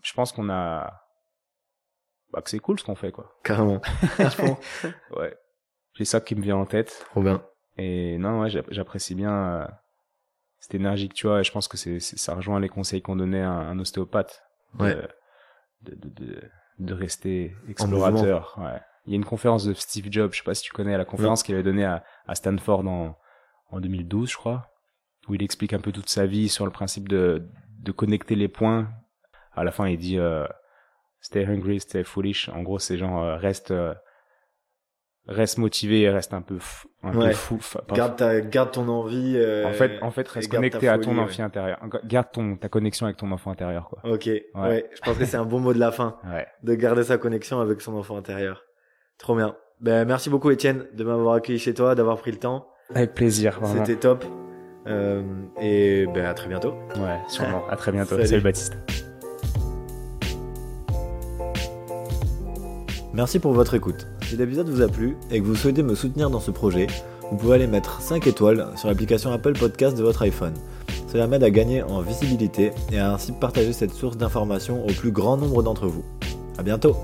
je pense qu'on a, bah que c'est cool ce qu'on fait quoi. Carrément. ouais. C'est ça qui me vient en tête. Trop bien. Et non, ouais, j'apprécie bien euh, cette énergie que tu as. Et je pense que c'est, ça rejoint les conseils qu'on donnait à un, ostéopathe. De, ouais. De, de, de, de rester explorateur. Ouais. Il y a une conférence de Steve Jobs, je sais pas si tu connais, la conférence qu'il avait donnée à, à Stanford en, en 2012, je crois, où il explique un peu toute sa vie sur le principe de, de connecter les points. À la fin, il dit euh, Stay hungry, stay foolish. En gros, c'est genre euh, reste euh, reste motivé, reste un peu fou, un peu fou. Garde ta, garde ton envie. Euh, en fait, en fait, reste connecté à ton enfant intérieur. Garde ton ta connexion avec ton enfant intérieur, quoi. Ok. Ouais. je pense que c'est un bon mot de la fin. Ouais. De garder sa connexion avec son enfant intérieur. Trop bien. Ben merci beaucoup, Étienne, de m'avoir accueilli chez toi, d'avoir pris le temps. Avec plaisir. C'était top. Euh, et ben à très bientôt. Ouais, sûrement. à très bientôt. Salut. Baptiste. Merci pour votre écoute. Si l'épisode vous a plu et que vous souhaitez me soutenir dans ce projet, vous pouvez aller mettre 5 étoiles sur l'application Apple Podcast de votre iPhone. Cela m'aide à gagner en visibilité et à ainsi partager cette source d'information au plus grand nombre d'entre vous. À bientôt